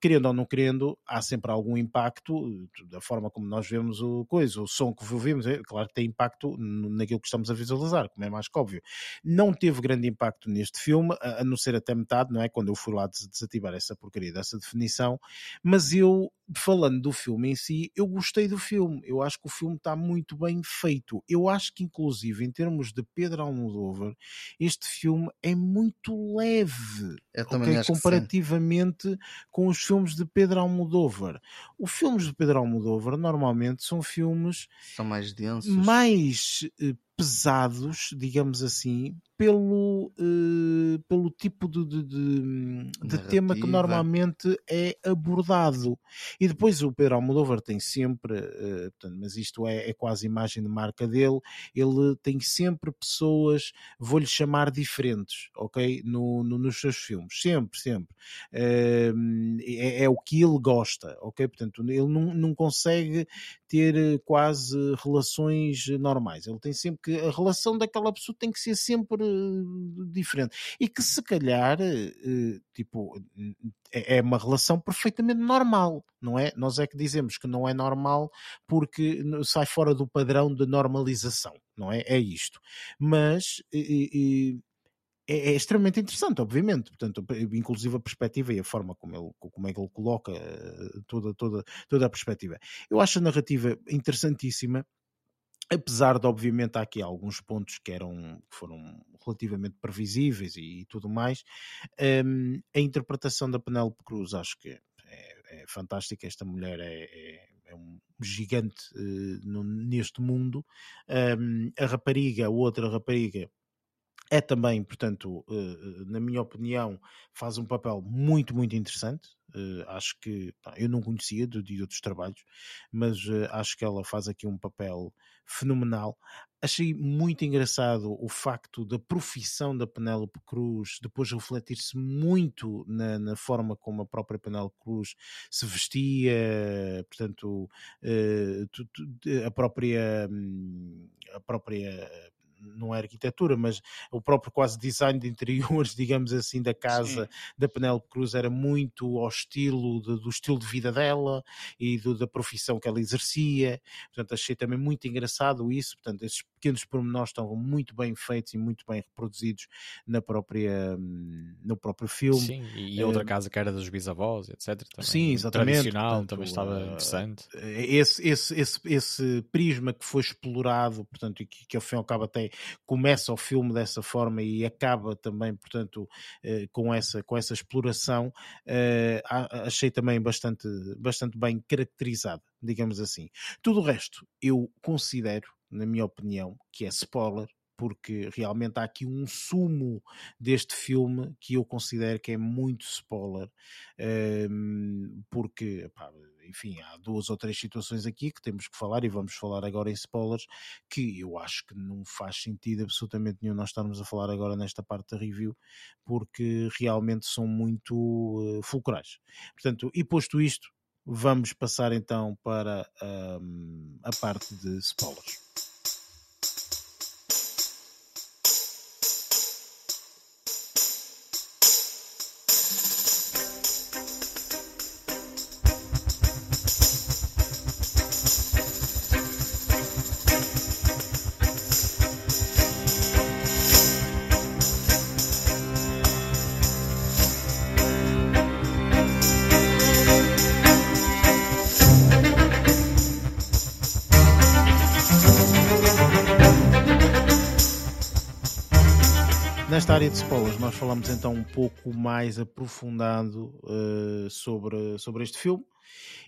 querendo ou não querendo, há sempre algum impacto da forma como nós vemos o coisa, o som que ouvimos, é claro que tem impacto naquilo que estamos a visualizar, como é mais que óbvio. Não teve grande impacto neste filme, a, a não ser até metade, não é? Quando eu fui lá des- desativar essa porcaria dessa definição, mas eu, falando do filme em si, eu gostei do filme. Eu acho que o filme está muito bem feito. Eu acho que, inclusive, em termos de Pedro Almodóvar, este filme é muito leve. Eu também ok? acho comparativamente com os filmes de Pedro Almodóvar. Os filmes de Pedro Almodóvar normalmente são filmes São mais densos. mais eh, pesados, digamos assim, pelo, eh, pelo tipo de, de- de- de tema que normalmente é abordado. E depois o Pedro Almodóvar tem sempre, eh, portanto, mas isto é, é quase imagem de marca dele, ele tem sempre pessoas, vou-lhe chamar diferentes, ok? No, no- nos seus filmes, sempre, sempre. Eh, é, é o que ele gosta, ok? Portanto, ele não, não consegue ter eh, quase relações normais. Ele tem sempre que a relação daquela pessoa tem que ser sempre eh, diferente e que se calhar eh, tipo é é uma relação perfeitamente normal, não é? Nós é que dizemos que não é normal porque sai fora do padrão de normalização, não é? É isto. Mas eh, eh, é, é extremamente interessante, obviamente. Portanto, inclusive a perspectiva e a forma como, ele, como é que ele coloca eh, toda, toda, toda a perspectiva. Eu acho a narrativa interessantíssima. Apesar de, obviamente, há aqui alguns pontos que eram que foram relativamente previsíveis e, e tudo mais, hum, a interpretação da Penélope Cruz acho que é, é fantástica. Esta mulher é, é- é um gigante eh, no- neste mundo. Hum, a rapariga, a outra rapariga, é também, portanto, eh, na minha opinião, faz um papel muito, muito interessante. Eh, acho que eu não conhecia de, outros trabalhos, mas eh, acho que ela faz aqui um papel fenomenal. Achei muito engraçado o facto da profissão da Penélope Cruz depois refletir-se muito na, na forma como a própria Penélope Cruz se vestia, portanto, eh, a própria, hum, a própria não é arquitetura, mas o próprio quase design de interiores, digamos assim, da casa da Penélope Cruz era muito ao estilo de- do estilo de vida dela e do- da profissão que ela exercia. Portanto, achei também muito engraçado isso. Portanto, esses pequenos pormenores estavam muito bem feitos e muito bem reproduzidos na própria, hum, no próprio filme. Sim, e a outra Eh, casa que era dos bisavós, etc. Também, Sim, exatamente. Tradicional, Portanto, também estava ah, interessante. Esse, esse, esse, esse prisma que foi explorado, portanto, e que, que ao fim e ao cabo até começa o filme dessa forma e acaba também, portanto, eh, com, essa, com essa exploração, eh, achei também bastante, bastante bem caracterizado, digamos assim. Tudo o resto eu considero, na minha opinião, que é spoiler, porque realmente há aqui um sumo deste filme que eu considero que é muito spoiler, ehm, porque, pá, enfim, há duas ou três situações aqui que temos que falar e vamos falar agora em spoilers, que eu acho que não faz sentido absolutamente nenhum nós estarmos a falar agora nesta parte da review, porque realmente são muito eh, fulcrais. Portanto, e posto isto, vamos passar então para ahm, a parte de spoilers. Área de spoilers, nós falamos então um pouco mais aprofundado uh, sobre, sobre este filme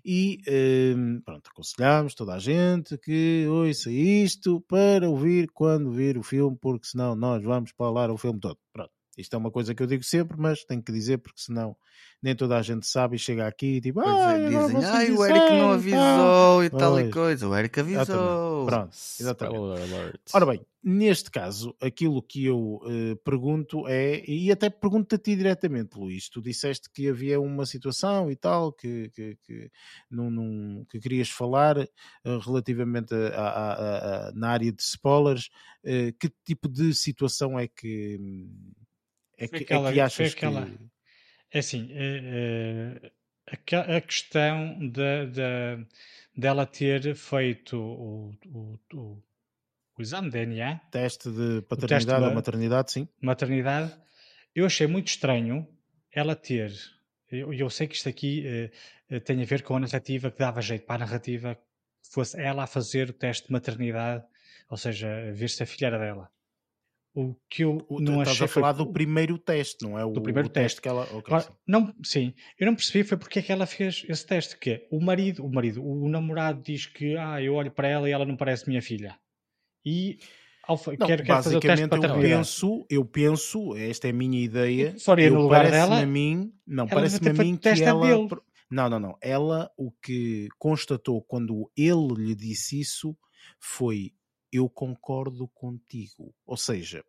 e uh, pronto, aconselhamos toda a gente que ouça isto para ouvir quando vir o filme, porque senão nós vamos falar o filme todo. Pronto. Isto é uma coisa que eu digo sempre, mas tenho que dizer porque senão nem toda a gente sabe e chega aqui e tipo, ah, dizem, ai, o Eric não avisou e tal e coisa. O Eric avisou. Pronto, exatamente. Ora bem, neste caso, aquilo que eu uh, pergunto é, e até pergunto a ti diretamente, Luís, tu disseste que havia uma situação e tal que, que, que, num, num, que querias falar uh, relativamente a, a, a, a, na área de spoilers. Uh, que tipo de situação é que é que, aquela, é que achas aquela, que... É assim, é, é, a, questão de, de, dela ter feito o, o, o, o exame de DNA... Teste de paternidade teste ou maternidade, sim. Maternidade. Eu achei muito estranho ela ter... Eu, eu sei que isto aqui uh, tem a ver com a narrativa que dava jeito para a narrativa fosse ela a fazer o teste de maternidade, ou seja, ver-se a filha dela. O que eu o, não estás achei a falar foi... do primeiro teste, não é? O, do primeiro o teste. teste que ela. Okay, Agora, sim. Não, sim, eu não percebi foi porque é que ela fez esse teste. Que é o marido, o marido, o namorado diz que ah, eu olho para ela e ela não parece minha filha. E ao, não, quer, quer fazer o teste de eu penso, eu penso, esta é a minha ideia. Faria no lugar dela. A mim, não, parece-me a mim que ela. Dele. Não, não, não. Ela o que constatou quando ele lhe disse isso foi eu concordo contigo. Ou seja,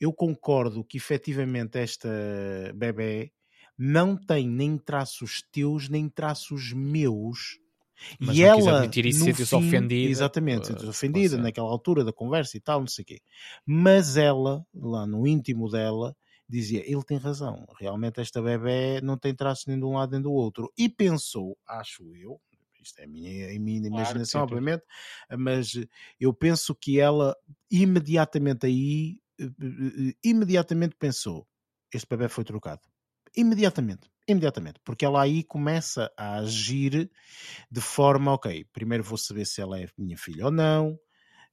eu concordo que efetivamente esta bebê não tem nem traços teus, nem traços meus. Mas e não ela, admitir isso, fim, ofendida. Exatamente, uh, ofendida naquela altura da conversa e tal, não sei o quê. Mas ela, lá no íntimo dela, dizia: ele tem razão, realmente esta bebê não tem traços nem de um lado nem do outro. E pensou, acho eu, isto é a minha, a minha claro, imaginação, sim, obviamente, mas eu penso que ela imediatamente aí, eh, eh, imediatamente pensou: este bebê foi trocado. Imediatamente, imediatamente, porque ela aí começa a agir de forma, ok, primeiro vou saber se ela é minha filha ou não,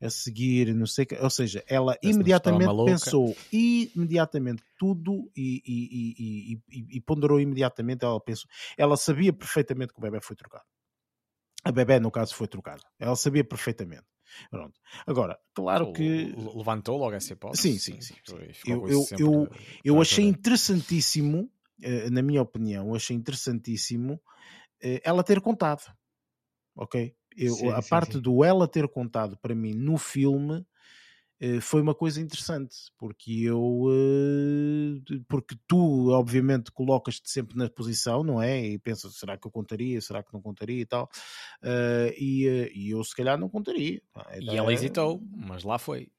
a seguir, não sei, ou seja, ela imediatamente pensou imediatamente tudo e, e, e, e, ponderou imediatamente, ela pensou, ela sabia perfeitamente que o bebê foi trocado. A bebê, no caso, foi trocada. Ela sabia perfeitamente. Pronto. Agora, claro que. Levantou logo essa hipótese. Sim, sim, sim. sim. Eu, eu, eu, eu achei interessantíssimo, eh, na minha opinião, achei interessantíssimo eh, ela ter contado. Ok? Eu, sim, a sim, parte do ela ter contado para mim no filme eh, foi uma coisa interessante, porque eu eh, porque tu obviamente colocas-te sempre na posição, não é? E pensas, será que eu contaria, será que não contaria e tal, uh, e, e, eu se calhar não contaria. E ela hesitou, mas lá foi.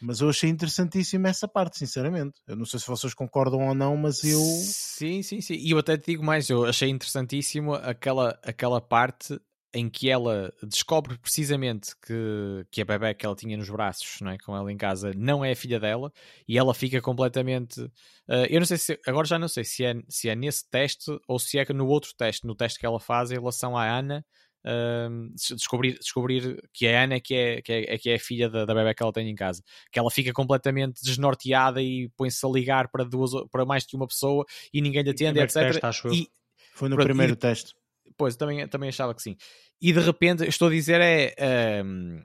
Mas eu achei interessantíssima essa parte, sinceramente. Eu não sei se vocês concordam ou não, mas eu. Sim, sim, sim. E eu até te digo mais, eu achei interessantíssimo aquela, aquela parte em que ela descobre precisamente que, que a bebé que ela tinha nos braços, não é, com ela em casa, não é a filha dela, e ela fica completamente. Uh, eu não sei se. Agora já não sei se é, se é nesse teste ou se é no outro teste, no teste que ela faz em relação à Ana. Uh, descobrir, descobrir que a Ana é que é, que é, que é a filha da, da bebé que ela tem em casa, que ela fica completamente desnorteada e põe-se a ligar para, duas, para mais de uma pessoa e ninguém lhe atende, etc. Teste, e, Foi no pronto, primeiro e, teste. Pois, também, também achava que sim. E de repente, estou a dizer, é um,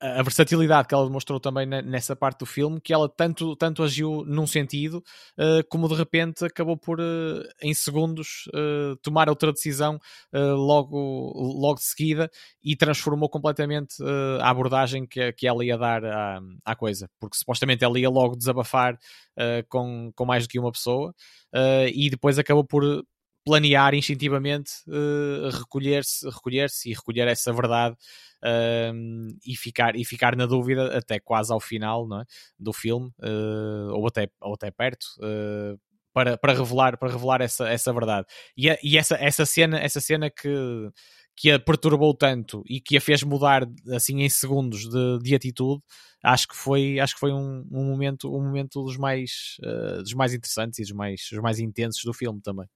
a versatilidade que ela demonstrou também nessa parte do filme, que ela tanto, tanto agiu num sentido, uh, como de repente acabou por, uh, em segundos, uh, tomar outra decisão logo, logo de seguida e transformou completamente a abordagem que, que ela ia dar à, à coisa, porque supostamente ela ia logo desabafar com, com mais do que uma pessoa e depois acabou por planear instintivamente uh, recolher-se recolher e recolher essa verdade uh, e, ficar, e ficar na dúvida até quase ao final é? do filme uh, ou, até, ou até perto eh, para, para revelar, para revelar essa, essa verdade e, a, e essa, essa cena, essa cena que, que a perturbou tanto e que a fez mudar assim em segundos de, de atitude acho que foi acho que foi um, um momento um momento dos mais uh, dos mais interessantes e dos mais dos mais intensos do filme também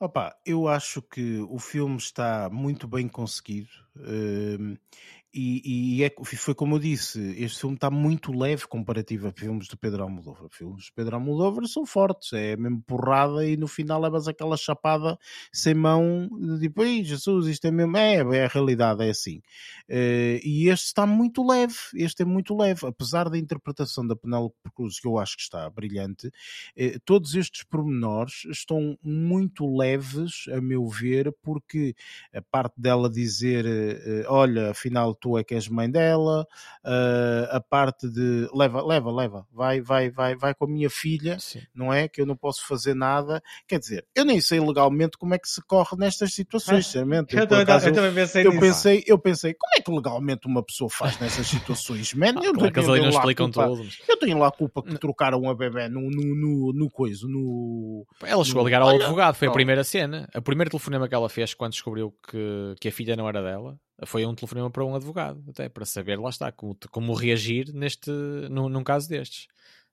Opa, eu acho que o filme está muito bem conseguido. E, e é, foi como eu disse, este filme está muito leve comparativo a filmes de Pedro Almodóvar. Filmes de Pedro Almodóvar são fortes, é mesmo porrada e no final levas aquela chapada sem mão, de tipo, ei Jesus, isto é mesmo, é, é a realidade, é assim. Eh, e este está muito leve, este é muito leve, apesar da interpretação da Penélope Cruz, que eu acho que está brilhante, eh, todos estes pormenores estão muito leves, a meu ver, porque a parte dela dizer, eh, olha, afinal tu é que és mãe dela, uh, a parte de leva, leva, leva, vai, vai, vai, vai com a minha filha, Sim. não é? Que eu não posso fazer nada. Quer dizer, eu nem sei legalmente como é que se corre nestas situações, sinceramente. Eu, Eu, também- acaso, eu também pensei eu nisso. pensei, eu pensei, como é que legalmente uma pessoa faz nessas situações, man? Eu Claro eles eu tenho lá explicam culpa- Eu tenho lá a culpa que trocaram a bebê no, no, no, no coisa, no. Ela chegou a ligar ao advogado, foi a não. primeira cena. O primeiro telefonema que ela fez quando descobriu que, que a filha não era dela foi um telefonema para um advogado, até para saber, lá está, como, como reagir neste, num, num caso destes.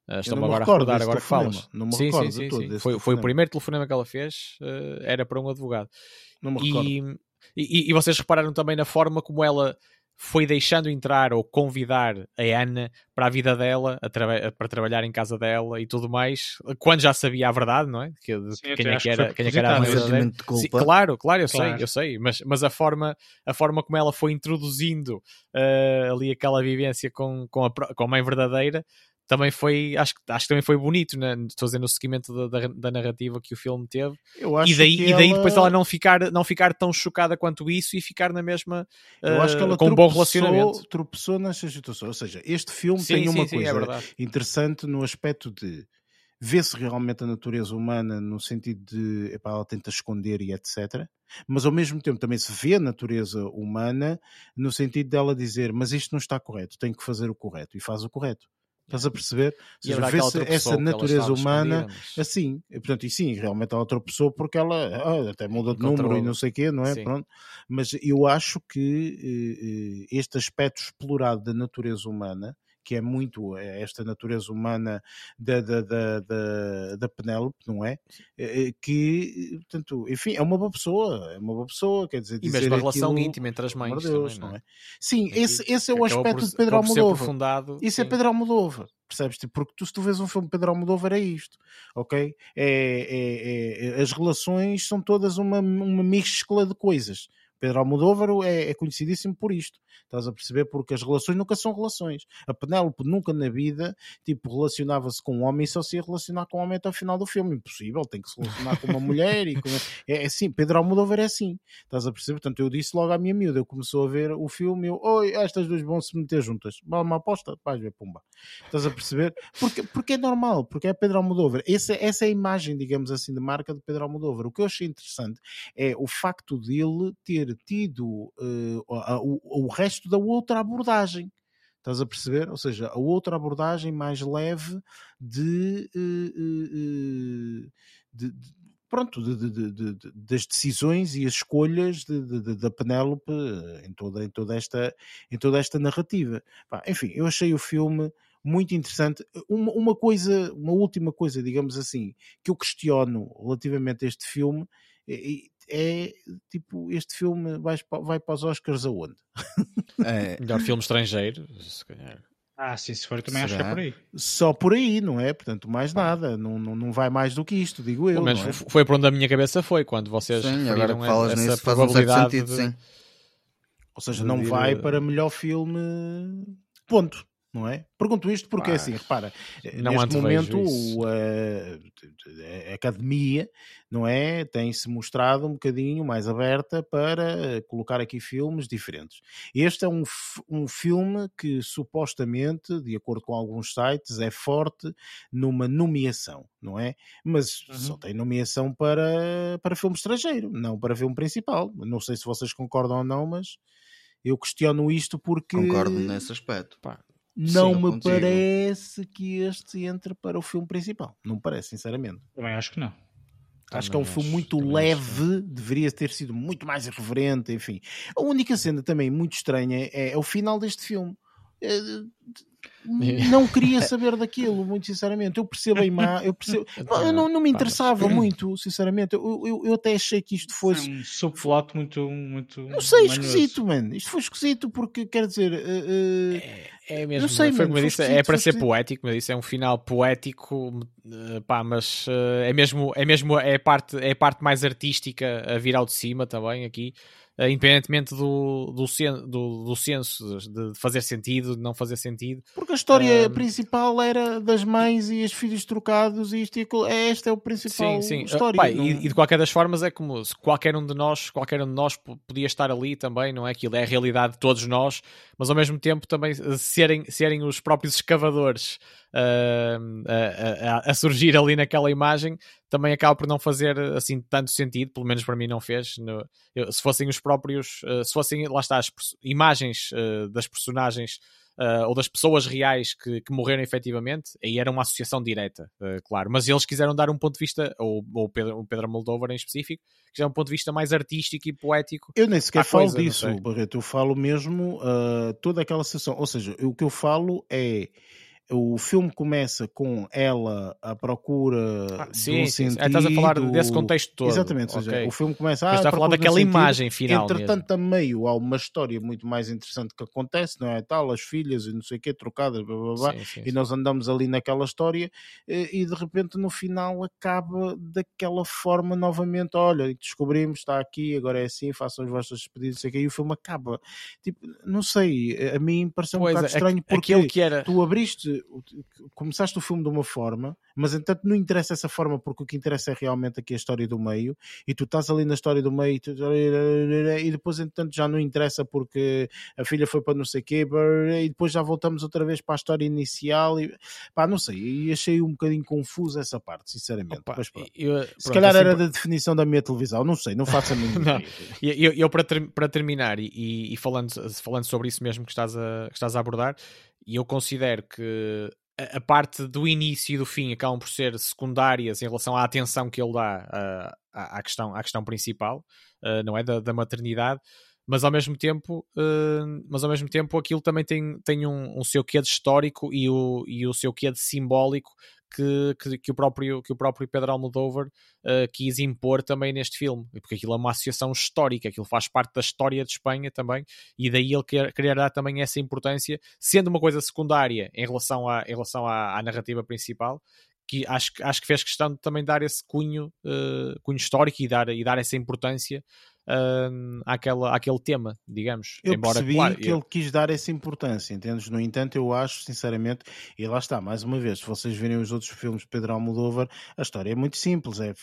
Uh, Estou-me não me agora a recordo recordar, agora que falas. Não me sim, recordo sim, sim, sim. Foi, foi o primeiro telefonema que ela fez, uh, era para um advogado. Não me recordo. E, e, e vocês repararam também na forma como ela foi deixando entrar ou convidar a Ana para a vida dela, a traba- para trabalhar em casa dela e tudo mais, quando já sabia a verdade, não é? Que, Sim, quem, é que era, quem é que era a mãe sentimento de Sim, culpa. claro, claro, eu Claro. sei, eu sei, mas, mas a, forma, a forma como ela foi introduzindo eh, ali aquela vivência com, com, a, com a mãe verdadeira também foi, acho, que- acho que também foi bonito, né? estou a dizer, no seguimento da, da, da narrativa que o filme teve Eu acho e daí, e daí ela- depois ela não ficar, não ficar tão chocada quanto isso e ficar na mesma Eu acho que eh, ela com um bom tropeçou- relacionamento. tropeçou nessas situações. Ou seja, este filme Sim, tem sim, uma sim, é coisa verdade. interessante no aspecto de vê-se realmente a natureza humana no sentido de epá, ela tenta esconder e etc. Mas ao mesmo tempo também se vê a natureza humana no sentido dela dizer mas isto não está correto, tenho que fazer o correto e faz o correto. Estás a perceber? Ou seja, vê-se outra essa pessoa natureza humana assim. E, portanto, e sim, realmente ela tropeçou porque ela ah, até muda de número e não sei o quê, não é? Sim. Pronto. Mas eu acho que eh, eh, este aspecto explorado da natureza humana, que é muito eh, esta natureza humana da, da, da, da, da Penélope, não é? Eh, eh, Que, portanto, enfim, é uma boa pessoa, é uma boa pessoa, quer dizer, E dizer mesmo a relação aquilo- íntima entre as mães de Deus, também, não é? é? Sim, esse, esse é o aspecto por- de Pedro Almodóvar. Isso é. Pedro Almodóvar, percebes? Tipo, Porque tu, se tu vês um filme de Pedro Almodóvar é isto, ok? É, é- é- as relações são todas uma, uma mescla de coisas. Pedro Almodóvar é, é conhecidíssimo por isto. Estás a perceber? Porque as relações nunca são relações. A Penélope nunca na vida, tipo, relacionava-se com um homem e só se ia relacionar com um homem até o final do filme. Impossível, tem que se relacionar com uma mulher e com... É, é assim, Pedro Almodóvar é assim. Estás a perceber? Portanto, eu disse logo à minha miúda, eu começou a ver o filme e eu, oi, estas duas vão se meter juntas. Vá uma aposta, vais ver, pumba. Estás a perceber? Porque, porque é normal, porque é Pedro Almodóvar. Essa, essa é a imagem, digamos assim, de marca de Pedro Almodóvar. O que eu achei interessante é o facto dele ter tido eh, a- o, resto da outra abordagem. Estás a perceber? Ou seja, a outra abordagem mais leve de, eh, de- de- pronto, de- de- de- das decisões e as escolhas da Penélope em toda, em, toda esta, em toda esta narrativa. Enfim, eu achei o filme muito interessante. Uma, uma coisa, uma última coisa, digamos assim, que eu questiono relativamente a este filme é, é, tipo, este filme vai, vai para os Oscars aonde? É, Melhor filme estrangeiro, se calhar. Ah, sim, se for, também acho que é Será? por aí. Só por aí, não é? Portanto, mais nada. Não, não, não vai mais do que isto, digo eu. Pelo menos não é? foi para onde a minha cabeça foi, quando vocês sim, agora que falas essa nisso faz um certo probabilidade sentido, de- sim. Ou seja, não vai eh, para melhor filme. Ponto. Não é? Pergunto isto porque, Ah, assim, repara, não neste momento isso. o, eh, a, academia, não é? Tem-se mostrado um bocadinho mais aberta para eh, colocar aqui filmes diferentes. Este é um, um filme que supostamente, de acordo com alguns sites, é forte numa nomeação, não é? Mas Uhum. só tem nomeação para, para filme estrangeiro, não para filme principal. Não sei se vocês concordam ou não, mas eu questiono isto porque Concordo nesse aspecto. Pá, não Sim, me contigo. parece que este entre para o filme principal. Não me parece, sinceramente. Também acho que não. acho que é um Também filme acho- muito também leve, deveria ter sido muito mais irreverente, enfim. A única cena também muito estranha é, é o final deste filme. É, não queria saber daquilo, muito sinceramente. Eu percebo a imagem, eu percebo. Eu não, não me interessava muito, sinceramente. Eu, eu, eu até achei que isto fosse. um muito, muito. Não sei, manhoso. esquisito, mano. Isto foi esquisito porque, quer dizer. uh, É, é mesmo, Não sei, foi mano, disse, é para ser poético, mas isso é um final poético, eh, pá, mas eh, é mesmo, é mesmo é a parte, é a parte mais artística a vir ao de cima também aqui, eh, independentemente do, do, sen, do, do senso de fazer sentido, de não fazer sentido. Porque a história Ahm. principal era das mães e os filhos trocados e isto e aquilo. É, Esta é o principal Sim, sim. história. Pá, não- e, e de qualquer das formas é como se qualquer um de nós, qualquer um de nós podia estar ali também, não é? Aquilo é a realidade de todos nós, mas ao mesmo tempo também eh, serem, serem os próprios escavadores a, a- a surgir ali naquela imagem também acaba por não fazer assim tanto sentido, pelo menos para mim não fez. No- eu- se fossem os próprios, eh, se fossem, lá está, as imagens eh, das personagens uh, ou das pessoas reais que, que morreram efetivamente, aí era uma associação direta, uh, claro. Mas eles quiseram dar um ponto de vista, ou, ou o, Pedro, o Pedro Moldover em específico, quiseram um ponto de vista mais artístico e poético. Eu nem sequer falo coisa, disso. Barreto. Eu falo mesmo uh, toda aquela sessão. Ou seja, o que eu falo é. O filme começa com ela à procura Ah, sim, um sim, sentido. Ah, estás a falar desse contexto todo. Exatamente. Ou seja, o filme começa ah, a falar daquela imagem final Entretanto, a meio há uma história muito mais interessante que acontece, não é? Tal, as filhas e não sei o quê, trocadas, blá, blá, blá, Sim, sim, e nós andamos ali naquela história eh, e de repente no final acaba daquela forma novamente, olha, descobrimos, está aqui, agora é assim, façam os vossos pedidos, não sei o quê, e o filme acaba. Tipo, não sei, a mim pareceu um Pois, bocado aqu- estranho porque que era- tu abriste, começaste o filme de uma forma, mas entanto não interessa essa forma porque o que interessa é realmente aqui a história do meio e tu estás ali na história do meio e, tu- e depois entanto já não interessa porque a filha foi para não sei o quê e depois já voltamos outra vez para a história inicial e pá, não sei, e achei um bocadinho confuso essa parte, sinceramente. Mas pronto. Eu- Se pronto, calhar assim, era da definição da minha televisão, não sei, não faço a mínima. E eu, eu, para, ter- para terminar, e, e- e falando, falando sobre isso mesmo que estás, a, que estás a abordar, e eu considero que a, parte do início e do fim acabam por ser secundárias em relação à atenção que ele dá ah, à, à questão, à questão principal, ah, não é? Da, da maternidade. Mas ao mesmo tempo, ah, mas ao mesmo tempo aquilo também tem, tem um, um seu quê de histórico e o, e o seu quê de simbólico que, que, que o, próprio, que o próprio Pedro Almodóvar uh, quis impor também neste filme, porque aquilo é uma associação histórica, aquilo faz parte da história de Espanha também, e daí ele quer, querer dar também essa importância, sendo uma coisa secundária em relação à, em relação à, à narrativa principal, que acho, que- acho que fez questão de também dar esse cunho, uh, cunho histórico e dar, e dar essa importância uh, àquela, àquele tema, digamos. Eu Embora, percebi claro, que eu- ele quis dar essa importância, entendes? No entanto, eu acho, sinceramente, e lá está, mais uma vez, se vocês virem os outros filmes de Pedro Almodóvar, a história é muito simples, é,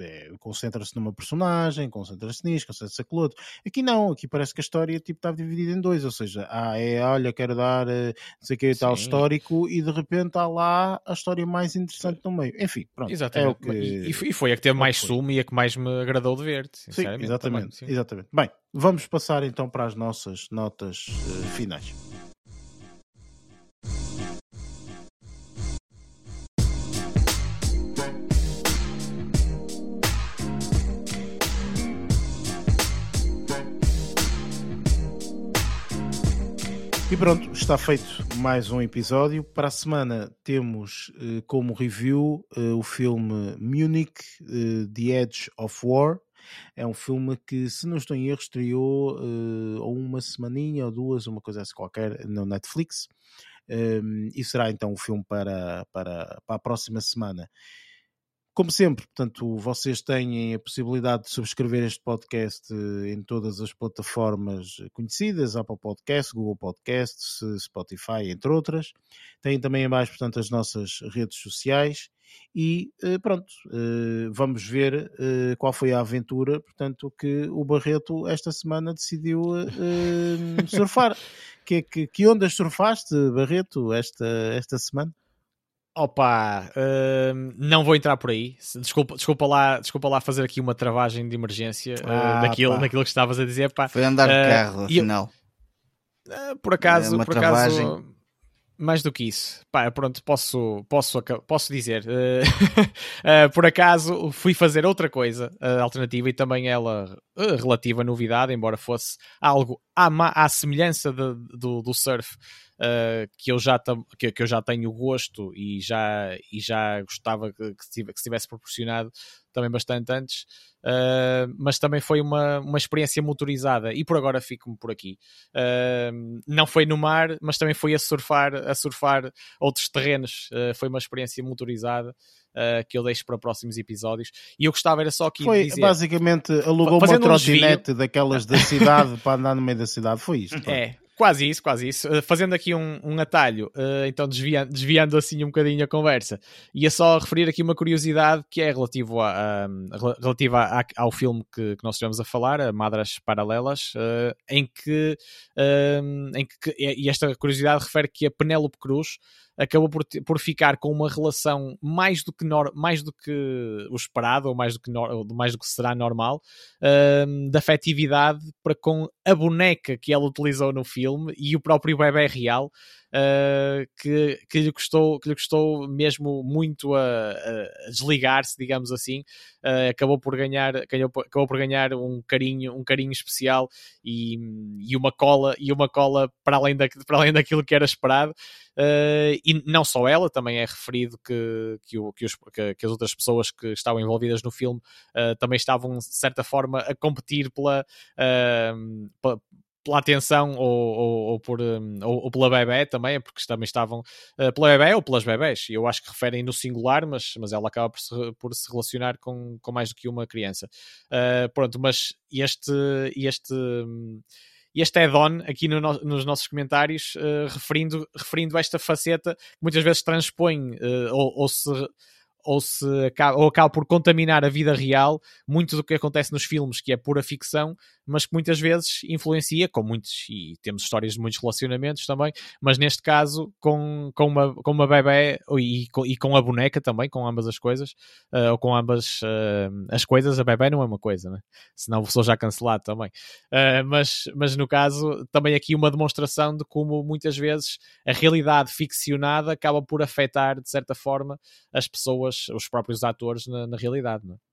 é- concentra-se numa personagem, concentra-se nisto, concentra-se naquilo outro. Aqui não, aqui parece que a história tipo, está dividida em dois, ou seja, ah, é, olha, quero dar, eh, não sei o que, tal histórico, e de repente há lá a história mais interessante no meio. Enfim, pronto, Exatamente. é que... E, e foi- a que teve é mais sumo e a que mais me agradou de ver. Sim, Sinceramente, exatamente, também, exatamente. Bem, vamos passar então para as nossas notas eh, finais. E pronto, está feito mais um episódio. Para a semana temos eh, como review eh, o filme Munich, eh, The Edge of War. É um filme que, se não estou em erro, estreou ou uma semaninha ou duas, uma coisa assim qualquer, no Netflix. Um, e será então o filme para, para, para a próxima semana. Como sempre, portanto, vocês têm a possibilidade de subscrever este podcast eh, em todas as plataformas conhecidas, Apple Podcasts, Google Podcasts, Spotify, entre outras. Têm também em baixo, portanto, as nossas redes sociais. E eh, pronto, eh, vamos ver qual foi a aventura, portanto, que o Barreto esta semana decidiu surfar. que, que, que ondas surfaste, Barreto, esta, esta semana? Opa, hum, não vou entrar por aí. Desculpa, desculpa, lá, desculpa lá fazer aqui uma travagem de emergência uh, Ah, daquilo, pá. daquilo que estavas a dizer. Pá. Foi andar de Uh, carro, e eu- afinal. Uh, por acaso, É uma por travagem. acaso, mais do que isso, pá, pronto, posso, posso, posso dizer. Uh, uh, por acaso, fui fazer outra coisa uh, alternativa e também ela uh, relativa novidade, embora fosse algo à, à semelhança de, do, do surf uh, que, eu já que, que, eu já tenho gosto e já, e já gostava que, que, se tivesse proporcionado também bastante antes, uh, mas também foi uma, uma experiência motorizada e por agora fico-me por aqui. Uh, não foi no mar, mas também foi a surfar, a surfar outros terrenos, foi uma experiência motorizada. Uh, que eu deixo para próximos episódios. E eu gostava era só que foi dizer, basicamente alugou uma trotinete um daquelas da cidade para andar no meio da cidade. Foi isto. É, Quase isso, quase isso. Uh, fazendo aqui um, um atalho, uh, então desviando, desviando assim um bocadinho a conversa, ia só referir aqui uma curiosidade que é relativo a, a relativa a, ao filme que, que, nós estivemos a falar, a Madras Paralelas, uh, em que, em que, e esta curiosidade refere que a Penélope Cruz acabou por, por ficar com uma relação mais do que, nor, mais do que o esperado, ou mais do que, nor, mais do que será normal, uh, de afetividade para com a boneca que ela utilizou no filme e o próprio bebê real, uh, que, que, lhe custou, que lhe custou mesmo muito a, a desligar-se, digamos assim, uh, acabou por ganhar, ganhou, acabou por ganhar um carinho, um carinho especial e, e uma cola e uma cola para além, da, para além daquilo que era esperado. Uh, e não só ela, também é referido que, que, o, que, os, que, que as outras pessoas que estavam envolvidas no filme também estavam, de certa forma, a competir pela, uh, pela atenção ou, ou, ou por, um, ou, ou, pela bebê também, porque também estavam uh, pela bebê ou pelas bebés. Eu acho que referem no singular, mas, mas ela acaba por se, por se relacionar com, com mais do que uma criança. Uh, pronto, mas este, este, este add-on aqui no, nos nossos comentários, uh, referindo, referindo esta faceta que muitas vezes transpõe ou se ou, se acaba, ou acaba por contaminar a vida real muito do que acontece nos filmes, que é pura ficção, mas que muitas vezes influencia, com muitos, e temos histórias de muitos relacionamentos também, mas neste caso com, com, uma, com uma bebê e com, e com a boneca também, com ambas as coisas, uh, ou com ambas uh, as coisas, a bebê não é uma coisa, né? senão sou já cancelado também. Uh, mas, mas no caso, também aqui uma demonstração de como muitas vezes a realidade ficcionada acaba por afetar, de certa forma, as pessoas, os próprios atores na, na realidade. Não é?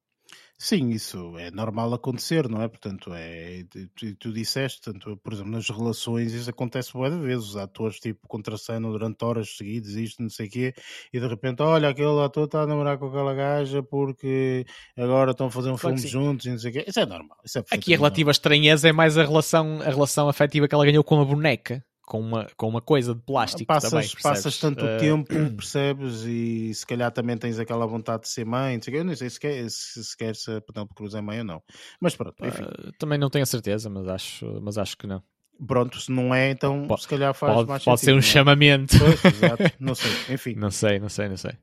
Sim, isso é normal acontecer, não é? Portanto, é, tu, tu disseste, tanto, por exemplo, nas relações isso acontece várias vezes, os atores tipo contracenam durante horas seguidas, isto, não sei o quê, e de repente, olha, aquele ator está a namorar com aquela gaja porque agora estão a fazer um claro filme juntos e não sei o quê. Isso é normal. Isso é Aqui a relativa estranheza é mais a relação, a relação afetiva que ela ganhou com a boneca com uma, com uma coisa de plástico passas, também, Passas tanto uh... tempo, percebes, e se calhar também tens aquela vontade de ser mãe, eu não sei se quer se, se, quer se a Penélope Cruz é mãe ou não. Mas pronto, enfim. Uh, também não tenho a certeza, mas acho, mas acho que não. Pronto, se não é, então pode, se calhar faz pode, mais Pode sentido, ser um é? chamamento. Pois, exato, não sei, enfim. Não sei, não sei, não sei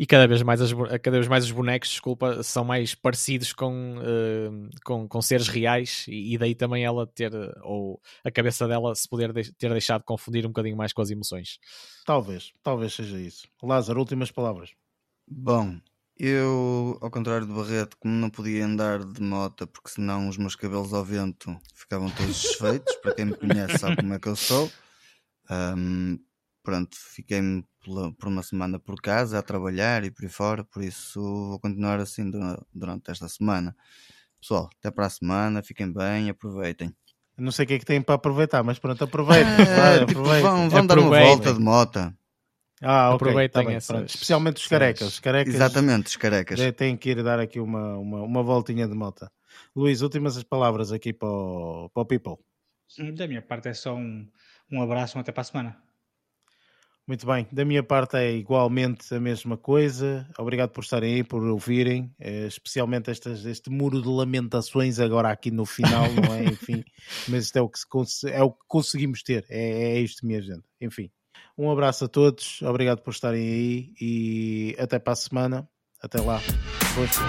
e cada vez mais, as, cada vez mais os bonecos, desculpa, são mais parecidos com, uh, com, com, seres reais e, e, daí também ela ter, ou a cabeça dela se poder de, ter deixado de confundir um bocadinho mais com as emoções. Talvez, talvez seja isso. Lázaro, últimas palavras. Bom, eu, ao contrário do Barreto, como não podia andar de moto porque senão os meus cabelos ao vento ficavam todos desfeitos, para quem me conhece sabe como é que eu sou. Um, pronto, fiquei por uma semana por casa a trabalhar e por aí fora, por isso vou continuar assim durante esta semana. Pessoal, até para a semana, fiquem bem, aproveitem. Não sei o que é que têm para aproveitar, mas pronto, aproveitem. É, tipo, vão, vão dar uma volta de moto. Ah, ok. Aproveitem tá essas... Especialmente os carecas. Os carecas. Exatamente, os carecas. Têm que ir dar aqui uma, uma, uma voltinha de moto. Luís, últimas palavras aqui para o, para o People. Da minha parte é só um, um abraço, até para a semana. Muito bem, da minha parte é igualmente a mesma coisa. Obrigado por estarem aí, por ouvirem, eh, especialmente estas, este muro de lamentações agora aqui no final, não é? Enfim, mas isto é o que, se, é o que conseguimos ter, é, é isto, minha gente. Enfim, um abraço a todos, obrigado por estarem aí e até para a semana. Até lá. Força.